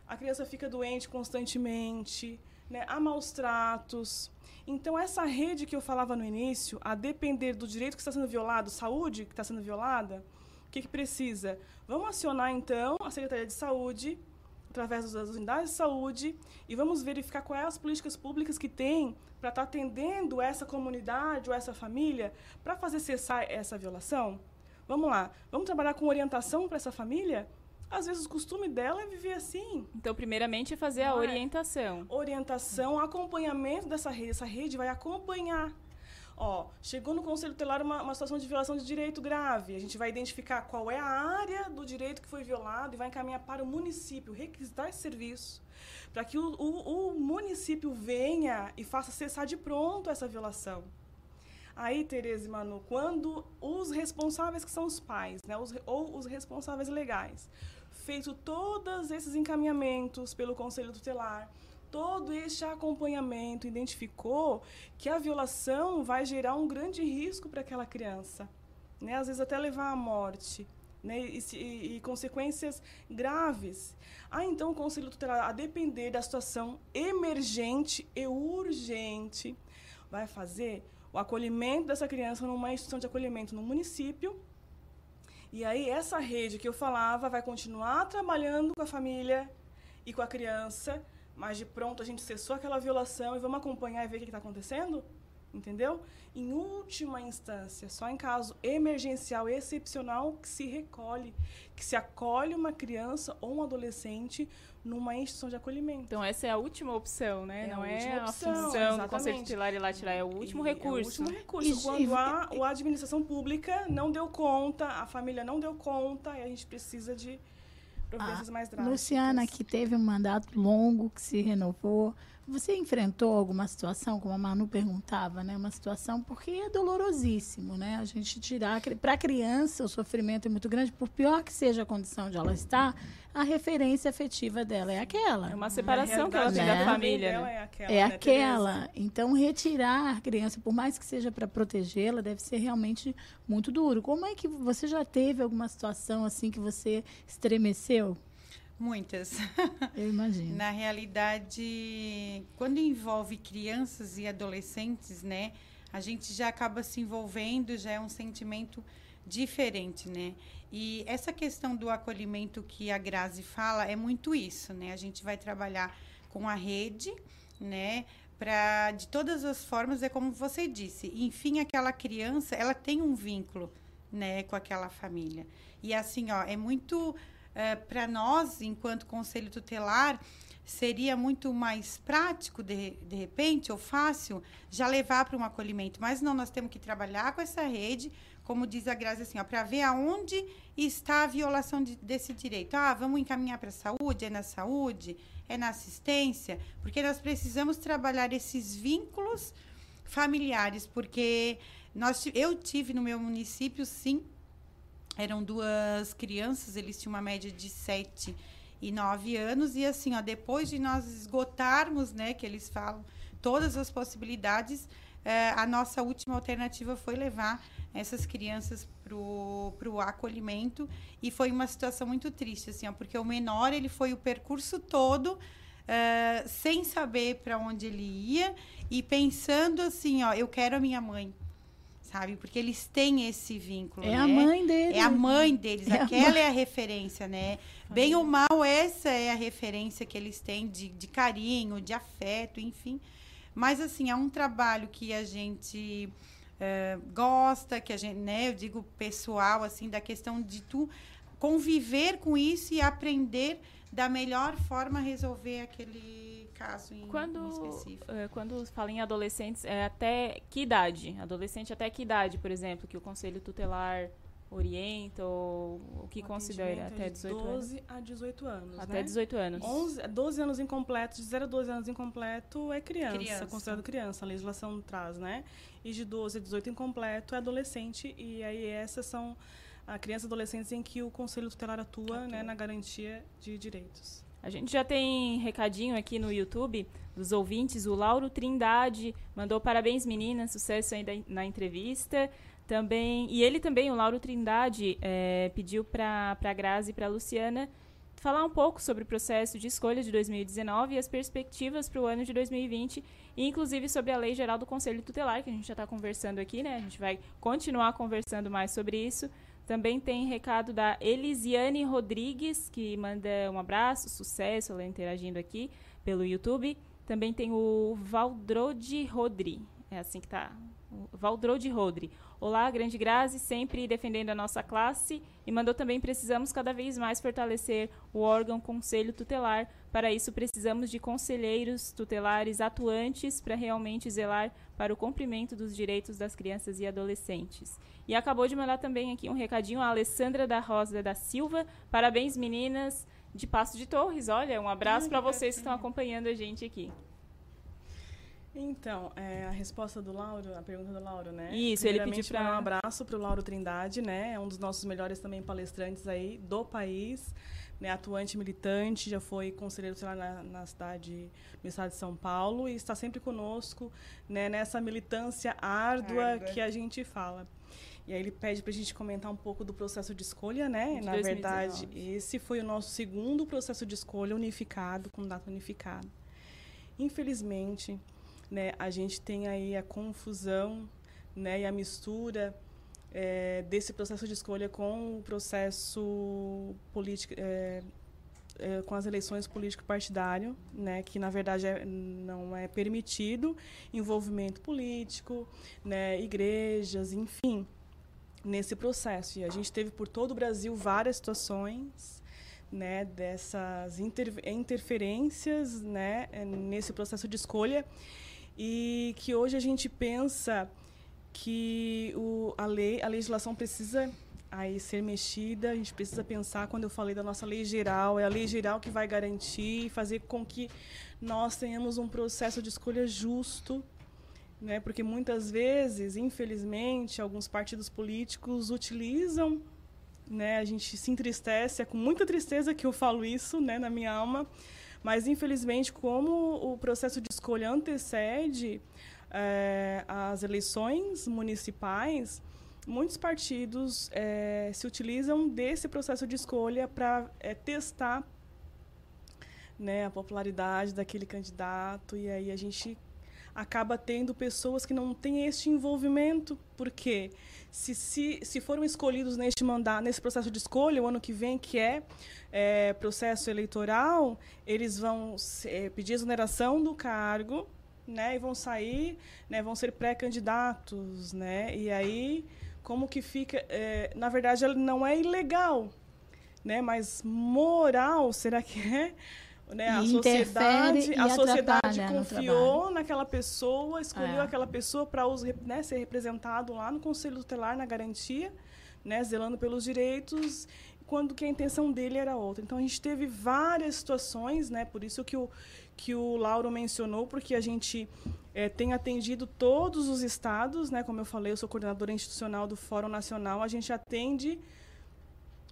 A criança fica doente constantemente, né? há maus tratos. Então, essa rede que eu falava no início, a depender do direito que está sendo violado, saúde que está sendo violada, o que, que precisa? Vamos acionar, então, a Secretaria de Saúde, através das unidades de saúde, e vamos verificar quais as políticas públicas que tem para estar atendendo essa comunidade ou essa família para fazer cessar essa violação? Vamos lá, vamos trabalhar com orientação para essa família? Às vezes o costume dela é viver assim. Então, primeiramente, é fazer a Não é? orientação. Orientação, acompanhamento dessa rede. Essa rede vai acompanhar. Ó, chegou no Conselho Tutelar uma, uma situação de violação de direito grave. A gente vai identificar qual é a área do direito que foi violado e vai encaminhar para o município, requisitar esse serviço, para que o, o, o município venha e faça cessar de pronto essa violação. Aí, Tereza e Manu, quando os responsáveis, que são os pais, né, os, ou os responsáveis legais, feito todos esses encaminhamentos pelo Conselho Tutelar, todo este acompanhamento identificou que a violação vai gerar um grande risco para aquela criança, né, às vezes até levar à morte. Né, e, e- e consequências graves. Ah, então o Conselho Tutelar, a depender da situação emergente e urgente, vai fazer o acolhimento dessa criança numa instituição de acolhimento no município. E aí essa rede que eu falava vai continuar trabalhando com a família e com a criança mas de pronto a gente cessou aquela violação e vamos acompanhar e ver o que está acontecendo? Entendeu? Em última instância, só em caso emergencial, excepcional, que se recolhe, que se acolhe uma criança ou um adolescente numa instituição de acolhimento. Então essa é a última opção, né? É a Não é a opção, função do. Conselho Tutelar ir lá tirar, é o último E recurso. É o último recurso. Quando a, a administração pública não deu conta, a família não deu conta, e a gente precisa de providências mais drásticas. Luciana, que teve um mandato longo, que se renovou, você enfrentou alguma situação, como a Manu perguntava, né? Uma situação porque é dolorosíssimo, né? A gente tirar para a criança o sofrimento é muito grande, por pior que seja a condição de ela estar, a referência afetiva dela é aquela. É uma separação que ela tem Né? da família. né? é aquela, É né, aquela. Então, retirar a criança, por mais que seja para protegê-la, deve ser realmente muito duro. Como é que você já teve alguma situação assim que você estremeceu? Muitas. Eu imagino. (laughs) Na realidade, quando envolve crianças e adolescentes, né, a gente já acaba se envolvendo, já é um sentimento diferente, né? E essa questão do acolhimento que a Grazi fala é muito isso, né? A gente vai trabalhar com a rede, né? Para de todas as formas é como você disse, enfim, aquela criança, ela tem um vínculo, né, com aquela família. E assim, ó, é muito para nós, enquanto conselho tutelar, seria muito mais prático, de, de repente, ou fácil, já levar para um acolhimento. Mas não, nós temos que trabalhar com essa rede, como diz a Grazi, assim, para ver aonde está a violação de, desse direito. Ah, vamos encaminhar para a saúde, é na saúde, é na assistência, porque nós precisamos trabalhar esses vínculos familiares, porque nós, eu tive no meu município, sim, eram duas crianças, eles tinham uma média de 7 e 9 anos, e assim, ó, depois de nós esgotarmos, né, que eles falam, todas as possibilidades, eh, a nossa última alternativa foi levar essas crianças pro, pro acolhimento, e foi uma situação muito triste, assim, ó, porque o menor, ele foi o percurso todo, eh, sem saber para onde ele ia, e pensando assim, ó, eu quero a minha mãe, sabe? Porque eles têm esse vínculo. É né? a mãe deles. É a mãe deles. (laughs) É a Aquela mãe. é a referência, né? Bem ou mal, essa é a referência que eles têm de, de carinho, de afeto, enfim. Mas, assim, é um trabalho que a gente eh, gosta, que a gente, né? Eu digo pessoal, assim, da questão de tu conviver com isso e aprender da melhor forma a resolver aquele caso em, em Quando, específico. eh, quando fala em adolescentes, é até que idade? Adolescente até que idade, por exemplo, que o Conselho Tutelar orienta ou o que O considera? Até de 18 12 anos? a 18 anos. Até né? 18 anos. 11, 12 anos incompletos, de 0 a 12 anos incompleto é criança, Criança. considerado criança, a legislação traz, né? E de 12 a 18 incompleto é adolescente, e aí essas são a criança e adolescentes em que o Conselho Tutelar atua, né, na garantia de direitos. A gente já tem recadinho aqui no YouTube dos ouvintes. O Lauro Trindade mandou parabéns, meninas, sucesso aí da- na entrevista. Também, e ele também, o Lauro Trindade, eh, pediu para a Grazi e para a Luciana falar um pouco sobre o processo de escolha de 2019 e as perspectivas para o ano de 2020, e inclusive sobre a Lei Geral do Conselho Tutelar, que a gente já está conversando aqui, né? A gente vai continuar conversando mais sobre isso. Também tem recado da Elisiane Rodrigues, que manda um abraço, sucesso, ela interagindo aqui pelo YouTube. Também tem o Valdrode Rodri, é assim que tá. O Valdrode Rodri. Olá, Grande Grazi, sempre defendendo a nossa classe. E mandou também: precisamos cada vez mais fortalecer o órgão Conselho Tutelar. Para isso, precisamos de conselheiros tutelares atuantes para realmente zelar para o cumprimento dos direitos das crianças e adolescentes. E acabou de mandar também aqui um recadinho a Alessandra da Rosa da Silva. Parabéns, meninas de Passo de Torres. Olha, um abraço para vocês que estão acompanhando a gente aqui. Então, é, a resposta do Lauro, a pergunta do Lauro, né? Isso, ele pediu pra- mandar um abraço para o Lauro Trindade, né? É um dos nossos melhores também palestrantes aí do país, né? Atuante, militante, já foi conselheiro sei lá, na, na cidade, no estado de São Paulo e está sempre conosco, né? Nessa militância árdua, Árdua. que a gente fala. E aí ele pede para a gente comentar um pouco do processo de escolha, né? De Na 2019. verdade, esse foi o nosso segundo processo de escolha unificado, com data unificada. Infelizmente, né, a gente tem aí a confusão né, e a mistura eh, desse processo de escolha com o processo político, eh, eh, com as eleições político-partidário, né, que na verdade é, não é permitido envolvimento político, né, igrejas, enfim, nesse processo. E a gente teve por todo o Brasil várias situações né, dessas inter interferências né, nesse processo de escolha e que hoje a gente pensa que o, a lei, a legislação precisa aí ser mexida, a gente precisa pensar, quando eu falei da nossa lei geral, é a lei geral que vai garantir e fazer com que nós tenhamos um processo de escolha justo, né? porque muitas vezes, infelizmente, alguns partidos políticos utilizam, né? a gente se entristece, é com muita tristeza que eu falo isso né? na minha alma, mas infelizmente, como o processo de escolha antecede é, as eleições municipais, muitos partidos é, se utilizam desse processo de escolha para é, testar né, a popularidade daquele candidato. E aí a gente acaba tendo pessoas que não têm este envolvimento, porque se, se, se foram escolhidos neste mandato, nesse processo de escolha, o ano que vem, que é, é processo eleitoral, eles vão é, pedir exoneração do cargo, né, e vão sair, né, vão ser pré-candidatos, né, e aí como que fica, é, na verdade, não é ilegal, né? Mas moral, será que é? Né? A sociedade, a sociedade confiou naquela pessoa, escolheu é. aquela pessoa para né, ser representado lá no Conselho Tutelar na garantia, né, zelando pelos direitos, quando que a intenção dele era outra. Então a gente teve várias situações, né? Por isso que o que o Lauro mencionou, porque a gente é, tem atendido todos os estados, né? Como eu falei, eu sou coordenadora institucional do Fórum Nacional, a gente atende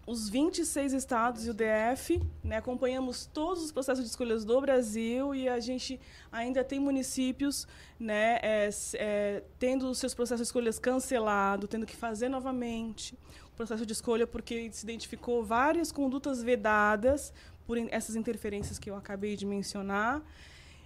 os 26 estados e o DF, né? acompanhamos todos os processos de escolhas do Brasil e a gente ainda tem municípios né, é, é, tendo os seus processos de escolhas cancelados, tendo que fazer novamente o processo de escolha porque se identificou várias condutas vedadas por essas interferências que eu acabei de mencionar.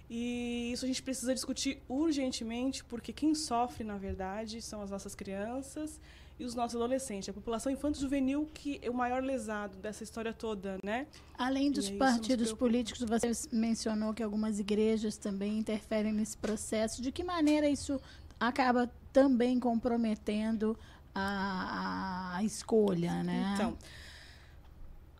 E isso a gente precisa discutir urgentemente, porque quem sofre, na verdade, são as nossas crianças e os nossos adolescentes. A população infanto-juvenil que é o maior lesado dessa história toda, né? Além dos partidos políticos, você mencionou que algumas igrejas também interferem nesse processo. De que maneira isso acaba também comprometendo a, a escolha, né? Então,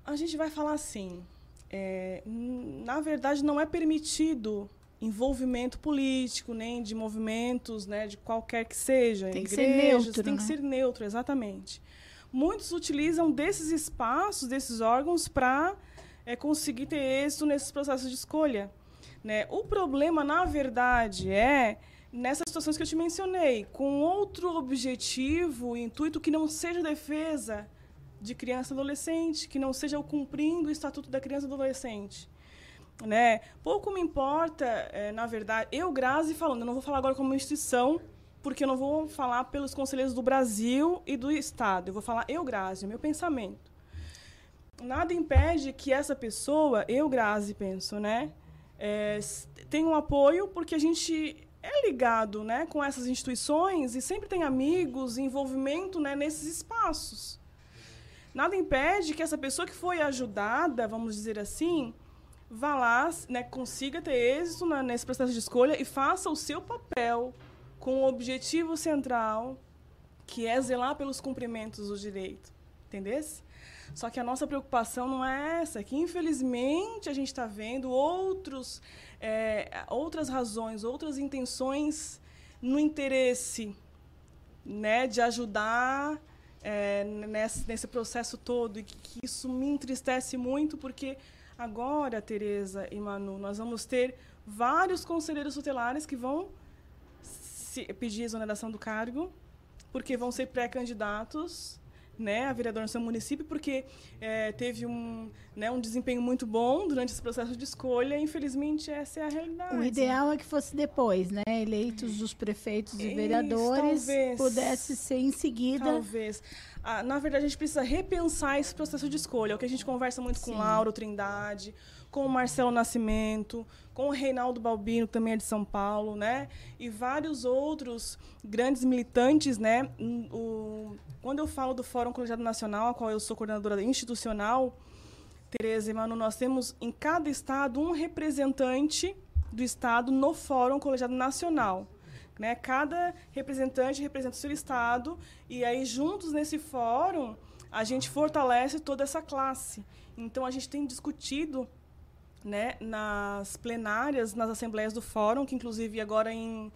a gente vai falar assim, é, na verdade, não é permitido envolvimento político, nem de movimentos, né, de qualquer que seja. Tem que ser neutro. Tem né? que ser neutro, exatamente. Muitos utilizam desses espaços, desses órgãos, para é, conseguir ter êxito nesses processos de escolha. Né? O problema, na verdade, é nessas situações que eu te mencionei, com outro objetivo, intuito que não seja defesa de criança e adolescente, que não seja o cumprindo o Estatuto da Criança e Adolescente. Né? Pouco me importa, é, na verdade, eu, Grazi, falando, eu não vou falar agora como instituição, porque eu não vou falar pelos conselheiros do Brasil e do Estado, eu vou falar eu, Grazi, meu pensamento. Nada impede que essa pessoa, eu, Grazi, penso, né, é, tenha um apoio, porque a gente é ligado né, com essas instituições e sempre tem amigos, envolvimento né, nesses espaços. Nada impede que essa pessoa que foi ajudada, vamos dizer assim, vá lá, né, consiga ter êxito na, nesse processo de escolha e faça o seu papel com o objetivo central, que é zelar pelos cumprimentos do direito. Entendesse? Só que a nossa preocupação não é essa, é que infelizmente a gente está vendo outros, é, outras razões, outras intenções no interesse né, de ajudar é, nesse, nesse processo todo e que isso me entristece muito porque agora, Tereza e Manu, nós vamos ter vários conselheiros tutelares que vão pedir exoneração do cargo porque vão ser pré-candidatos né, a vereadora no seu município, porque é, teve um, né, um desempenho muito bom durante esse processo de escolha. Infelizmente, essa é a realidade. O ideal é que fosse depois, né? Eleitos os prefeitos e vereadores, talvez, pudesse ser em seguida. Talvez. Ah, na verdade, a gente precisa repensar esse processo de escolha. É o que a gente conversa muito Sim. com Lauro Trindade, com o Marcelo Nascimento, com o Reinaldo Balbino, que também é de São Paulo, né? E vários outros grandes militantes, né? O, quando eu falo do Fórum Colegiado Nacional, a qual eu sou coordenadora institucional, Tereza e Manu, nós temos em cada estado um representante do estado no Fórum Colegiado Nacional. Né? Cada representante representa o seu estado e aí juntos nesse fórum a gente fortalece toda essa classe. Então a gente tem discutido né, nas plenárias, nas assembleias do fórum, que inclusive agora em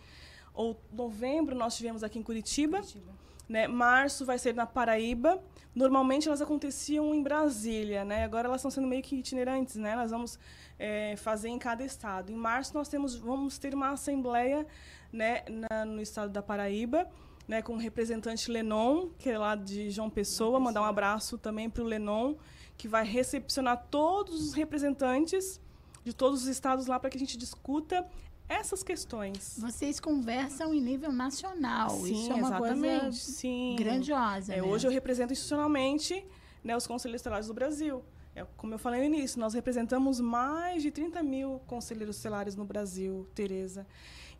ou, novembro nós tivemos aqui em Curitiba. Curitiba. Né? Março vai ser na Paraíba. Normalmente elas aconteciam em Brasília, né? Agora elas estão sendo meio que itinerantes, né? Nós vamos é, fazer em cada estado. Em março nós temos, vamos ter uma assembleia, né, na, no estado da Paraíba, né, com o representante Lenon, que é lá de João Pessoa. Mandar um abraço também para o Lenon, que vai recepcionar todos os representantes de todos os estados lá para que a gente discuta essas questões. Vocês conversam em nível nacional. Sim, Isso é uma exatamente. coisa Sim. grandiosa. É, hoje eu represento institucionalmente né, os conselheiros tutelares do Brasil. É, como eu falei no início, nós representamos mais de 30 mil conselheiros tutelares no Brasil, Tereza.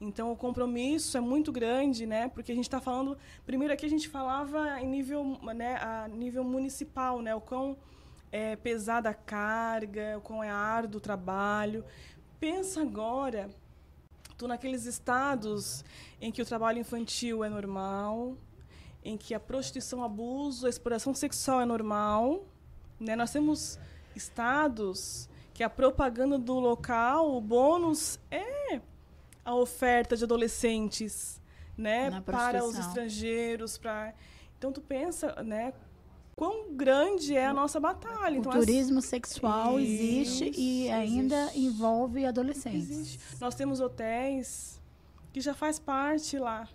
Então, o compromisso é muito grande, né? Porque a gente está falando... Primeiro aqui a gente falava em nível, né, a nível municipal, né? O quão é pesada a carga, o quão é árduo o trabalho. Pensa agora tu naqueles estados em que o trabalho infantil é normal, em que a prostituição, abuso, a exploração sexual é normal, né? Nós temos estados que a propaganda do local, o bônus é a oferta de adolescentes, né, para os estrangeiros, para Então tu pensa, né, quão grande é a nossa batalha. O então, turismo as... sexual Isso, existe e ainda existe. envolve adolescentes. Existe. Nós temos hotéis que já faz parte lá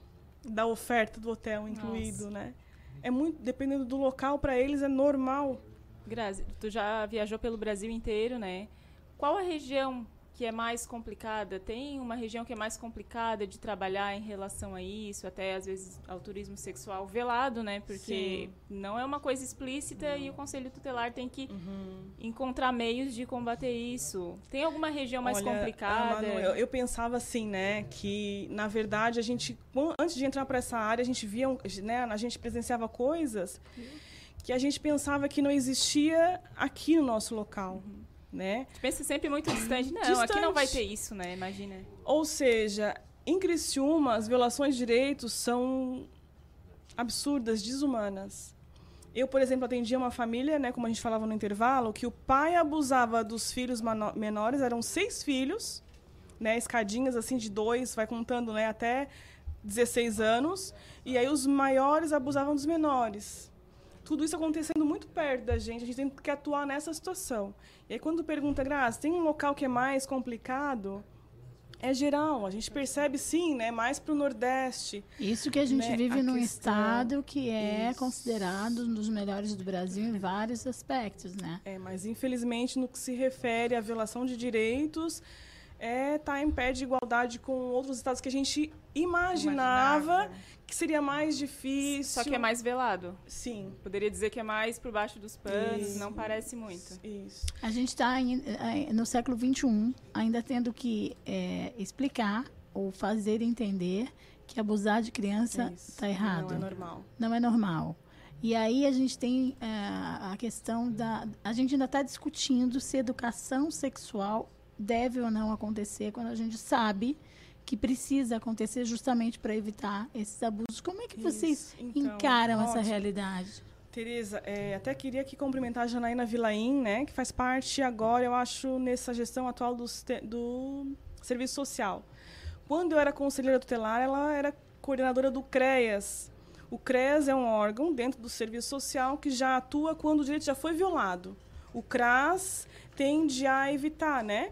da oferta do hotel incluído, nossa. né? É muito dependendo do local para eles é normal. Grazi, tu já viajou pelo Brasil inteiro, né? Qual a região que é mais complicada? Tem uma região que é mais complicada de trabalhar em relação a isso, até às vezes ao turismo sexual velado, né? Porque Sim. não é uma coisa explícita e o Conselho Tutelar tem que uhum. encontrar meios de combater isso. Tem alguma região mais Olha, complicada? Manu, eu, eu, pensava assim, né? Que na verdade a gente, antes de entrar para essa área, a gente via, né? A gente presenciava coisas. Que a gente pensava que não existia aqui no nosso local. Uhum né? Pensa sempre muito distante. Não, distante. aqui não vai ter isso, né? Imagina. Ou seja, em Criciúma, as violações de direitos são absurdas, desumanas. Eu, por exemplo, atendia uma família, né, como a gente falava no intervalo, que o pai abusava dos filhos menores, eram seis filhos, né, escadinhas assim de dois, vai contando, né, até 16 anos, e aí os maiores abusavam dos menores tudo isso acontecendo muito perto da gente, a gente tem que atuar nessa situação. E aí, quando pergunta, Graça, tem um local que é mais complicado? É geral, a gente percebe sim, né? Mais para o Nordeste. Isso que a gente né? vive a num questão... estado que é Isso. considerado um dos melhores do Brasil em vários aspectos, né? É, mas infelizmente no que se refere à violação de direitos, é tá em pé de igualdade com outros estados que a gente imaginava, imaginava, que seria mais difícil. Só que é mais velado. Sim. Poderia dizer que é mais por baixo dos panos, Isso. não parece muito. Isso. A gente está no século XXI, ainda tendo que é, explicar ou fazer entender que abusar de criança está errado. Não é normal. Não é normal. E aí a gente tem é, a questão da. A gente ainda está discutindo se educação sexual deve ou não acontecer quando a gente sabe que precisa acontecer justamente para evitar esses abusos. Como é que vocês então, encaram ótimo. essa realidade? Tereza, é, até queria aqui cumprimentar a Janaína Vilaim, né, que faz parte agora, eu acho, nessa gestão atual do, do serviço social. Quando eu era conselheira tutelar, ela era coordenadora do CREAS. O CREAS é um órgão dentro do serviço social que já atua quando o direito já foi violado. O CRAS tende a evitar, né?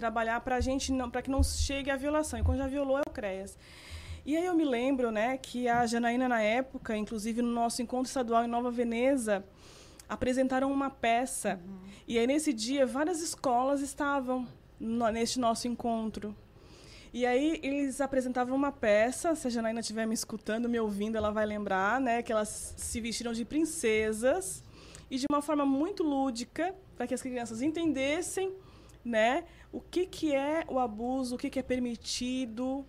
Trabalhar para gente não, para que não chegue à violação. E quando já violou é o CREAS. E aí eu me lembro, né, que a Janaína na época, inclusive no nosso encontro estadual em Nova Veneza, apresentaram uma peça. Uhum. E aí nesse dia várias escolas estavam no, neste nosso encontro. E aí eles apresentavam uma peça, se a Janaína estiver me escutando, me ouvindo, ela vai lembrar, né, que elas se vestiram de princesas e de uma forma muito lúdica, para que as crianças entendessem, né, o que, que é o abuso, o que, que é permitido.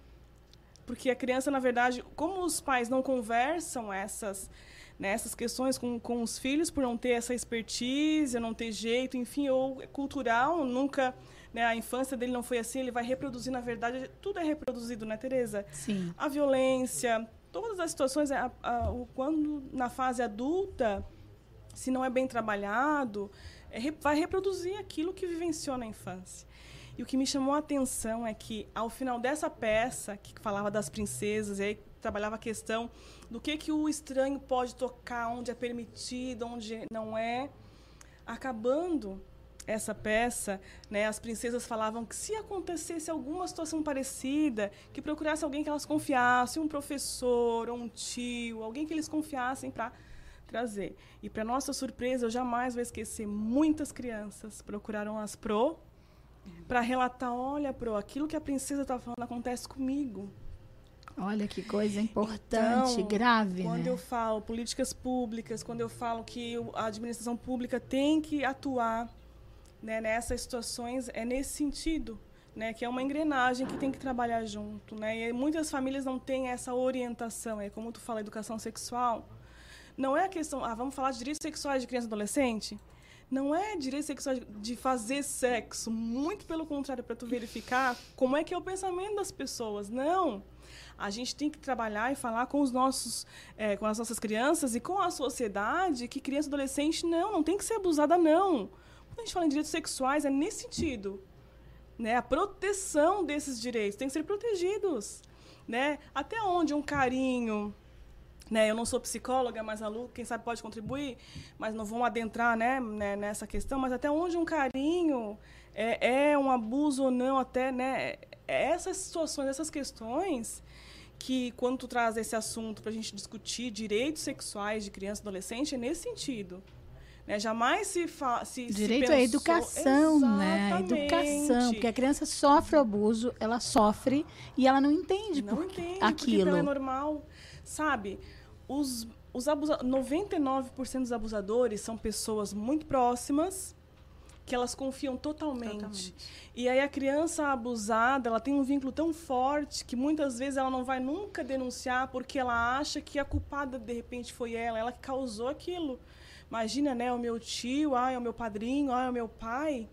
Porque a criança, na verdade, como os pais não conversam essas, né, essas questões com, com os filhos por não ter essa expertise, não ter jeito, enfim, ou cultural, nunca né, a infância dele não foi assim, ele vai reproduzir, na verdade, tudo é reproduzido, né, Tereza? Sim. A violência, todas as situações, a, a, o, quando na fase adulta, se não é bem trabalhado, é, vai reproduzir aquilo que vivenciou na infância. E o que me chamou a atenção é que, ao final dessa peça, que falava das princesas, e aí trabalhava a questão do que, que o estranho pode tocar, onde é permitido, onde não é, acabando essa peça, né, as princesas falavam que se acontecesse alguma situação parecida, que procurasse alguém que elas confiassem, um professor, um tio, alguém que eles confiassem para trazer. E para nossa surpresa, eu jamais vou esquecer, muitas crianças procuraram as pro para relatar, olha, pro, aquilo que a princesa está falando acontece comigo. Olha que coisa importante, Então, grave, Quando né? eu falo políticas públicas, quando eu falo que a administração pública tem que atuar né, nessas situações, é nesse sentido. Né, que é uma engrenagem que tem que trabalhar junto. Né, e muitas famílias não têm essa orientação. É como tu fala, educação sexual. Não é a questão, ah, vamos falar de direitos sexuais de criança e adolescente? Não é direito sexual de- fazer sexo, muito pelo contrário, para tu verificar como é que é o pensamento das pessoas. Não. A gente tem que trabalhar e falar com os nossos, eh, com as nossas crianças e com a sociedade que criança e adolescente não, não tem que ser abusada não. Quando a gente fala em direitos sexuais é nesse sentido, né? A proteção desses direitos tem que ser protegidos, né? Até onde um carinho, né? Eu não sou psicóloga, mas a Lu, quem sabe pode contribuir, mas não vamos adentrar, né, né, nessa questão, mas até onde um carinho é, é um abuso ou não, até, né? Essas situações, essas questões que quando tu traz esse assunto para a gente discutir direitos sexuais de criança e adolescente é nesse sentido. Né? Jamais se, fa se se Direito pensou- à educação, né? A Exatamente. educação, porque a criança sofre o abuso, ela sofre e ela não entende não por entende, aquilo. porque não é normal. Sabe, os, os abusa 99% dos abusadores são pessoas muito próximas, que elas confiam totalmente. E aí a criança abusada, ela tem um vínculo tão forte que muitas vezes ela não vai nunca denunciar porque ela acha que a culpada de repente foi ela, ela que causou aquilo. Imagina, né, o meu tio, ah, é o meu padrinho, ah, é o meu pai,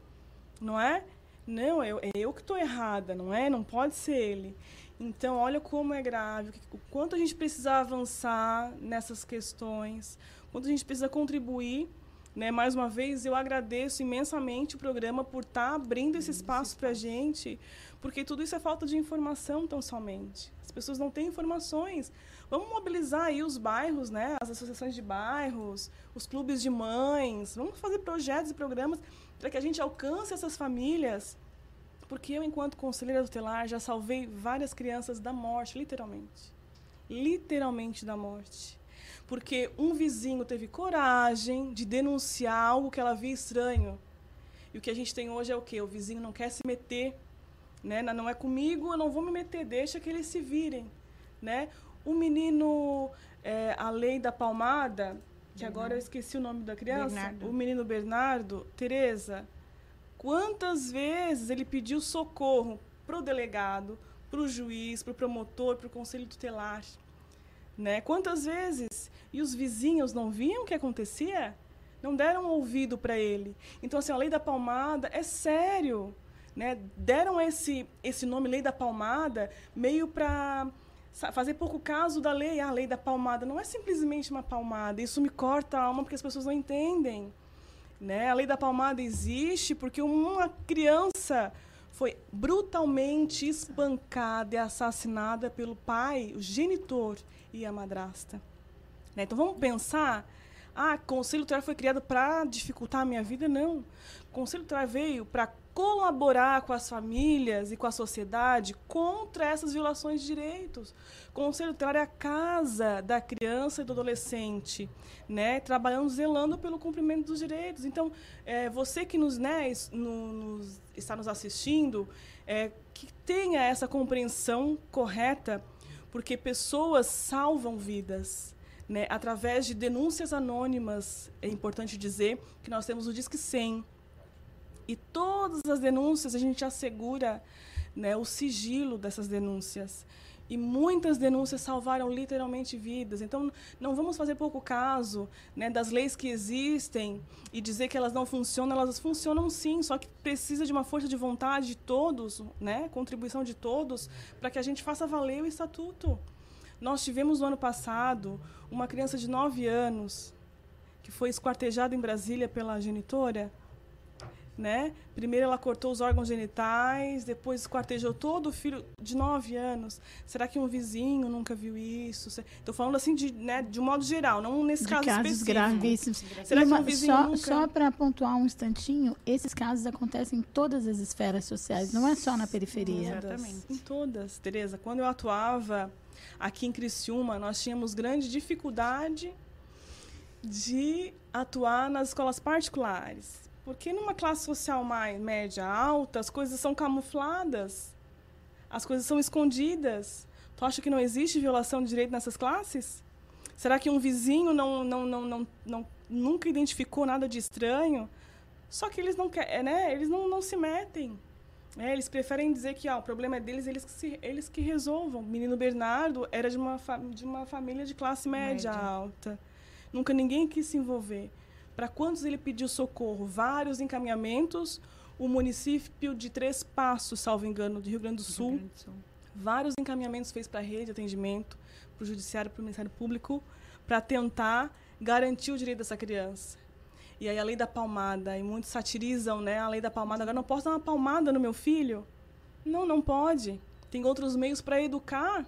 não é? Não, eu, é eu que estou errada, não é? Não pode ser ele. Então, olha como é grave, o quanto a gente precisa avançar nessas questões, quanto a gente precisa contribuir. Né? Mais uma vez, eu agradeço imensamente o programa por estar abrindo esse espaço para a gente, porque tudo isso é falta de informação tão somente. As pessoas não têm informações. Vamos mobilizar aí os bairros, né? as associações de bairros, os clubes de mães, vamos fazer projetos e programas para que a gente alcance essas famílias porque eu, enquanto conselheira tutelar, já salvei várias crianças da morte, literalmente. Literalmente da morte. Porque um vizinho teve coragem de denunciar algo que ela via estranho. E o que a gente tem hoje é o quê? O vizinho não quer se meter. Né? Não é comigo, eu não vou me meter, deixa que eles se virem. Né? O menino, é, a lei da palmada, que agora eu esqueci o nome da criança, Bernardo. o menino Bernardo, Tereza, Quantas vezes ele pediu socorro para o delegado, para o juiz, para o promotor, para o conselho tutelar? Né? Quantas vezes? E os vizinhos não viam o que acontecia? Não deram ouvido para ele. Então, assim, a lei da palmada é sério. Né? Deram esse, esse nome, lei da palmada, meio para fazer pouco caso da lei. Ah, a lei da palmada não é simplesmente uma palmada. Isso me corta a alma porque as pessoas não entendem. Né? A lei da palmada existe porque uma criança foi brutalmente espancada e assassinada pelo pai, o genitor e a madrasta. Né? Então vamos pensar, ah, conselho tutelar foi criado para dificultar a minha vida? Não. Conselho tutelar veio para colaborar com as famílias e com a sociedade contra essas violações de direitos. É a casa da criança e do adolescente, né, trabalhando, zelando pelo cumprimento dos direitos. Então, é, você que nos, né, nos- está nos assistindo, é, que tenha essa compreensão correta, porque pessoas salvam vidas. Né, através de denúncias anônimas, é importante dizer que nós temos o Disque 100, e todas as denúncias a gente assegura né, o sigilo dessas denúncias. E muitas denúncias salvaram literalmente vidas. Então, não vamos fazer pouco caso né, das leis que existem e dizer que elas não funcionam. Elas funcionam sim, só que precisa de uma força de vontade de todos, né, contribuição de todos, para que a gente faça valer o estatuto. Nós tivemos no ano passado uma criança de 9 anos que foi esquartejada em Brasília pela genitora né? Primeiro ela cortou os órgãos genitais, depois esquartejou todo o filho de 9 anos. Será que um vizinho nunca viu isso? Estou falando assim de, né, de um modo geral, não nesse de caso casos específico. gravíssimos. Será E que uma- um vizinho só, nunca... só para pontuar um instantinho, esses casos acontecem em todas as esferas sociais, não é só na periferia. Exatamente. Em todas, Tereza. Quando eu atuava aqui em Criciúma, nós tínhamos grande dificuldade de atuar nas escolas particulares. Porque numa classe social mais média alta, as coisas são camufladas. As coisas são escondidas. Tu acha que não existe violação de direito nessas classes? Será que um vizinho não, não, não, não, não- nunca identificou nada de estranho? Só que eles não querem, né? Eles não, não se metem. É, eles preferem dizer que ah, o problema é deles, eles que, se, eles que resolvam. O menino Bernardo era de uma, de uma família de classe média, Média. alta. Nunca ninguém quis se envolver. Para quantos ele pediu socorro? Vários encaminhamentos. O município de Três Passos, salvo engano, do Rio Grande do Sul, vários encaminhamentos fez para a rede de atendimento, para o judiciário, para o Ministério Público, para tentar garantir o direito dessa criança. E aí a lei da palmada, e muitos satirizam, né, a lei da palmada. Agora não posso dar uma palmada no meu filho? Não, não pode. Tem outros meios para educar.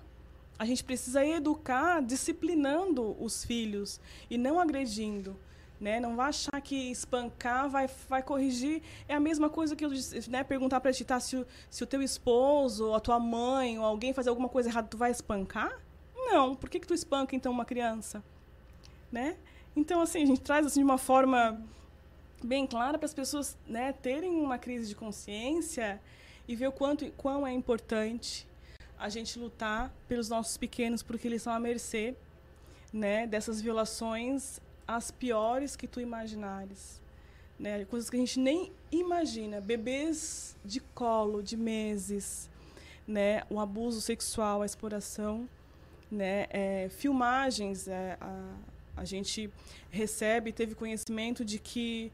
A gente precisa educar disciplinando os filhos e não agredindo. Né? Não vai achar que espancar vai, vai corrigir. É a mesma coisa que eu né, perguntar para ti, tá, se, se o teu esposo, ou a tua mãe, ou alguém fazer alguma coisa errada, tu vai espancar? Não. Por que, que tu espanca, então, uma criança? Né? Então, assim, a gente traz assim, de uma forma bem clara para as pessoas né, terem uma crise de consciência e ver o quanto quão é importante a gente lutar pelos nossos pequenos, porque eles são à mercê né, dessas violações as piores que tu imaginares. Né, coisas que a gente nem imagina. Bebês de colo, de meses, né, o abuso sexual, a exploração, né, é, filmagens. é, a, a gente recebe, teve conhecimento de que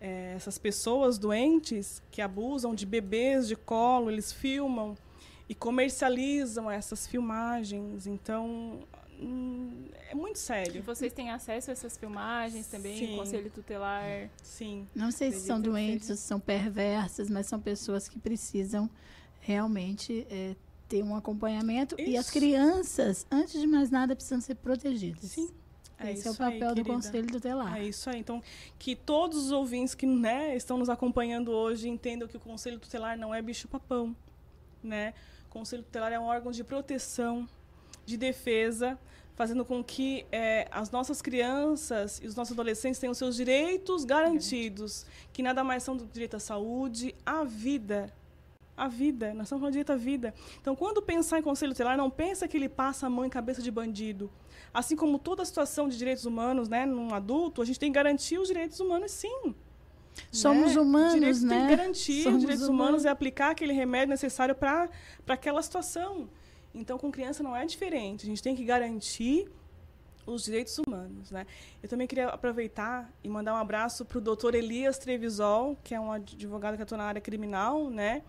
é, essas pessoas doentes que abusam de bebês de colo, eles filmam e comercializam essas filmagens. Então, é muito E sério. vocês têm acesso a essas filmagens também? Sim. O Conselho Tutelar? Sim. Não sei se são doentes ou se são perversas, mas são pessoas que precisam realmente é, ter um acompanhamento. E as Isso. crianças, antes de mais nada, precisam ser protegidas. Sim. Esse é o isso aí, papel do. Conselho Tutelar. É isso aí. Então, que todos os ouvintes que né, estão nos acompanhando hoje entendam que o Conselho Tutelar não é bicho-papão. Né? O Conselho Tutelar é um órgão de proteção, de defesa, fazendo com que eh, as nossas crianças e os nossos adolescentes tenham seus direitos garantidos, que nada mais são do direito à saúde, à vida. A vida, nós estamos falando de direito à vida. Então, quando pensar em Conselho Tutelar, não pensa que ele passa a mão em cabeça de bandido. Assim como toda situação de direitos humanos, né, num adulto, a gente tem que garantir os direitos humanos, sim. Somos né? humanos, Direitos né? Tem que garantir Somos os direitos humanos. humanos e aplicar aquele remédio necessário para aquela situação. Então, com criança não é diferente. A gente tem que garantir os direitos humanos, né? Eu também queria aproveitar e mandar um abraço para o doutor Elias Trevisol, que é um advogado que atua na área criminal, né?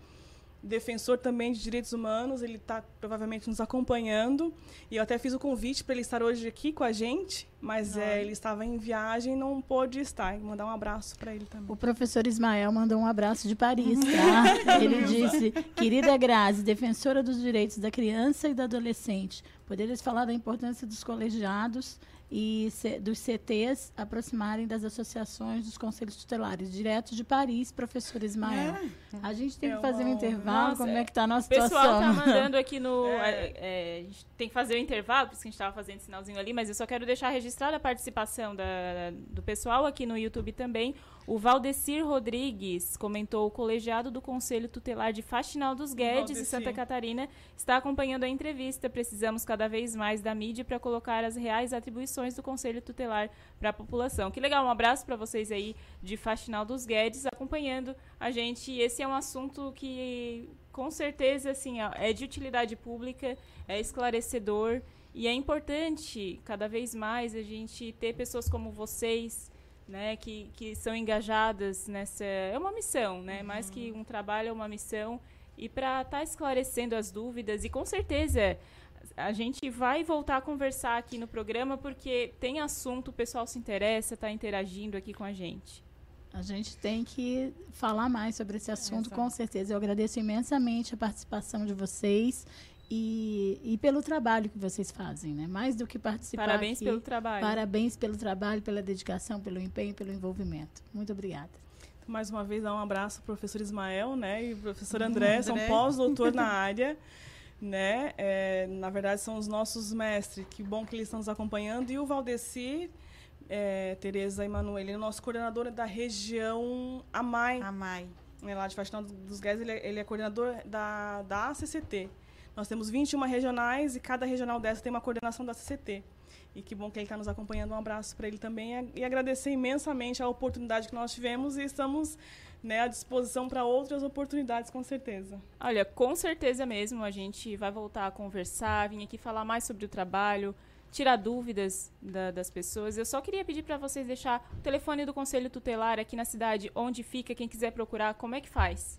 Defensor também de direitos humanos, ele está provavelmente nos acompanhando. E eu até fiz o convite para ele estar hoje aqui com a gente, mas é, ele estava em viagem e não pôde estar. E mandar um abraço para ele também. O professor Ismael mandou um abraço de Paris, tá? (laughs) Ele disse: Querida Grazi, defensora dos direitos da criança e do adolescente, poderes falar da importância dos colegiados e dos CTs aproximarem das associações dos conselhos tutelares. Direto de Paris, professor Ismael. A gente tem que fazer um intervalo, Nossa, como é que está a nossa O pessoal situação? tá mandando aqui no. (laughs) é, é, a gente tem que fazer o intervalo, por isso que a gente estava fazendo sinalzinho ali, mas eu só quero deixar registrada a participação da- do pessoal aqui no YouTube também. O Valdecir Rodrigues comentou: o colegiado do Conselho Tutelar de Faxinal dos Guedes, Valdecir. e Santa Catarina, está acompanhando a entrevista. Precisamos cada vez mais da mídia para colocar as reais atribuições do Conselho Tutelar para a população. Que legal, um abraço para vocês aí de Faxinal dos Guedes acompanhando a gente. Esse é um assunto que com certeza, assim, é de utilidade pública, é esclarecedor e é importante cada vez mais a gente ter pessoas como vocês, né, que, que são engajadas nessa. É uma missão, né? Uhum. Mais que um trabalho, é uma missão. E para estar tá esclarecendo as dúvidas, e com certeza a gente vai voltar a conversar aqui no programa porque tem assunto, o pessoal se interessa, está interagindo aqui com a gente. A gente tem que falar mais sobre esse assunto, Exato. com certeza. Eu agradeço imensamente a participação de vocês e, e pelo trabalho que vocês fazem, né? Mais do que participar Parabéns aqui, pelo trabalho. Parabéns pelo trabalho, pela dedicação, pelo empenho, pelo envolvimento. Muito obrigada. Mais uma vez, dar um abraço ao professor Ismael né, e ao professor Hum, André, são André. pós-doutor (laughs) na área. Né? É, na verdade, são os nossos mestres. Que bom que eles estão nos acompanhando. E o Valdeci, é, Tereza Emanuele, o nosso coordenador da região AMAI. AMAI. É, lá de Faxinal dos Guedes, ele, é- ele é coordenador da, da ACCT. Nós temos 21 regionais e cada regional dessa tem uma coordenação da ACCT. E que bom que ele está nos acompanhando. Um abraço para ele também e agradecer imensamente a oportunidade que nós tivemos e estamos né, à disposição para outras oportunidades, com certeza. Olha, com certeza mesmo, a gente vai voltar a conversar, vir aqui falar mais sobre o trabalho, tirar dúvidas da- das pessoas. Eu só queria pedir para vocês deixar o telefone do Conselho Tutelar aqui na cidade, onde fica, quem quiser procurar, como é que faz?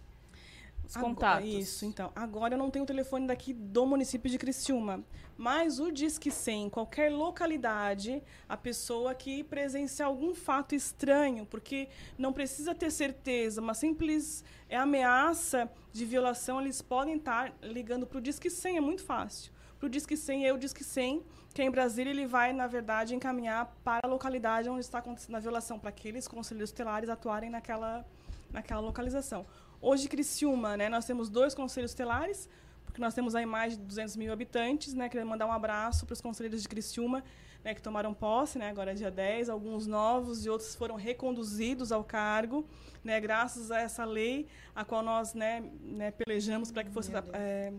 Os Agora- contatos. Isso, então. Agora eu não tenho o telefone daqui do município de Criciúma, mas o Disque 100, em qualquer localidade, a pessoa que presenciar algum fato estranho, porque não precisa ter certeza, uma simples é, ameaça de violação, eles podem estar ligando para o Disque 100, é muito fácil. Para o Disque 100 e o Disque 100, que é em Brasília, ele vai, na verdade, encaminhar para a localidade onde está acontecendo a violação, para aqueles conselheiros tutelares atuarem naquela, naquela localização. Hoje, Criciúma, né, nós temos dois conselhos tutelares, porque nós temos aí mais de 200 mil habitantes, né, queria mandar um abraço para os conselheiros de Criciúma, né, que tomaram posse, né, agora é dia 10, alguns novos e outros foram reconduzidos ao cargo, né, graças a essa lei, a qual nós, né, né pelejamos para que fosse é,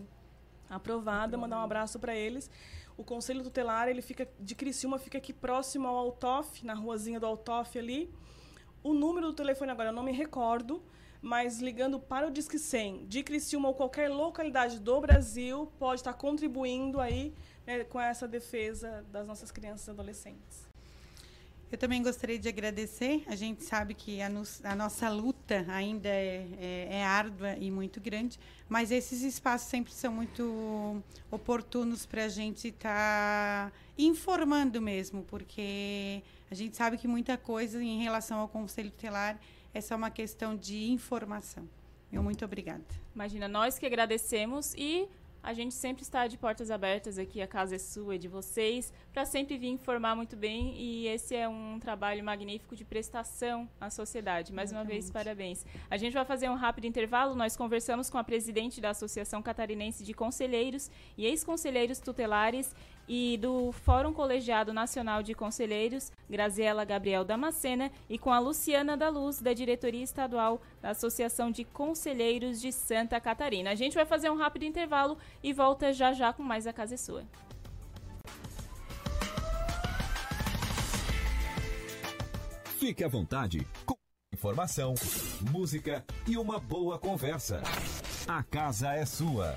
aprovada, mandar um abraço para eles. O Conselho Tutelar, ele fica de Criciúma, fica aqui próximo ao Altoff, na ruazinha do Altoff ali. O número do telefone agora eu não me recordo, mas ligando para o Disque 100 de Criciúma ou qualquer localidade do Brasil, pode estar contribuindo aí né, com essa defesa das nossas crianças e adolescentes. Eu também gostaria de agradecer. A gente sabe que a, nos- a nossa luta ainda é, é- é árdua e muito grande, mas esses espaços sempre são muito oportunos para a gente estar informando mesmo, porque a gente sabe que muita coisa em relação ao Conselho Tutelar é só uma questão de informação. Meu muito obrigada. Imagina, nós que agradecemos e a gente sempre está de portas abertas aqui, a casa é sua, é de vocês, para sempre vir informar muito bem e esse é um trabalho magnífico de prestação à sociedade. Mais uma vez, parabéns. A gente vai fazer um rápido intervalo, nós conversamos com a presidente da Associação Catarinense de Conselheiros e ex-conselheiros tutelares e do Fórum Colegiado Nacional de Conselheiros, Graziela Gabriel Damascena, e com a Luciana da Luz, da Diretoria Estadual da Associação de Conselheiros de Santa Catarina. A gente vai fazer um rápido intervalo e volta já já com mais A Casa é Sua. Fique à vontade com informação, música e uma boa conversa. A casa é sua.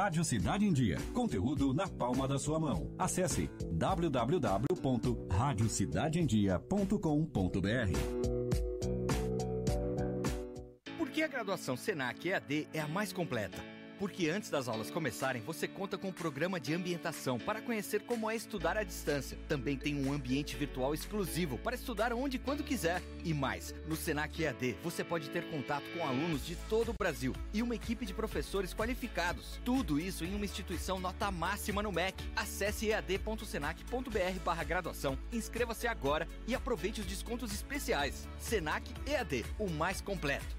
Rádio Cidade em Dia. Conteúdo na palma da sua mão. Acesse www.radiocidadeemdia.com.br. Porque a graduação Senac EAD é a mais completa? Porque antes das aulas começarem, você conta com o programa de ambientação para conhecer como é estudar à distância. Também tem um ambiente virtual exclusivo para estudar onde e quando quiser. E mais, no Senac EAD você pode ter contato com alunos de todo o Brasil e uma equipe de professores qualificados. Tudo isso em uma instituição nota máxima no MEC. Acesse ead.senac.br graduação, inscreva-se agora e aproveite os descontos especiais. Senac EAD, o mais completo.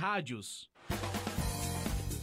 Rádios.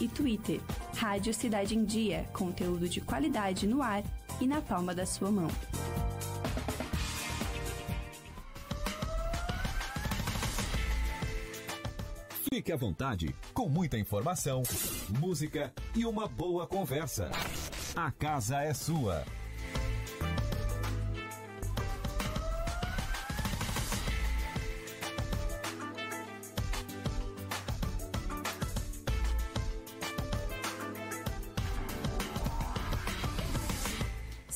e Twitter. Rádio Cidade em Dia, conteúdo de qualidade no ar e na palma da sua mão. Fique à vontade, com muita informação, música e uma boa conversa. A casa é sua.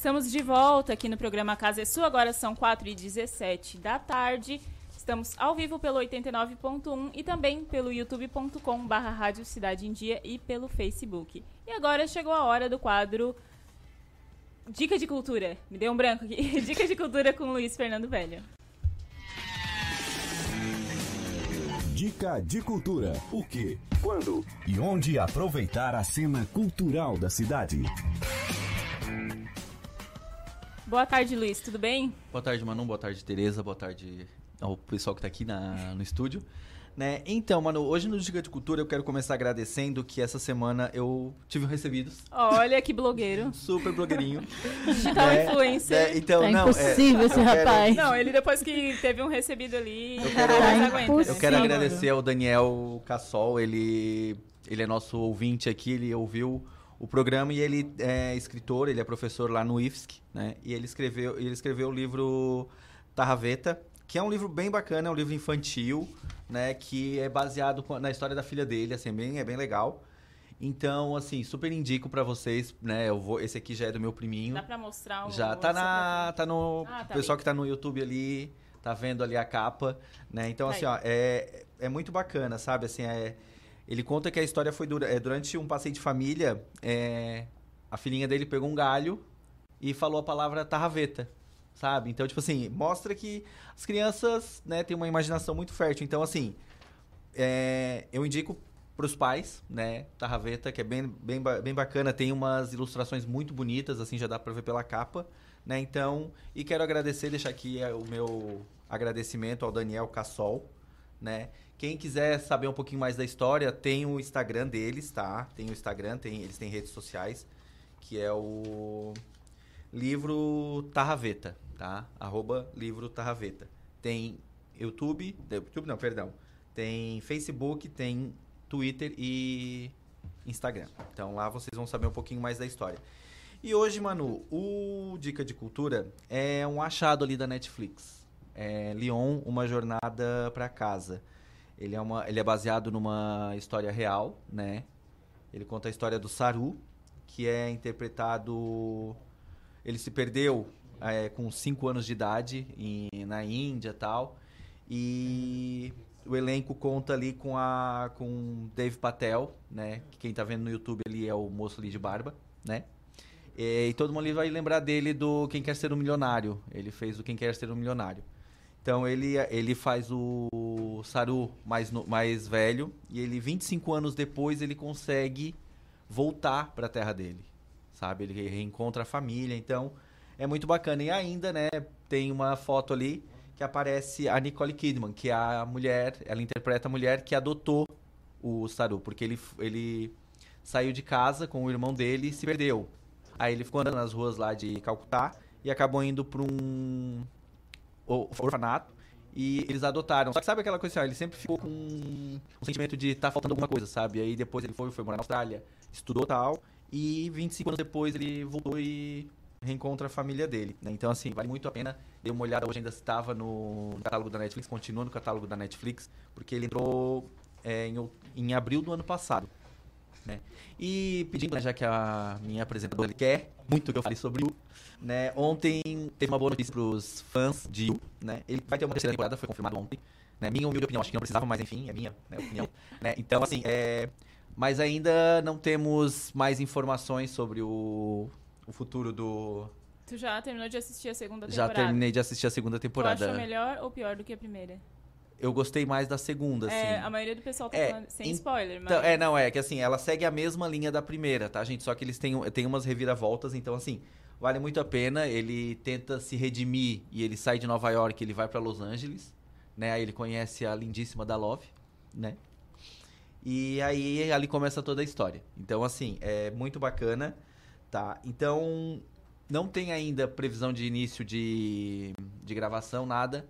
Estamos de volta aqui no programa Casa é Sua. Agora são 4h17 da tarde. Estamos ao vivo pelo 89.1 e também pelo youtube.com barra Rádio Cidade em Dia e pelo Facebook. E agora chegou a hora do quadro Dica de Cultura. Me deu um branco aqui. (laughs) Dica de Cultura com Luiz Fernando Velho. Dica de cultura. O que, quando e onde aproveitar a cena cultural da cidade. Boa tarde, Luiz. Tudo bem? Boa tarde, Manu. Boa tarde, Tereza. Boa tarde ao pessoal que está aqui na, no estúdio. Né? Então, Manu, hoje no Dica de Cultura eu quero começar agradecendo que essa semana eu tive recebidos. Olha que blogueiro. (laughs) Super blogueirinho. Digital né? influencer. Né? Então, Tá não, impossível é, esse eu quero- rapaz. Não, ele depois que teve um recebido ali, Eu quero, mais aguenta. eu quero agradecer ao Daniel Cassol, ele, ele é nosso ouvinte aqui, ele ouviu o programa e ele é escritor, ele é professor lá no IFSC, né? E ele escreveu, ele escreveu o livro Tarraveta, que é um livro bem bacana, é um livro infantil, né? Que é baseado na história da filha dele, assim, bem, é bem legal. Então, assim, super indico pra vocês, né? Eu vou, esse aqui já é do meu priminho. Dá pra mostrar o... Já tá na. Tá no. Ah, tá o pessoal ali. que tá no YouTube ali, tá vendo ali a capa, né? Então, Tá assim, aí. ó, é, é muito bacana, sabe? Assim, é, ele conta que a história foi dura, é, durante um passeio de família, é, a filhinha dele pegou um galho e falou a palavra tarraveta, sabe? Então, tipo assim, mostra que as crianças, né, têm uma imaginação muito fértil. Então, assim, é, eu indico para os pais, né, Tarraveta, que é bem, bem, bem bacana, tem umas ilustrações muito bonitas, assim, já dá para ver pela capa, né, então, e quero agradecer, deixar aqui é, o meu agradecimento ao Daniel Cassol, né, quem quiser saber um pouquinho mais da história, tem o Instagram deles, tá, tem o Instagram, tem, eles têm redes sociais, que é o livro Tarraveta, tá, arroba livro Tarraveta. Tem YouTube, YouTube não, perdão, tem Facebook, tem Twitter e Instagram. Então lá vocês vão saber um pouquinho mais da história. E hoje, Manu, o Dica de Cultura é um achado ali da Netflix. É Lyon, uma jornada para casa. Ele é, uma, ele é baseado numa história real, né? Ele conta a história do Saru, que é interpretado. Ele se perdeu é, com 5 anos de idade em- na Índia tal. E o elenco conta ali com a com Dave Patel, né? Que quem tá vendo no YouTube ali é o moço ali de barba, né? E, e todo mundo vai lembrar dele do Quem Quer Ser um Milionário. Ele fez o Quem Quer Ser um Milionário. Então ele, ele faz o Saru mais, no- mais velho e ele 25 anos depois ele consegue voltar para a terra dele, sabe? Ele reencontra a família, então é muito bacana. E ainda, né, tem uma foto ali que aparece a Nicole Kidman, que é a mulher, ela interpreta a mulher que adotou o Saru, porque ele, ele saiu de casa com o irmão dele e se perdeu. Aí ele ficou andando nas ruas lá de Calcutá e acabou indo para um orfanato e eles adotaram. Só que sabe aquela coisa assim, ó, ele sempre ficou com um sentimento de estar faltando alguma coisa, sabe? Aí depois ele foi, foi morar na Austrália, estudou tal, e 25 anos depois ele voltou e reencontra a família dele. né? Então, assim, vale muito a pena. Dei uma olhada, hoje ainda estava no catálogo da Netflix, continua no catálogo da Netflix, porque ele entrou é, em, em abril do ano passado. Né? E pedindo, né, já que a minha apresentadora quer muito que eu fale sobre o né? Ontem teve uma boa notícia pros fãs de Yu, né? Ele vai ter uma terceira temporada, foi confirmado ontem. Né? Minha humilde opinião, acho que não precisava, mas enfim, é minha né, opinião. (laughs) né? Então, assim, é... Mas ainda não temos mais informações sobre o, o futuro do... Tu já terminou de assistir a segunda Já temporada? terminei de assistir a segunda Tu temporada. achou melhor ou pior do que a primeira? Eu gostei mais da segunda, assim. É, a maioria do pessoal tá É, falando, sem em- spoiler, mas... Então, é, não, é que assim, ela segue a mesma linha da primeira, tá, gente? Só que eles têm, têm umas reviravoltas, então assim, vale muito a pena. Ele tenta se redimir e ele sai de Nova York, ele vai pra Los Angeles, né? Aí ele conhece a lindíssima da Love, né? E aí ali começa toda a história. Então, assim, é muito bacana, tá? Então, não tem ainda previsão de início de, de gravação, nada.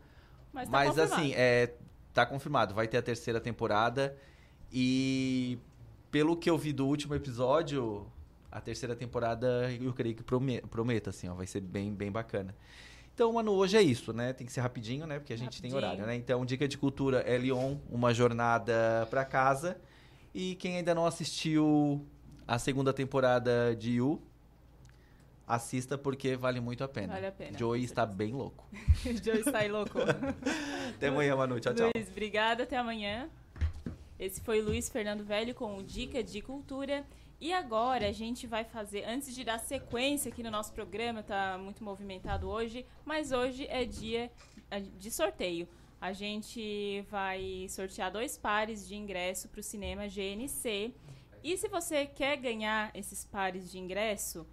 Mas Mas, tá confirmado. assim, é, tá confirmado. Vai ter a terceira temporada. E pelo que eu vi do último episódio, a terceira temporada eu creio que prome- prometa, assim, ó, vai ser bem, bem bacana. Então, mano, hoje é isso, né? Tem que ser rapidinho, né? Porque a gente tem Rapidinho. horário, né? Então, dica de cultura é Lyon, uma jornada pra casa. E quem ainda não assistiu a segunda temporada de You, assista porque vale muito a pena. Vale a pena, Joey está bem louco. (laughs) o Joe está louco. (laughs) Até amanhã, Manu. Tchau, tchau. Luiz, obrigada, até amanhã. Esse foi Luiz Fernando Velho com o Dica de Cultura. E agora a gente vai fazer, antes de dar sequência aqui no nosso programa, tá muito movimentado hoje, mas hoje é dia eh, de sorteio. A gente vai sortear dois pares de ingresso para o cinema GNC. E se você quer ganhar esses pares de ingresso,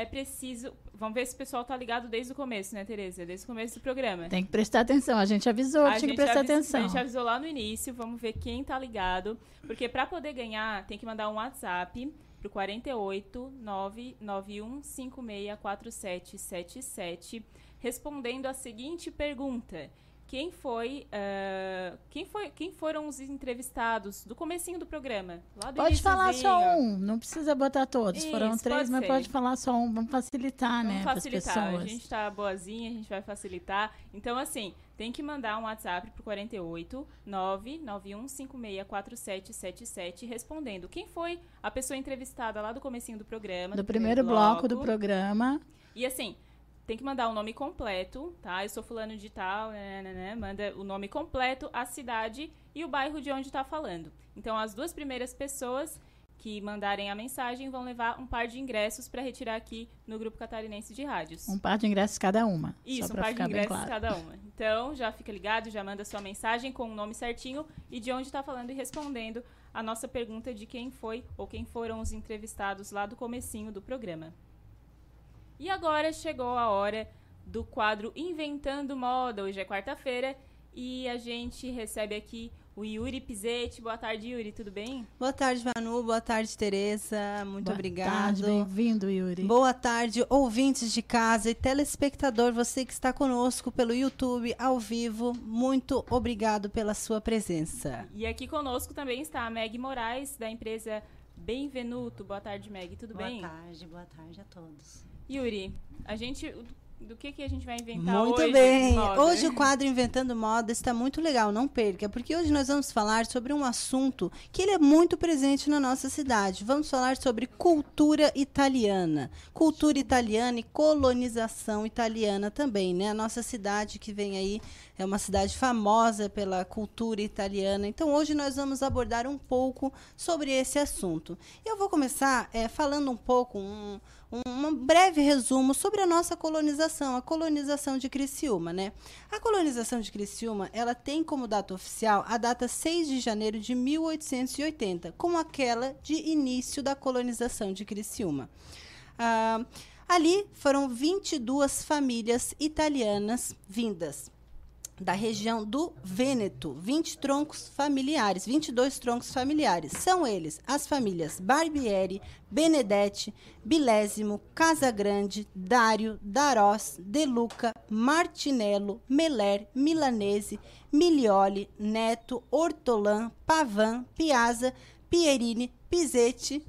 é preciso. Vamos ver se o pessoal tá ligado desde o começo, né, Tereza? Desde o começo do programa. Tem que prestar atenção. A gente avisou A tinha que prestar avis- atenção. A gente avisou lá no início, vamos ver quem tá ligado. Porque para poder ganhar, tem que mandar um WhatsApp pro 48 991 564777 respondendo a seguinte pergunta. Quem foi, ah, quem foi, quem foram os entrevistados do comecinho do programa? Do Pode falar só um, não precisa botar todos. Foram Isso, três, pode mas ser. pode falar só um. Vamos facilitar, Vamos né, para as facilitar. A gente tá boazinha, a gente vai facilitar. Então, assim, tem que mandar um WhatsApp pro 48 991564777 respondendo quem foi a pessoa entrevistada lá do comecinho do programa. Do primeiro bloco do bloco. programa. E assim, tem que mandar o nome completo, tá? Eu sou fulano de tal, né, né, né, manda o nome completo, a cidade e o bairro de onde tá falando. Então, as duas primeiras pessoas que mandarem a mensagem vão levar um par de ingressos para retirar aqui no Grupo Catarinense de Rádios. Um par de ingressos cada uma. Isso, um par de ingressos claro. cada uma. Então, já fica ligado, já manda sua mensagem com o nome certinho e de onde está falando e respondendo a nossa pergunta de quem foi ou quem foram os entrevistados lá do comecinho do programa. E agora chegou a hora do quadro Inventando Moda. Hoje é quarta-feira e a gente recebe aqui o Yuri Pizetti. Boa tarde, Yuri, tudo bem? Boa tarde, Manu. Boa tarde, Tereza. Muito Boa obrigado. tarde, bem-vindo, Yuri. Boa tarde, ouvintes de casa e telespectador, você que está conosco pelo YouTube ao vivo. Muito obrigado pela sua presença. E aqui conosco também está a Meg Moraes, da empresa Benvenuto. Boa tarde, Meg, tudo boa bem? tarde, boa tarde a todos. Yuri, a gente do que, que a gente vai inventar Muito hoje. bem. de moda? Hoje o quadro Inventando Moda está muito legal, não perca, porque hoje nós vamos falar sobre um assunto que ele é muito presente na nossa cidade. Vamos falar sobre cultura italiana. Cultura italiana e colonização italiana também, né? A nossa cidade que vem aí é uma cidade famosa pela cultura italiana. Então hoje nós vamos abordar um pouco sobre esse assunto. Eu vou começar eh, falando um pouco, um, um breve resumo sobre a nossa colonização, a colonização de Criciúma, né? A colonização de Criciúma, ela tem como data oficial a data 6 de janeiro de 1880, como aquela de início da colonização de Criciúma. Ah, ali foram 22 famílias italianas vindas da região do Vêneto, 20 troncos familiares, 22 troncos familiares. São eles as famílias Barbieri, Benedetti, Bilésimo, Casagrande, Dário, Darós, De Luca, Martinello, Meler, Milanese, Milioli, Neto, Ortolan, Pavan, Piazza, Pierini, Pizetti,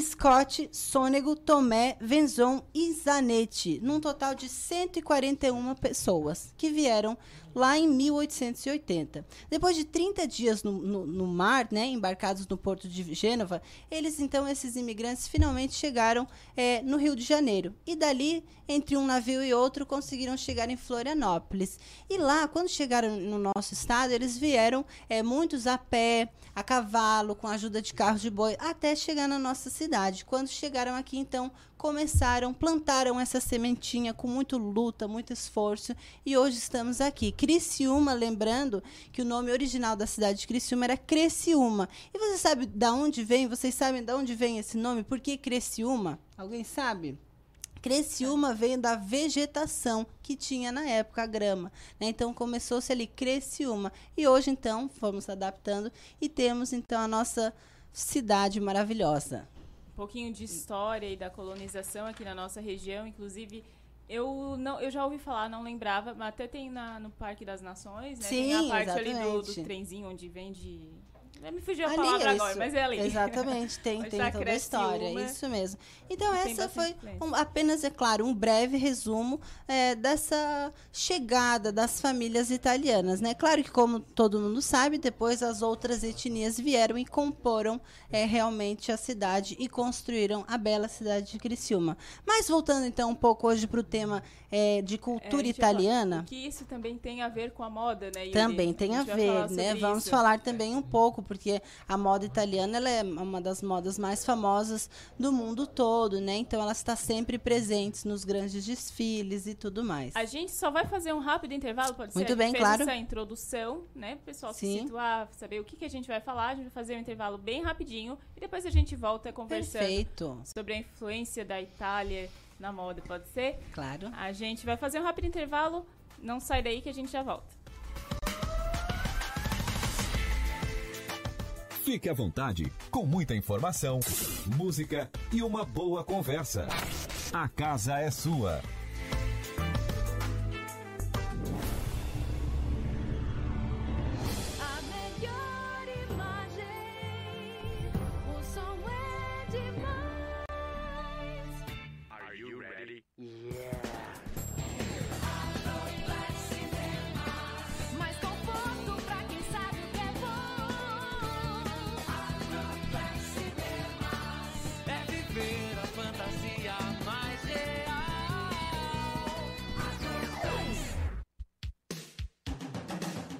Scott, Sônego, Tomé, Venzon e Zanetti, num total de 141 pessoas que vieram lá em 1880. Depois de 30 dias no, no, no, mar, né, embarcados no porto de Gênova, eles então, esses imigrantes, finalmente chegaram é, no Rio de Janeiro. E dali, entre um navio e outro, conseguiram chegar em Florianópolis. E lá, quando chegaram no nosso estado, eles vieram é, muitos a pé, a cavalo, com a ajuda de carros de boi, até chegar na nossa cidade. Quando chegaram aqui, então, começaram, plantaram essa sementinha com muito luta, muito esforço e hoje estamos aqui. Criciúma, lembrando que o nome original da cidade de Criciúma era Criciúma. E você sabe da onde vem? Vocês sabem de onde vem esse nome? Por que Criciúma? Alguém sabe? Criciúma veio da vegetação que tinha na época a grama, né? Então começou-se ali Criciúma e hoje então fomos adaptando e temos então a nossa cidade maravilhosa pouquinho de história e da colonização aqui na nossa região. Inclusive, eu não, eu já ouvi falar, não lembrava, mas até tem na, no Parque das Nações, né? Sim, tem a parte exatamente. ali do, do trenzinho onde vende. Me fugiu a ali, palavra isso. agora, mas é ali. Exatamente, tem, (laughs) tem toda a história, Criciúma. isso mesmo. Então, essa foi um- apenas, é claro, um breve resumo é, dessa chegada das famílias italianas, né? Claro que, como todo mundo sabe, depois as outras etnias vieram e comporam é, realmente a cidade e construíram a bela cidade de Criciúma. Mas voltando, então, um pouco hoje para o tema é, de É, cultura a falar italiana... Que isso também tem a ver com a moda, né? Yuri? Também tem a vai ver, né? Vamos isso. falar também um pouco, porque a moda italiana ela é uma das modas mais famosas do mundo todo, né? Então ela está sempre presente nos grandes desfiles e tudo mais. A gente só vai fazer um rápido intervalo, pode Muito ser? A bem, claro. essa introdução, né? Pro pessoal se Sim. situar, saber o que, que a gente vai falar. A gente vai fazer um intervalo bem rapidinho e depois a gente volta conversando Perfeito. sobre a influência da Itália na moda, pode ser? Claro. A gente vai fazer um rápido intervalo. Não sai daí que a gente já volta. Fique à vontade, com muita informação, música e uma boa conversa. A casa é sua.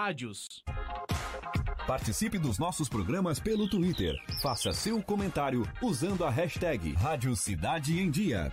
Rádios. Participe dos nossos programas pelo Twitter. Faça seu comentário usando a hashtag Rádio Cidade em Dia.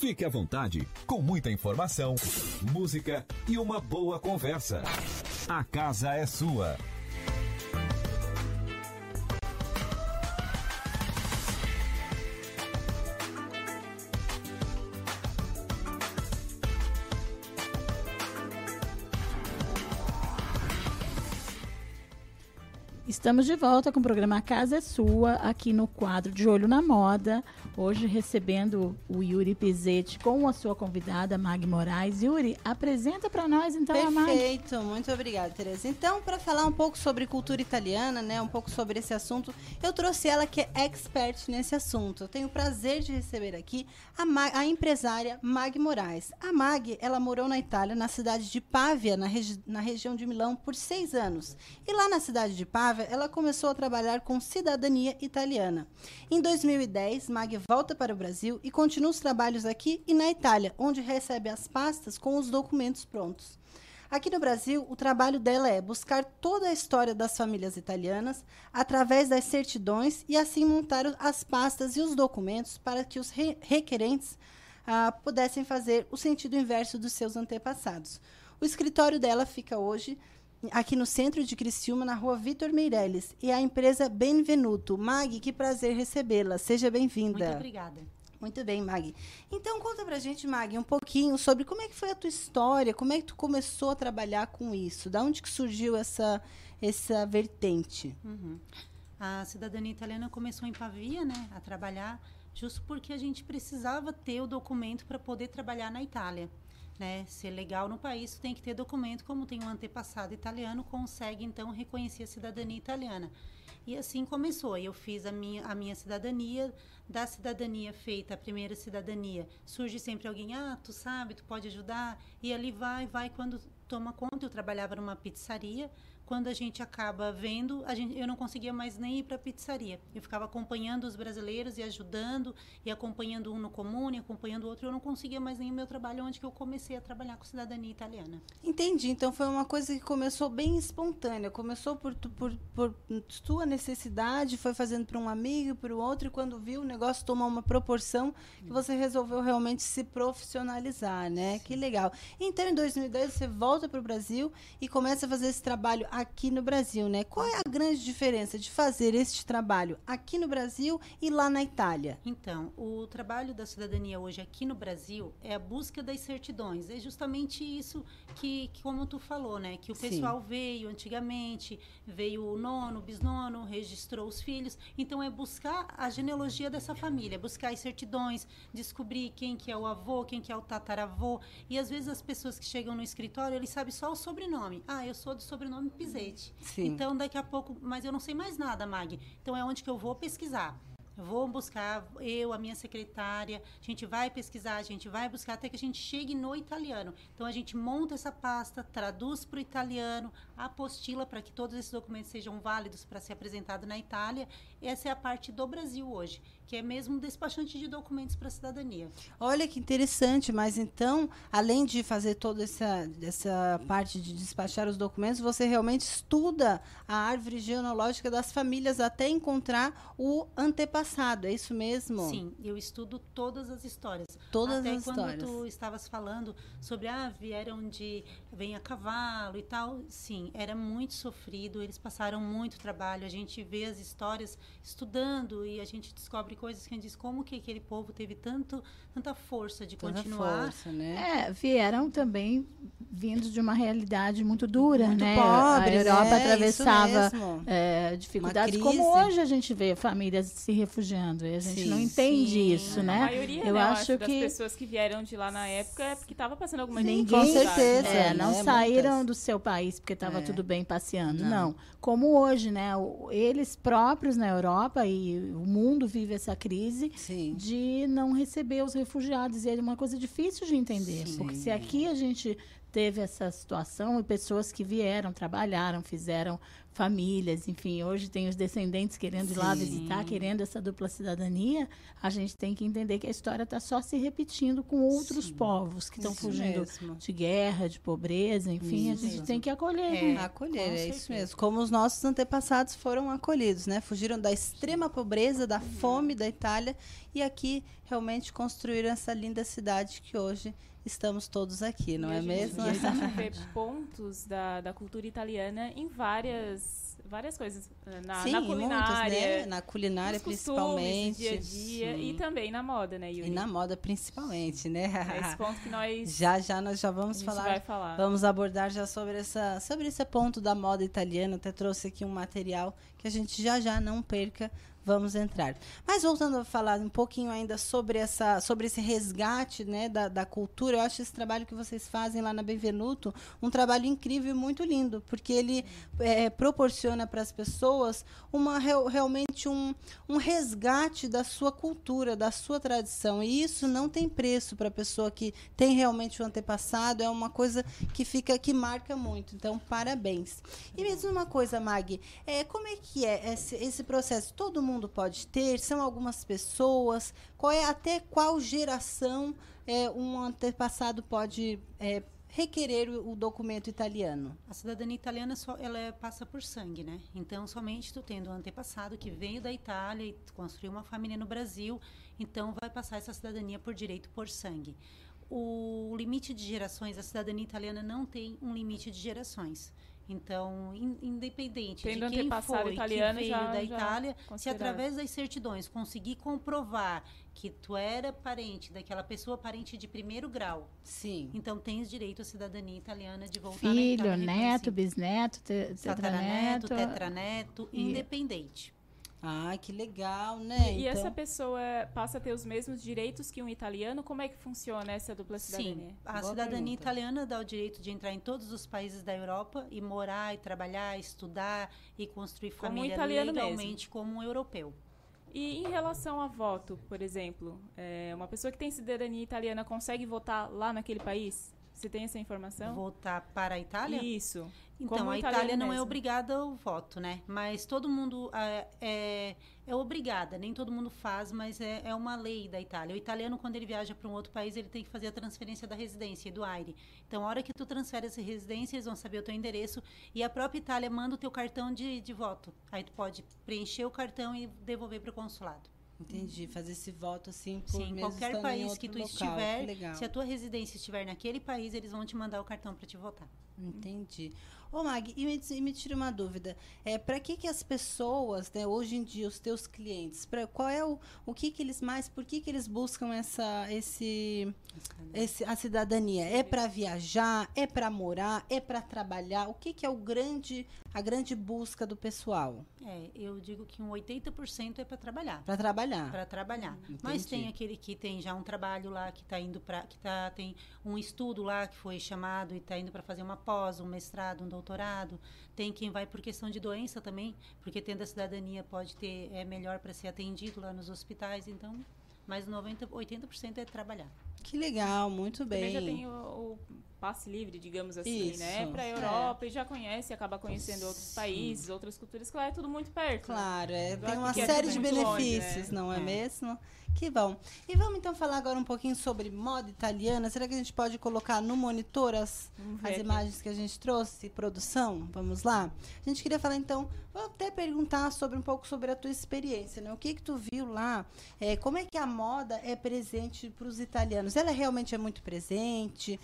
Fique à vontade, com muita informação, música e uma boa conversa. A casa é sua. Estamos de volta com o programa A Casa é Sua, aqui no quadro De Olho na Moda. Hoje recebendo o Yuri Pizzetti com a sua convidada, Mag Moraes. Yuri, apresenta para nós então a Mag. Perfeito, muito obrigada, Tereza. Então, para falar um pouco sobre cultura italiana, né, um pouco sobre esse assunto, eu trouxe ela que é expert nesse assunto. Eu tenho o prazer de receber aqui a, Mag, a empresária Mag Moraes. A Mag, ela morou na Itália, na cidade de Pávia, na, regi na região de Milão, por seis anos. E lá na cidade de Pávia, ela começou a trabalhar com cidadania italiana. Em 2010, Mag volta para o Brasil e continua os trabalhos aqui e na Itália, onde recebe as pastas com os documentos prontos. Aqui no Brasil, o trabalho dela é buscar toda a história das famílias italianas através das certidões e assim montar as pastas e os documentos para que os re requerentes ah, pudessem fazer o sentido inverso dos seus antepassados. O escritório dela fica hoje aqui no centro de Criciúma, na rua Vitor Meirelles, e a empresa Benvenuto. Mag, que prazer recebê-la. Seja bem-vinda. Muito obrigada. Muito bem, Mag. Então, conta pra gente, Mag, um pouquinho sobre como é que foi a tua história, como é que tu começou a trabalhar com isso, da onde que surgiu essa, essa vertente? Uhum. A cidadania italiana começou em Pavia, né, a trabalhar, justo porque a gente precisava ter o documento para poder trabalhar na Itália né, ser legal no país, tem que ter documento, como tem um antepassado italiano, consegue então reconhecer a cidadania italiana. E assim começou. Eu fiz a minha, a minha cidadania, da cidadania feita, a primeira cidadania, surge sempre alguém, ah, tu sabe, tu pode ajudar, e ali vai, vai, quando toma conta, eu trabalhava numa pizzaria, quando a gente acaba vendo, a gente, eu não conseguia mais nem ir para a pizzaria. Eu ficava acompanhando os brasileiros e ajudando, e acompanhando um no comune, acompanhando o outro. Eu não conseguia mais nem o meu trabalho, onde que eu comecei a trabalhar com cidadania italiana. Entendi. Então foi uma coisa que começou bem espontânea. Começou por, por, por sua necessidade, foi fazendo para um amigo, para o outro, e quando viu o negócio tomar uma proporção que você resolveu realmente se profissionalizar, né? Sim. Que legal. Então em 2010 você volta para o Brasil e começa a fazer esse trabalho aqui no Brasil, né? Qual é a grande diferença de fazer este trabalho aqui no Brasil e lá na Itália? Então, o trabalho da cidadania hoje aqui no Brasil é a busca das certidões. É justamente isso que, que como tu falou, né? Que o pessoal Sim. veio antigamente, veio o nono, bisnono, registrou os filhos. Então, é buscar a genealogia dessa família, buscar as certidões, descobrir quem que é o avô, quem que é o tataravô. E às vezes as pessoas que chegam no escritório, eles sabem só o sobrenome. Ah, eu sou do sobrenome Sim. Então, daqui a pouco, mas eu não sei mais nada, Mag. Então, é onde que eu vou pesquisar. Vou buscar, eu, a minha secretária, a gente vai pesquisar, a gente vai buscar até que a gente chegue no italiano. Então a gente monta essa pasta, traduz para o italiano, apostila para que todos esses documentos sejam válidos para ser apresentado na Itália. Essa é a parte do Brasil hoje, que é mesmo um despachante de documentos para a cidadania. Olha que interessante, mas então, além de fazer toda essa, essa parte de despachar os documentos, você realmente estuda a árvore genealógica das famílias até encontrar o antepassado, é isso mesmo? Sim, eu estudo todas as histórias. Todas Até as quando histórias. tu estavas falando sobre, ah, vieram de, vem a cavalo e tal, sim, era muito sofrido, eles passaram muito trabalho, a gente vê as histórias estudando e a gente descobre coisas que a gente diz, como que aquele povo teve tanto, tanta força de Tanta continuar. força, né? É, vieram também vindos de uma realidade muito dura, Muito né? pobre, a Europa né? atravessava é, dificuldades, como hoje a gente vê famílias se refugiando. E a gente não Sim. entende Sim. isso, A né? maioria, eu né, acho das que pessoas que vieram de lá na época é porque estava passando alguma Ninguém, dificuldade, né? é, não né? saíram Muitas. do seu país porque estava É. tudo bem passeando, Não. não. Como hoje, né? Eles próprios na Europa e o mundo vive essa crise Sim. de não receber os refugiados. E é uma coisa difícil de entender, Sim. porque se aqui a gente teve essa situação e pessoas que vieram, trabalharam, fizeram famílias, enfim, hoje tem os descendentes querendo ir lá Sim. visitar, querendo essa dupla cidadania, a gente tem que entender que a história está só se repetindo com outros Sim. povos que estão fugindo mesmo. de guerra, de pobreza, enfim, Isso. a gente tem que acolher. É, né? acolher, Com é isso mesmo. Como os nossos antepassados foram acolhidos, né? Fugiram da extrema pobreza, da fome da Itália e aqui realmente construíram essa linda cidade que hoje estamos todos aqui, não E é gente- mesmo? A gente (laughs) vê pontos da, da cultura italiana em várias, várias coisas. eh, Na, Sim, na em muitas, culinária. né? Na culinária, principalmente. Dia a dia. E também na moda, né, Yuri? E na moda, principalmente, né? É esse ponto que nós. (laughs) Já, já, nós já vamos a gente falar. vai falar. Vamos abordar já sobre, essa, sobre esse ponto da moda italiana. Até trouxe aqui um material que a gente já já não perca. Vamos entrar. Mas voltando a falar um pouquinho ainda sobre, essa, sobre esse resgate né, da, da cultura, eu acho esse trabalho que vocês fazem lá na Benvenuto um trabalho incrível e muito lindo, porque ele é, proporciona para as pessoas uma, real- realmente um, um resgate da sua cultura, da sua tradição. E isso não tem preço para a pessoa que tem realmente o antepassado, é uma coisa que fica, que marca muito. Então, parabéns. E mesmo uma coisa, Mag, é, como é que é esse, esse processo? Todo mundo pode ter? São algumas pessoas? Qual é, até qual geração é, um antepassado pode é, requerer o, o documento italiano? A cidadania italiana só ela é- passa por sangue, né? Então somente tu tendo um antepassado que veio da Itália e construiu uma família no Brasil, então vai passar essa cidadania por direito por sangue. O limite de gerações, a cidadania italiana não tem um limite de gerações. Então, in- independente Tendo de quem foi italiano, que veio já- da já Itália, se através das certidões conseguir comprovar que tu era parente daquela pessoa, parente de primeiro grau, sim. então tens direito à cidadania italiana de voltar na Filho, Itália neto, bisneto, te- Tataraneto, tetraneto. tetraneto, E- independente. Ah, que legal, né? E Então- essa pessoa passa a ter os mesmos direitos que um italiano? Como é que funciona essa dupla cidadania? Sim, a Boa cidadania pergunta. italiana dá o direito de entrar em todos os países da Europa e morar, e trabalhar, estudar e construir Como um família italiano legalmente como um europeu. E em relação a voto, por exemplo, é, uma pessoa que tem cidadania italiana consegue votar lá naquele país? Você tem essa informação? Votar para a Itália? Isso. Então, Como a Itália não é mesmo. obrigada ao voto, né? Mas todo mundo é, é, é obrigada, nem todo mundo faz, mas é, é uma lei da Itália. O italiano, quando ele viaja para um outro país, ele tem que fazer a transferência da residência e do AIRE. Então, a hora que tu transfere essa residência, eles vão saber o teu endereço e a própria Itália manda o teu cartão de, de voto. Aí tu pode preencher o cartão e devolver para o consulado. Entendi, fazer esse voto assim por Sim, qualquer país que tu local. estiver, Que se a tua residência estiver naquele país, eles vão te mandar o cartão para te votar. Entendi. Ô Mag, e me, e me tira uma dúvida. É, para que que as pessoas, né, hoje em dia, os teus clientes, pra, qual é o, o que que eles mais, por que que eles buscam essa, esse, esse a cidadania? É para viajar? É para morar? É para trabalhar? O que que é o grande, a grande busca do pessoal? É, eu digo que um 80% é para trabalhar. Para trabalhar. Para trabalhar. Mas Entendi. tem aquele que tem já um trabalho lá, que está indo para. que tá, tem um estudo lá que foi chamado e está indo para fazer uma pós, um mestrado, um doutorado, tem quem vai por questão de doença também, porque tendo a cidadania pode ter é melhor para ser atendido lá nos hospitais, então, mas 90, 80% é trabalhar. Que legal, muito bem. Também já tem o, o passe livre, digamos assim, Isso, né? Para a é. Europa e já conhece, acaba conhecendo outros países, outras culturas, que lá é tudo muito perto. né? Claro, é, tem uma é série de muito longe, benefícios, né? não é, mesmo? Que bom. E vamos então falar agora um pouquinho sobre moda italiana. Será que a gente pode colocar no monitor as, as imagens que a gente trouxe, produção? Vamos lá? A gente queria falar então, vou até perguntar sobre um pouco sobre a tua experiência, né? O que que tu viu lá? É, como é que a moda é presente para os italianos? Ela realmente é muito presente?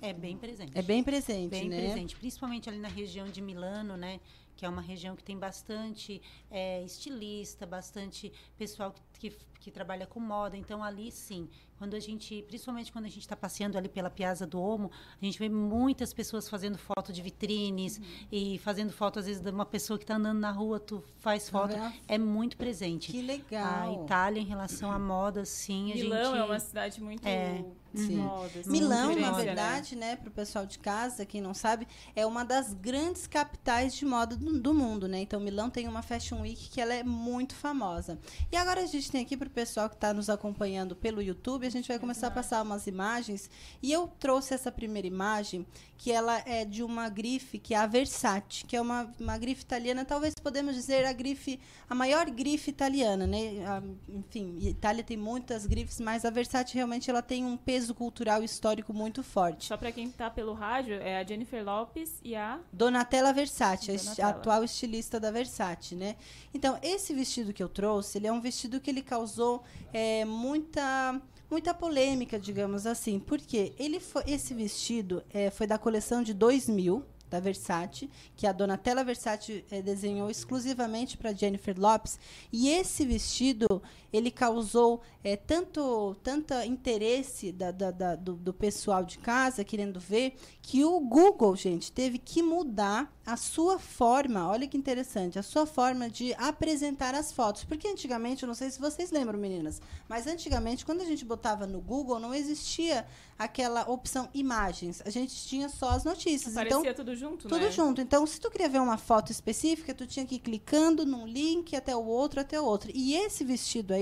É bem presente. É bem presente, bem né? presente, principalmente ali na região de Milano, né? Que é uma região que tem bastante é, estilista, bastante pessoal que, que, que trabalha com moda. Então ali sim, quando a gente, principalmente quando a gente está passeando ali pela Piazza do Omo, a gente vê muitas pessoas fazendo foto de vitrines e fazendo foto às vezes de uma pessoa que está andando na rua, tu faz foto. vendo? É muito presente. Que legal. A Itália em relação à moda, sim, a Milão gente é uma cidade muito É. Sim. moda. assim, Milão, na né? verdade, né, para o pessoal de casa, quem não sabe, é uma das grandes capitais de moda do, do mundo, né? Então, Milão tem uma Fashion Week que ela é muito famosa. E agora a gente tem aqui para o pessoal que está nos acompanhando pelo YouTube, a gente vai começar a passar umas imagens. E eu trouxe essa primeira imagem, que ela é de uma grife, que é a Versace, que é uma, uma grife italiana, talvez podemos dizer a grife, a maior grife italiana, né? A- enfim, Itália tem muitas grifes, mas a Versace realmente ela tem um peso cultural e histórico muito forte. Só pra quem tá pelo rádio, é a Jennifer Lopes e a Donatella Versace, Donatella. a atual estilista da Versace, né? Então, esse vestido que eu trouxe, ele é um vestido que ele causou é, muita muita polêmica, digamos assim. Porque ele foi, esse vestido é, foi da coleção de 2000 da Versace, que a Donatella Versace eh, desenhou exclusivamente para Jennifer Lopes. E esse vestido, ele causou eh, tanto tanta interesse da, da- da- do, do pessoal de casa querendo ver, que o Google, gente, teve que mudar a sua forma, olha que interessante, a sua forma de apresentar as fotos. Porque antigamente, eu não sei se vocês lembram, meninas, mas antigamente, quando a gente botava no Google, não existia aquela opção imagens. A gente tinha só as notícias. Aparecia então, tudo junto, tudo né? junto. Então, se tu queria ver uma foto específica, tu tinha que ir clicando num link até o outro, até o outro. E esse vestido aí,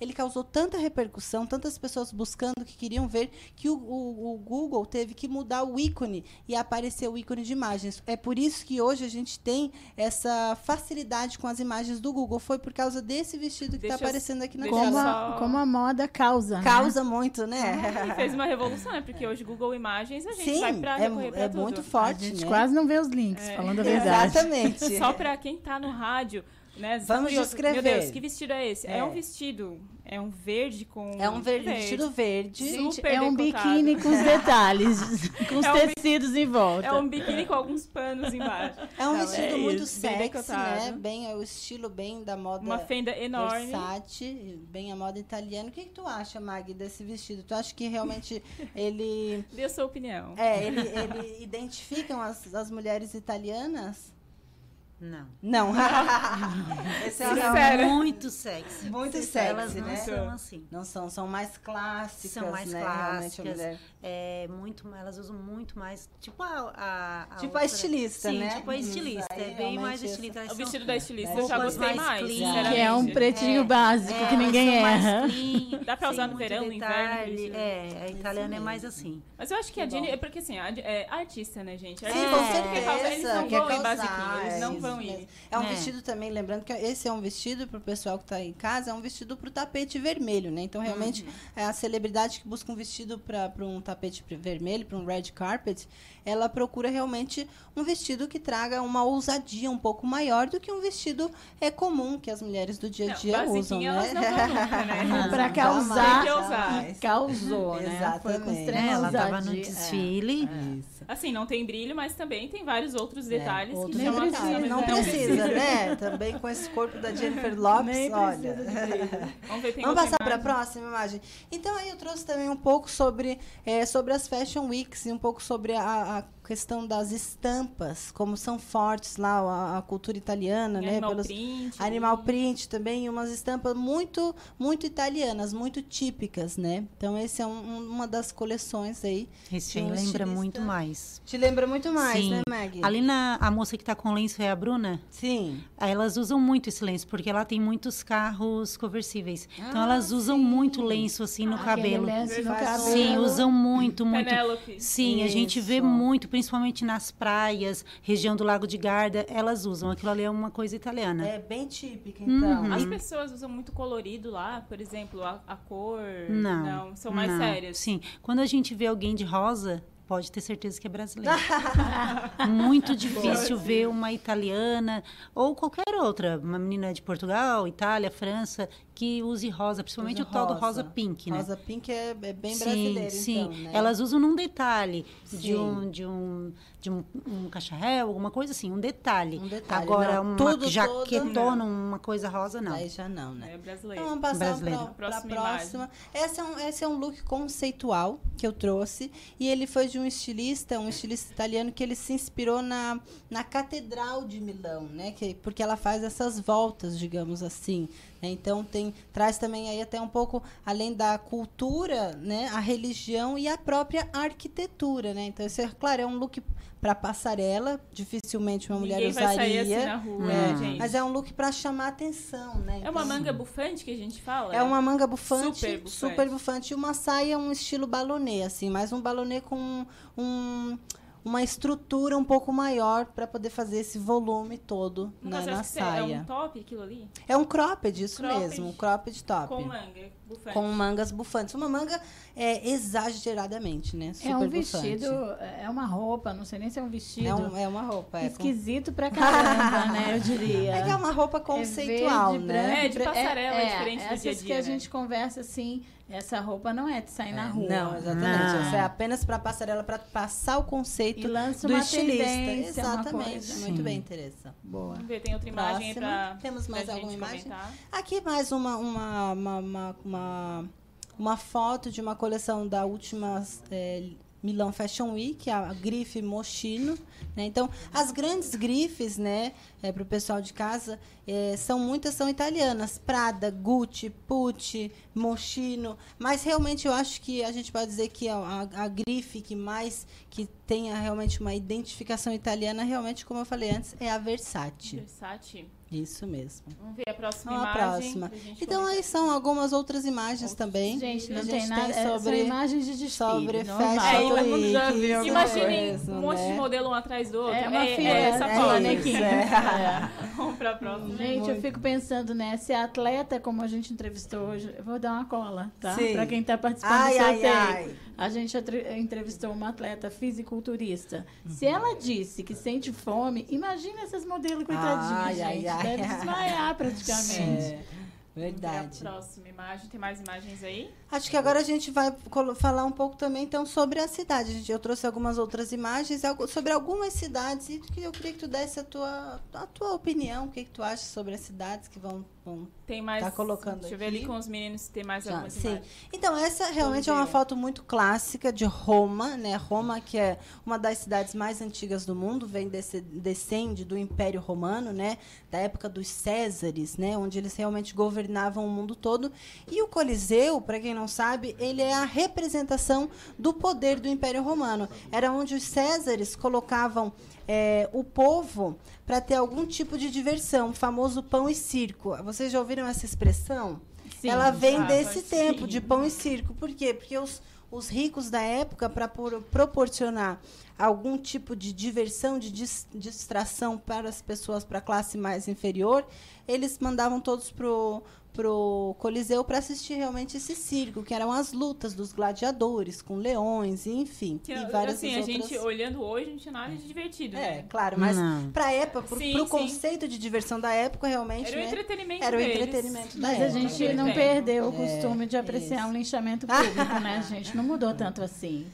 ele causou tanta repercussão, tantas pessoas buscando que queriam ver, que o, o- o Google teve que mudar o ícone e aparecer o ícone de imagens. É por isso que hoje a gente tem essa facilidade com as imagens do Google. Foi por causa desse vestido que está aparecendo aqui na Como a, como a moda causa. né? Causa muito, né? E fez uma (laughs) revolução, né? Porque hoje Google Imagens a gente Sim, vai pra é- recorrer pra é tudo. muito forte, A gente né? quase não vê os links, É. falando a (laughs) verdade. Exatamente. Só pra quem tá no rádio, né? Vamos curioso, descrever. Meu Deus, que vestido é esse? É, É. um vestido, é um verde com... É um ver- vestido verde. Gente, é um decotado. biquíni com os detalhes, (laughs) com os É um tecidos em volta. É um biquíni com alguns panos embaixo. É um Não, vestido é muito isso, bem sexy, decotado. né? Bem, é o estilo bem da moda Uma fenda enorme. Versace, bem a moda italiana. O que, que tu acha, Mag, desse vestido? Tu acha que realmente (laughs) ele... Dê a sua opinião. É, ele, ele identificam as, as mulheres italianas? Não. Não. (laughs) Esse é um- muito sexy. Muito Elas sexy, não né? são assim. Não são, são mais clássicas, São mais né? Clássicas. É, muito, elas usam muito mais. Tipo a. a- a Tipo a estilista, Sim, né? tipo a Isso estilista. aí, É bem mais estilista. Elas O vestido da estilista eu já gostei mais, clean. sinceramente. Que é um pretinho básico que ninguém elas mais erra. clean, Dá pra usar no verão, no inverno, É, a italiana é mais assim. Mas eu acho que a Jenny... bom. É porque, assim, é artista, né, gente? Sim, Artista sempre quer causar, eles não vão ir causar, basiquinho, eles é não isso vão ir. mesmo. É um É. vestido também, lembrando que esse é um vestido para o pessoal que está em casa, é um vestido para o tapete vermelho, né? Então, realmente, Uhum. é a celebridade que busca um vestido para um tapete vermelho, para um red carpet, ela procura realmente um vestido que traga uma ousadia um pouco maior do que um vestido é comum que as mulheres do dia a Não, dia usam, né? não nunca, né? (laughs) Pra Jamais, causar, Tem que usar. jamais. causou, né? Exatamente. É, ela tava ousadia. no desfile. Isso. Assim, não tem brilho, mas também tem vários outros detalhes É, outros que chamam a atenção. Não mas precisa, né? (laughs) Também com esse corpo da Jennifer Lopes, Nem olha. Vamos ver, Vamos passar para a próxima imagem. Então aí eu trouxe também um pouco sobre, é, sobre as Fashion Weeks e um pouco sobre a, a questão das estampas, como são fortes lá a, a cultura italiana, né? animal print, animal print também, umas estampas muito muito italianas, muito típicas, né? Então esse é um- um- uma das coleções aí. Esse um lembra estilista. muito mais. Te lembra muito mais, Sim. né, Maggie? Ali na a moça que tá com lenço é a Bruna? Sim. Elas usam muito esse lenço, porque ela tem muitos carros conversíveis. então Ah, elas usam muito lenço assim no Aquele cabelo. lenço no cabelo. Sim, usam muito, muito. Penélope. Sim, a gente vê Isso. muito, principalmente nas praias, região do Lago de Garda, elas usam. Aquilo ali é uma coisa italiana. É bem típica, então. As pessoas usam muito colorido lá, por exemplo, a, a cor. Não. são mais não. sérias. Sim. Quando a gente vê alguém de rosa, pode ter certeza que é brasileiro. (laughs) Muito difícil ver uma italiana ou qualquer outra, uma menina de Portugal, Itália, França, que use rosa, principalmente Usa o tal do rosa. rosa pink, né? Rosa pink é, é bem sim, brasileiro, sim. então, né? Elas usam num detalhe de Sim. um de um de um, um cacharel, alguma coisa assim, um detalhe. Um detalhe, Agora não, uma tudo, jaquetona, todo, uma coisa rosa não. Aí já não, né? É brasileiro. Então, vamos passar para a Próxima próxima. Esse é, um, esse é um look conceitual que eu trouxe. E ele foi de um estilista, um estilista italiano, que ele se inspirou na, na Catedral de Milão, né? Que, porque ela faz essas voltas, digamos assim. Né? Então, tem, traz também aí até um pouco, além da cultura, né? A religião e a própria arquitetura, né? Então, esse é, claro, é um look para passarela. Dificilmente uma mulher Ninguém vai usaria. sair assim na rua, é, gente. Mas é um look para chamar atenção, né? É uma Então, manga bufante que a gente fala? é uma manga bufante, Super super bufante. bufante. e uma saia, um estilo balonê, assim, mas um balonê com um, uma estrutura um pouco maior para poder fazer esse volume todo na, caso, na que saia. É um top aquilo ali? É um cropped, isso Cropped. mesmo, um cropped top. Com manga bufante. Com mangas bufantes. Uma manga é exageradamente, né? Super É um bufante. vestido, é uma roupa, não sei nem se é um vestido. É, um- é uma roupa. É com- Esquisito pra caramba, né? Eu diria. (laughs) É que é uma roupa conceitual, verde, né? branco, É, de pre- passarela, é diferente do essas dia a dia, que a né? gente conversa assim, essa roupa não é de sair na rua. Não, exatamente. Essa é apenas para passarela, para passar o conceito E lança do uma estilista. tendência, uma Exatamente. coisa. Muito bem, Teresa. Boa. Vamos ver, tem outra imagem aí pra, Temos pra mais gente alguma imagem? comentar. Aqui mais uma, uma, uma, uma, uma, uma foto de uma coleção da última é, Milão Fashion Week, a grife Moschino. Né? Então, as grandes grifes, né, para o pessoal de casa, é, são muitas são italianas. Prada, Gucci, Pucci, Moschino. Mas realmente eu acho que a gente pode dizer que a, a, a grife que mais que tenha realmente uma identificação italiana, realmente, como eu falei antes, é a Versace. Versace. Isso mesmo. Vamos ver a próxima imagem. próxima. gente Então, aí são algumas outras imagens também. Gente, não a tem nada- é, são sobre, imagens de desfile, sobre fashion É, já week, viu. Imaginem um monte de né? modelo um atrás do outro. É uma fila, é essa é manequim. É. (laughs) Vamos pra próxima. Gente, eu fico pensando, né? Se a atleta, como a gente entrevistou hoje, eu vou dar uma cola, tá? Sim. Pra quem tá participando Ai, do ai, sorteio. ai. A gente entrevistou uma atleta fisiculturista. Se Uhum. ela disse que sente fome, imagina essas modelos coitadinhas, Ai, ai, gente. ai, ai. Desmaiar praticamente. É, verdade. A próxima imagem. Tem mais imagens aí? Acho que agora a gente vai falar um pouco também então sobre a cidade. Gente, Eu trouxe algumas outras imagens sobre algumas cidades e que eu queria que tu desse a tua, a tua opinião, o que, que tu acha sobre as cidades que vão, vão Tem mais. tá colocando Deixa eu ver aqui. ali com os meninos se tem mais Já, algumas sim. imagens. Então, essa realmente é uma foto muito clássica de Roma, né? Roma, que é uma das cidades mais antigas do mundo, vem desse, descende do Império Romano, né? Da época dos Césares, né? Onde eles realmente governavam o mundo todo. E o Coliseu, para quem não sabe, ele é a representação do poder do Império Romano. Era onde os Césares colocavam é, o povo para ter algum tipo de diversão, o famoso pão e circo. Vocês já ouviram essa expressão? Sim, Ela vem desse sim. tempo de pão e circo. Por quê? Porque os, os ricos da época, para proporcionar algum tipo de diversão, de dis- distração para as pessoas, para a classe mais inferior, eles mandavam todos pro pro Coliseu para assistir realmente esse circo, que eram as lutas dos gladiadores com leões, e enfim, Que, e várias assim, a outras... gente olhando hoje, não tinha nada de divertido. É, né? claro, mas Não. para época, pro, Sim, pro sim. conceito de diversão da época, realmente, Era o né, entretenimento era o deles. entretenimento da Mas a época. gente não É. perdeu o É, costume de apreciar isso. um linchamento (laughs) público, né, gente? Não mudou tanto assim.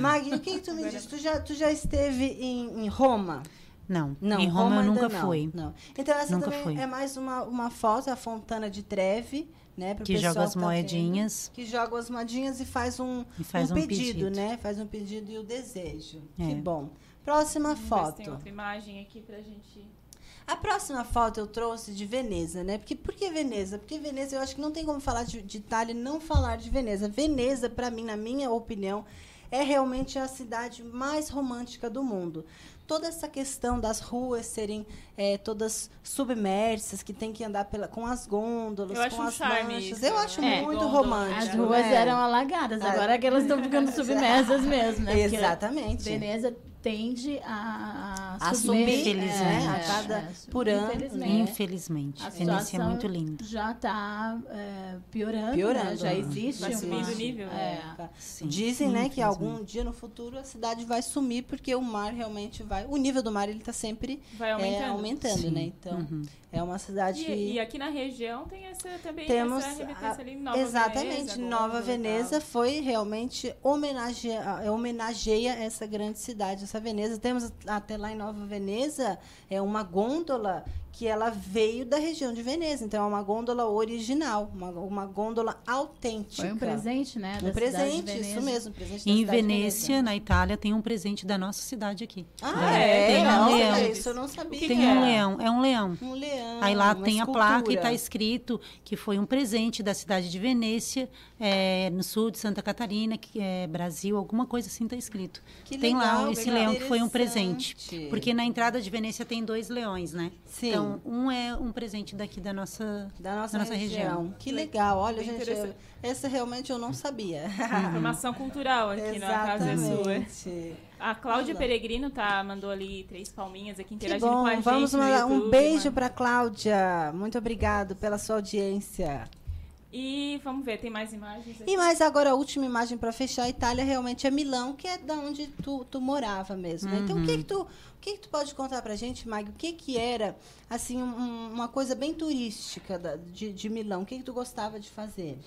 Magui, o que, tu me diz? Tu já, tu já esteve em, em Roma? Não, Não, em Roma, eu ainda nunca não, fui. Não. Então essa Nunca também fui. é mais uma, uma foto, a Fontana de Treve, né? pro Que pessoal joga as tá vendo, moedinhas. que joga as moedinhas e faz um, E faz um pedido, pedido. né? Faz um pedido e o desejo. É. Que bom. Próxima Vamos foto. Tem outra imagem aqui pra gente. A próxima foto eu trouxe de Veneza, né? Porque, por que Veneza? Porque Veneza, eu acho que não tem como falar de, de Itália e não falar de Veneza. Veneza, para mim, na minha opinião, é realmente a cidade mais romântica do mundo. Toda essa questão das ruas serem eh, todas submersas, que tem que andar pela, com as gôndolas, Eu com um as charme manchas. isso, eu acho né? muito Gôndola. romântico. As ruas né? eram alagadas, agora é que elas estão ficando (laughs) submersas mesmo, né? Porque Exatamente. Veneza tende a, A subir, Infelizmente. é, a cada por ano. Infelizmente. Infelizmente. A Veneza é muito lindo. Já está piorando, Piorando. né? já existe Vai subindo o nível, É. né? Sim, Dizem, né, que algum dia no futuro a cidade vai sumir porque o mar realmente vai. O nível do mar ele está sempre Vai é, aumentando. aumentando, Sim. né? Então Uhum. É uma cidade que E, e aqui na região tem essa também temos essa remetência ali em Nova exatamente Veneza, Nova e Veneza foi realmente homenageia, é, homenageia essa grande cidade, essa Veneza. Temos até lá em Nova Veneza é uma gôndola que ela veio da região de Veneza, então é uma gôndola original, uma, uma gôndola autêntica. Foi um presente, né? da Um presente, Veneza. isso mesmo, um presente Em Venécia, na Itália, tem um presente da nossa cidade aqui. Ah, é? Tem um leão. isso eu não sabia. Tem que um era. leão, é um leão. Um leão. Aí lá uma tem a placa e escultura. está escrito que foi um presente da cidade de Venécia, é, no sul de Santa Catarina, que é Brasil, alguma coisa assim está escrito. Que tem legal, lá esse leão que foi um presente. Porque na entrada de Venécia tem dois leões, né? Sim. Então, um é um presente daqui da nossa, Da nossa, da nossa região. região. Que legal. Olha, Bem gente, interessante. eu- essa realmente eu não sabia. Informação cultural aqui na Casa é Sua. A Cláudia. Peregrino tá, mandou ali três palminhas aqui Que interagindo com a bom. gente. Vamos mandar um beijo para Cláudia. Muito obrigado pela sua audiência. E vamos ver, tem mais imagens aqui? E mais agora a última imagem para fechar a Itália realmente é Milão, que é da onde tu, tu morava mesmo. né? Então o que que tu o que que tu pode contar pra gente, Mag? O que que era assim um- uma coisa bem turística da- de, de Milão? O que que tu gostava de fazer?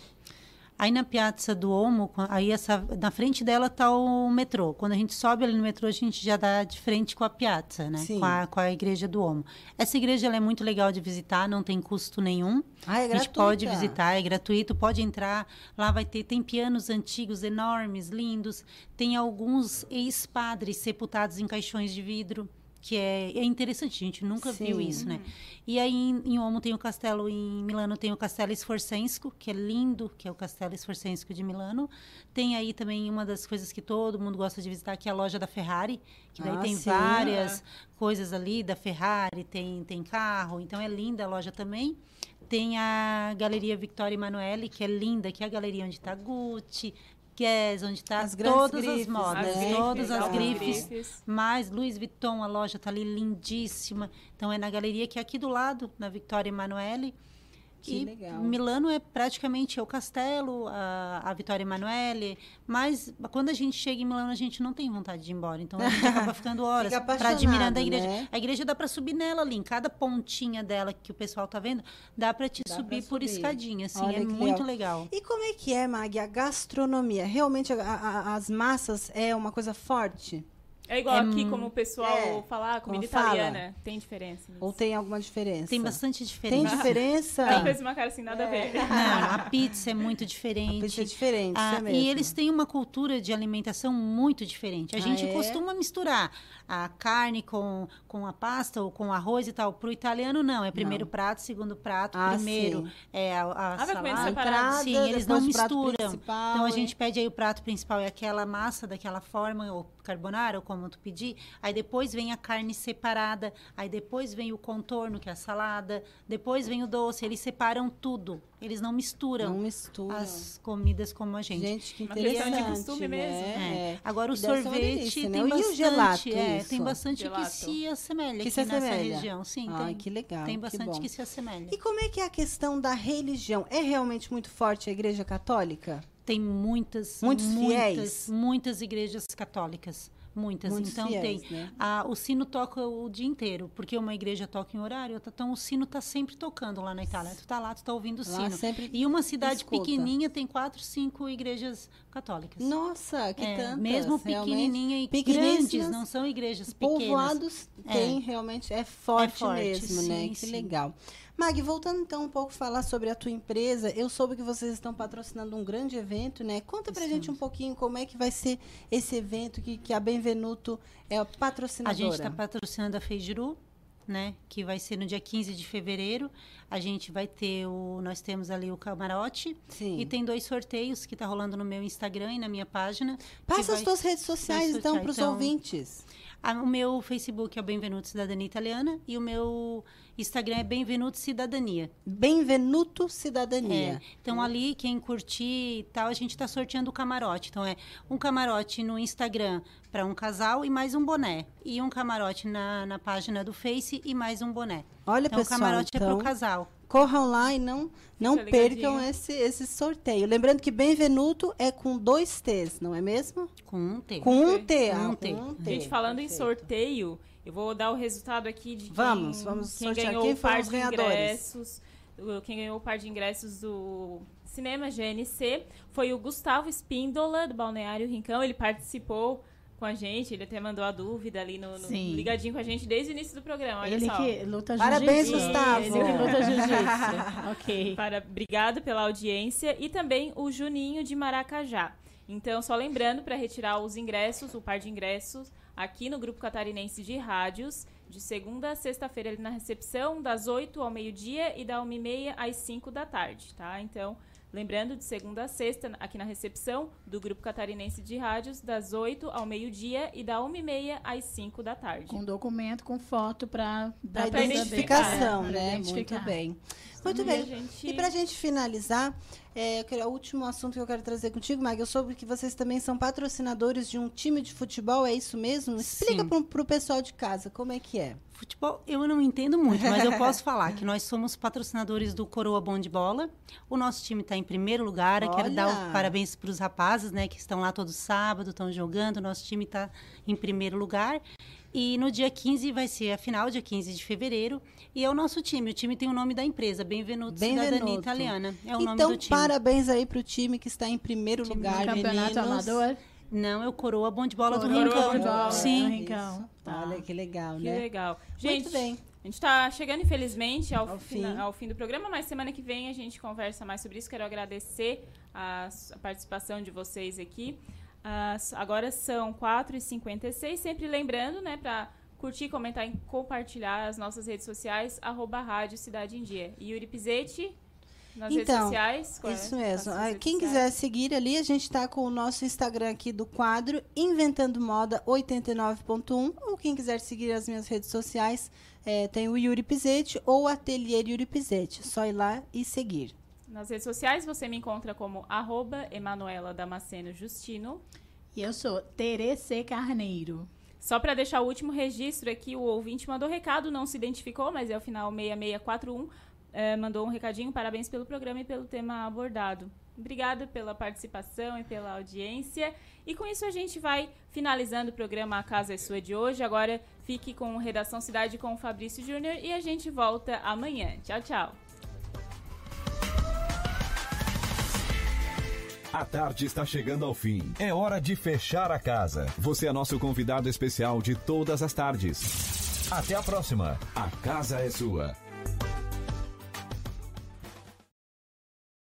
Aí na Piazza do Omo, aí essa, na frente dela tá o metrô. Quando a gente sobe ali no metrô, a gente já dá de frente com a Piazza, né? Sim. Com a, com a igreja do Omo. Essa igreja é muito legal de visitar, não tem custo nenhum. Ah, é a gente pode visitar, é gratuito, pode entrar. Lá vai ter, tem pianos antigos, enormes, lindos. Tem alguns ex-padres sepultados em caixões de vidro. Que é, é interessante, a gente nunca viu Sim. isso, né? E aí em, em Omo tem o castelo, em Milano tem o Castelo Sforzesco, que é lindo, que é o Castelo Sforzesco de Milano. Tem aí também uma das coisas que todo mundo gosta de visitar, que é a loja da Ferrari, que daí Ah, tem sim. várias coisas ali da Ferrari, tem, tem carro, então é linda a loja também. Tem a Galeria Victoria Emanuele, que é linda, que é a galeria onde está Gucci, Guess, onde está As todas grifes, as modas, né? todas as grifes. Grifes. Mas Louis Vuitton, a loja está ali lindíssima. Então é na galeria que é aqui do lado, na Victoria Emanuele. Que e legal. Milano é praticamente é o castelo, a, a Vitória Emanuele. Mas quando a gente chega em Milano, a gente não tem vontade de ir embora. Então a gente (laughs) acaba ficando horas para admirando apaixonado, a igreja. né? A igreja dá para subir nela ali, em cada pontinha dela que o pessoal tá vendo, dá para te Dá subir pra por subir. escadinha. Assim, Olha é muito legal. E como é que é, Mag, a gastronomia? Realmente a- a- as massas é uma coisa forte? É igual É aqui, como o pessoal É, fala, ah, comida como fala. italiana. Tem diferença. nisso? Ou tem alguma diferença? Tem bastante Tem diferença. diferença? Ela fez uma cara assim, nada a ver. Não, a pizza é muito diferente. A pizza é diferente, Ah, é mesmo. E eles têm uma cultura de alimentação muito diferente. A Ah, gente é? costuma misturar a carne com, com a pasta ou com arroz e tal. Pro italiano, não. É primeiro prato, segundo prato. Ah, primeiro sim. é a, a Ah, salada. separado. Sim, eles não o misturam. Então a gente pede aí o prato principal é aquela massa daquela forma, ou carbonara, ou como tu pedir. Aí depois vem a carne separada. Aí depois vem o contorno, que é a salada. Depois vem o doce. Eles separam tudo. Eles não misturam Não mistura. as comidas como a gente. Gente, que Uma questão de interessante, costume né? mesmo. É. Agora o E deve uma sorvete delícia, tem né? E o bastante, gelato, é, tem bastante Gelato. que se assemelha Que aqui se nessa assemelha. região, sim, Ai, tem. que legal, Tem que bastante bom. que, se assemelha. E como é que é a questão da religião? É realmente muito forte a igreja católica? Tem muitas, Muitos muitas, fiéis? muitas igrejas católicas. Muitas. Muitos então fiéis, tem. né? a- o sino toca o dia inteiro, porque uma igreja toca em horário, outra- então o sino está sempre tocando lá na Itália. Tu tá lá, tu tá ouvindo o Lá sino. sempre E uma cidade escuta. pequenininha tem quatro, cinco igrejas católicas. Nossa, que É, tantas, Mesmo pequenininha e grandes, não são igrejas pequenas. Povoados tem, É. realmente, é forte, É forte, mesmo, né? sim, Que sim. legal. Mag, voltando então um pouco a falar sobre a tua empresa, eu soube que vocês estão patrocinando um grande evento, né? Conta pra gente um pouquinho como é que vai ser esse evento que, que a Benvenuto é a A patrocinadora. gente está patrocinando a Feijiru, né? Que vai ser no dia 15 de fevereiro. A gente vai ter o. Nós temos ali o camarote. Sim. E tem dois sorteios que tá rolando no meu Instagram e na minha página. Passa as vai- tuas redes sociais, então, para os Então, ouvintes. A- o meu Facebook é o Benvenuto Cidadania Italiana e o meu Instagram é Benvenuto Cidadania. Benvenuto Cidadania. É, então ali quem curtir e tal, a gente está sorteando o camarote. Então é um camarote no Instagram para um casal e mais um boné. E um camarote na, na página do Face e mais um boné. Olha, então, pessoal, o camarote é então, para o casal. Corram lá e não, não Fica percam esse, esse sorteio. Lembrando que Benvenuto é com dois T's, não é mesmo? Com um T. Com um T. Com ah, um com T. um T. Gente, falando em Perfeito. sorteio, eu vou dar o resultado aqui de quem, Vamos, vamos quem sortear. ganhou Quem o par os de ganhadores? ingressos. Quem ganhou o par de ingressos do Cinema GNC foi o Gustavo Espíndola, do Balneário Rincão. Ele participou com a gente, ele até mandou a dúvida ali no, no- ligadinho com a gente desde o início do programa. Olha Ele só. que luta Parabéns, jiu-jitsu. Gustavo. Ele que luta (laughs) jiu-jitsu. (laughs) ok. Para, obrigado pela audiência. E também o Juninho de Maracajá. Então, só lembrando, para retirar os ingressos, o par de ingressos, aqui no Grupo Catarinense de Rádios, de segunda a sexta-feira, ali na recepção, das 8 ao meio-dia e da 1h30 às 5 da tarde, tá? Então, lembrando, de segunda a sexta, aqui na recepção do Grupo Catarinense de Rádios, das 8 ao meio-dia e da 1h30 às 5 da tarde. Com documento, com foto para Da pra identificação, né? identificar. Muito bem. Muito E bem. a gente- E finalizar, é, eu quero- o último assunto que eu quero trazer contigo, Mag, eu soube que vocês também são patrocinadores de um time de futebol, é isso mesmo? Explica pro, pro pessoal de casa como é que é. Futebol, eu não entendo muito, mas eu posso (laughs) falar que nós somos patrocinadores do Coroa Bom de Bola. O nosso time está em primeiro lugar. Eu quero dar Olha! parabéns para os rapazes, né, que estão lá todo sábado, estão jogando. O nosso time está em primeiro lugar. E no dia 15 vai ser a final, dia 15 de fevereiro. E é o nosso time. O time tem o nome da empresa, Benvenuto, Cidadania Benvenuto. Italiana. É o nome então, do time. parabéns aí pro time que está em primeiro Time lugar, do Campeonato meninos. amador. Não, é o Coroa Bom de Bola do Coroa Rincão. Bom de Bola Sim. do Rincão. Tá. Olha que legal, Que né? legal. Gente, Muito bem. a gente está chegando, infelizmente, ao, Ao fina- fim. ao fim do programa, mas semana que vem a gente conversa mais sobre isso. Quero agradecer a, a participação de vocês aqui. As- agora são 4h56, sempre lembrando, né, para curtir, comentar e compartilhar as nossas redes sociais, arroba Rádio Cidade em Dia. E Yuri Pizetti, nas redes Então, sociais. qual é? Isso As mesmo. suas Ah, redes Quem sociais. quiser seguir ali, a gente está com o nosso Instagram aqui do quadro Inventando Moda 89.1. Ou quem quiser seguir as minhas redes sociais, eh, tem o Yuri Pizetti ou o Ateliê Yuri Pizetti. Só ir lá e seguir. Nas redes sociais você me encontra como arroba Emanuela Damasceno Justino. E eu sou Terece Carneiro. Só para deixar o último registro aqui, o ouvinte mandou recado, não se identificou, mas é o final 6641. Eh, mandou um recadinho, parabéns pelo programa e pelo tema abordado. Obrigada pela participação e pela audiência. E com isso a gente vai finalizando o programa A Casa é Sua de hoje. Agora fique com Redação Cidade com o Fabrício Júnior e a gente volta amanhã. Tchau, tchau. A tarde está chegando ao fim. É hora de fechar a casa. Você é nosso convidado especial de todas as tardes. Até a próxima. A casa é sua.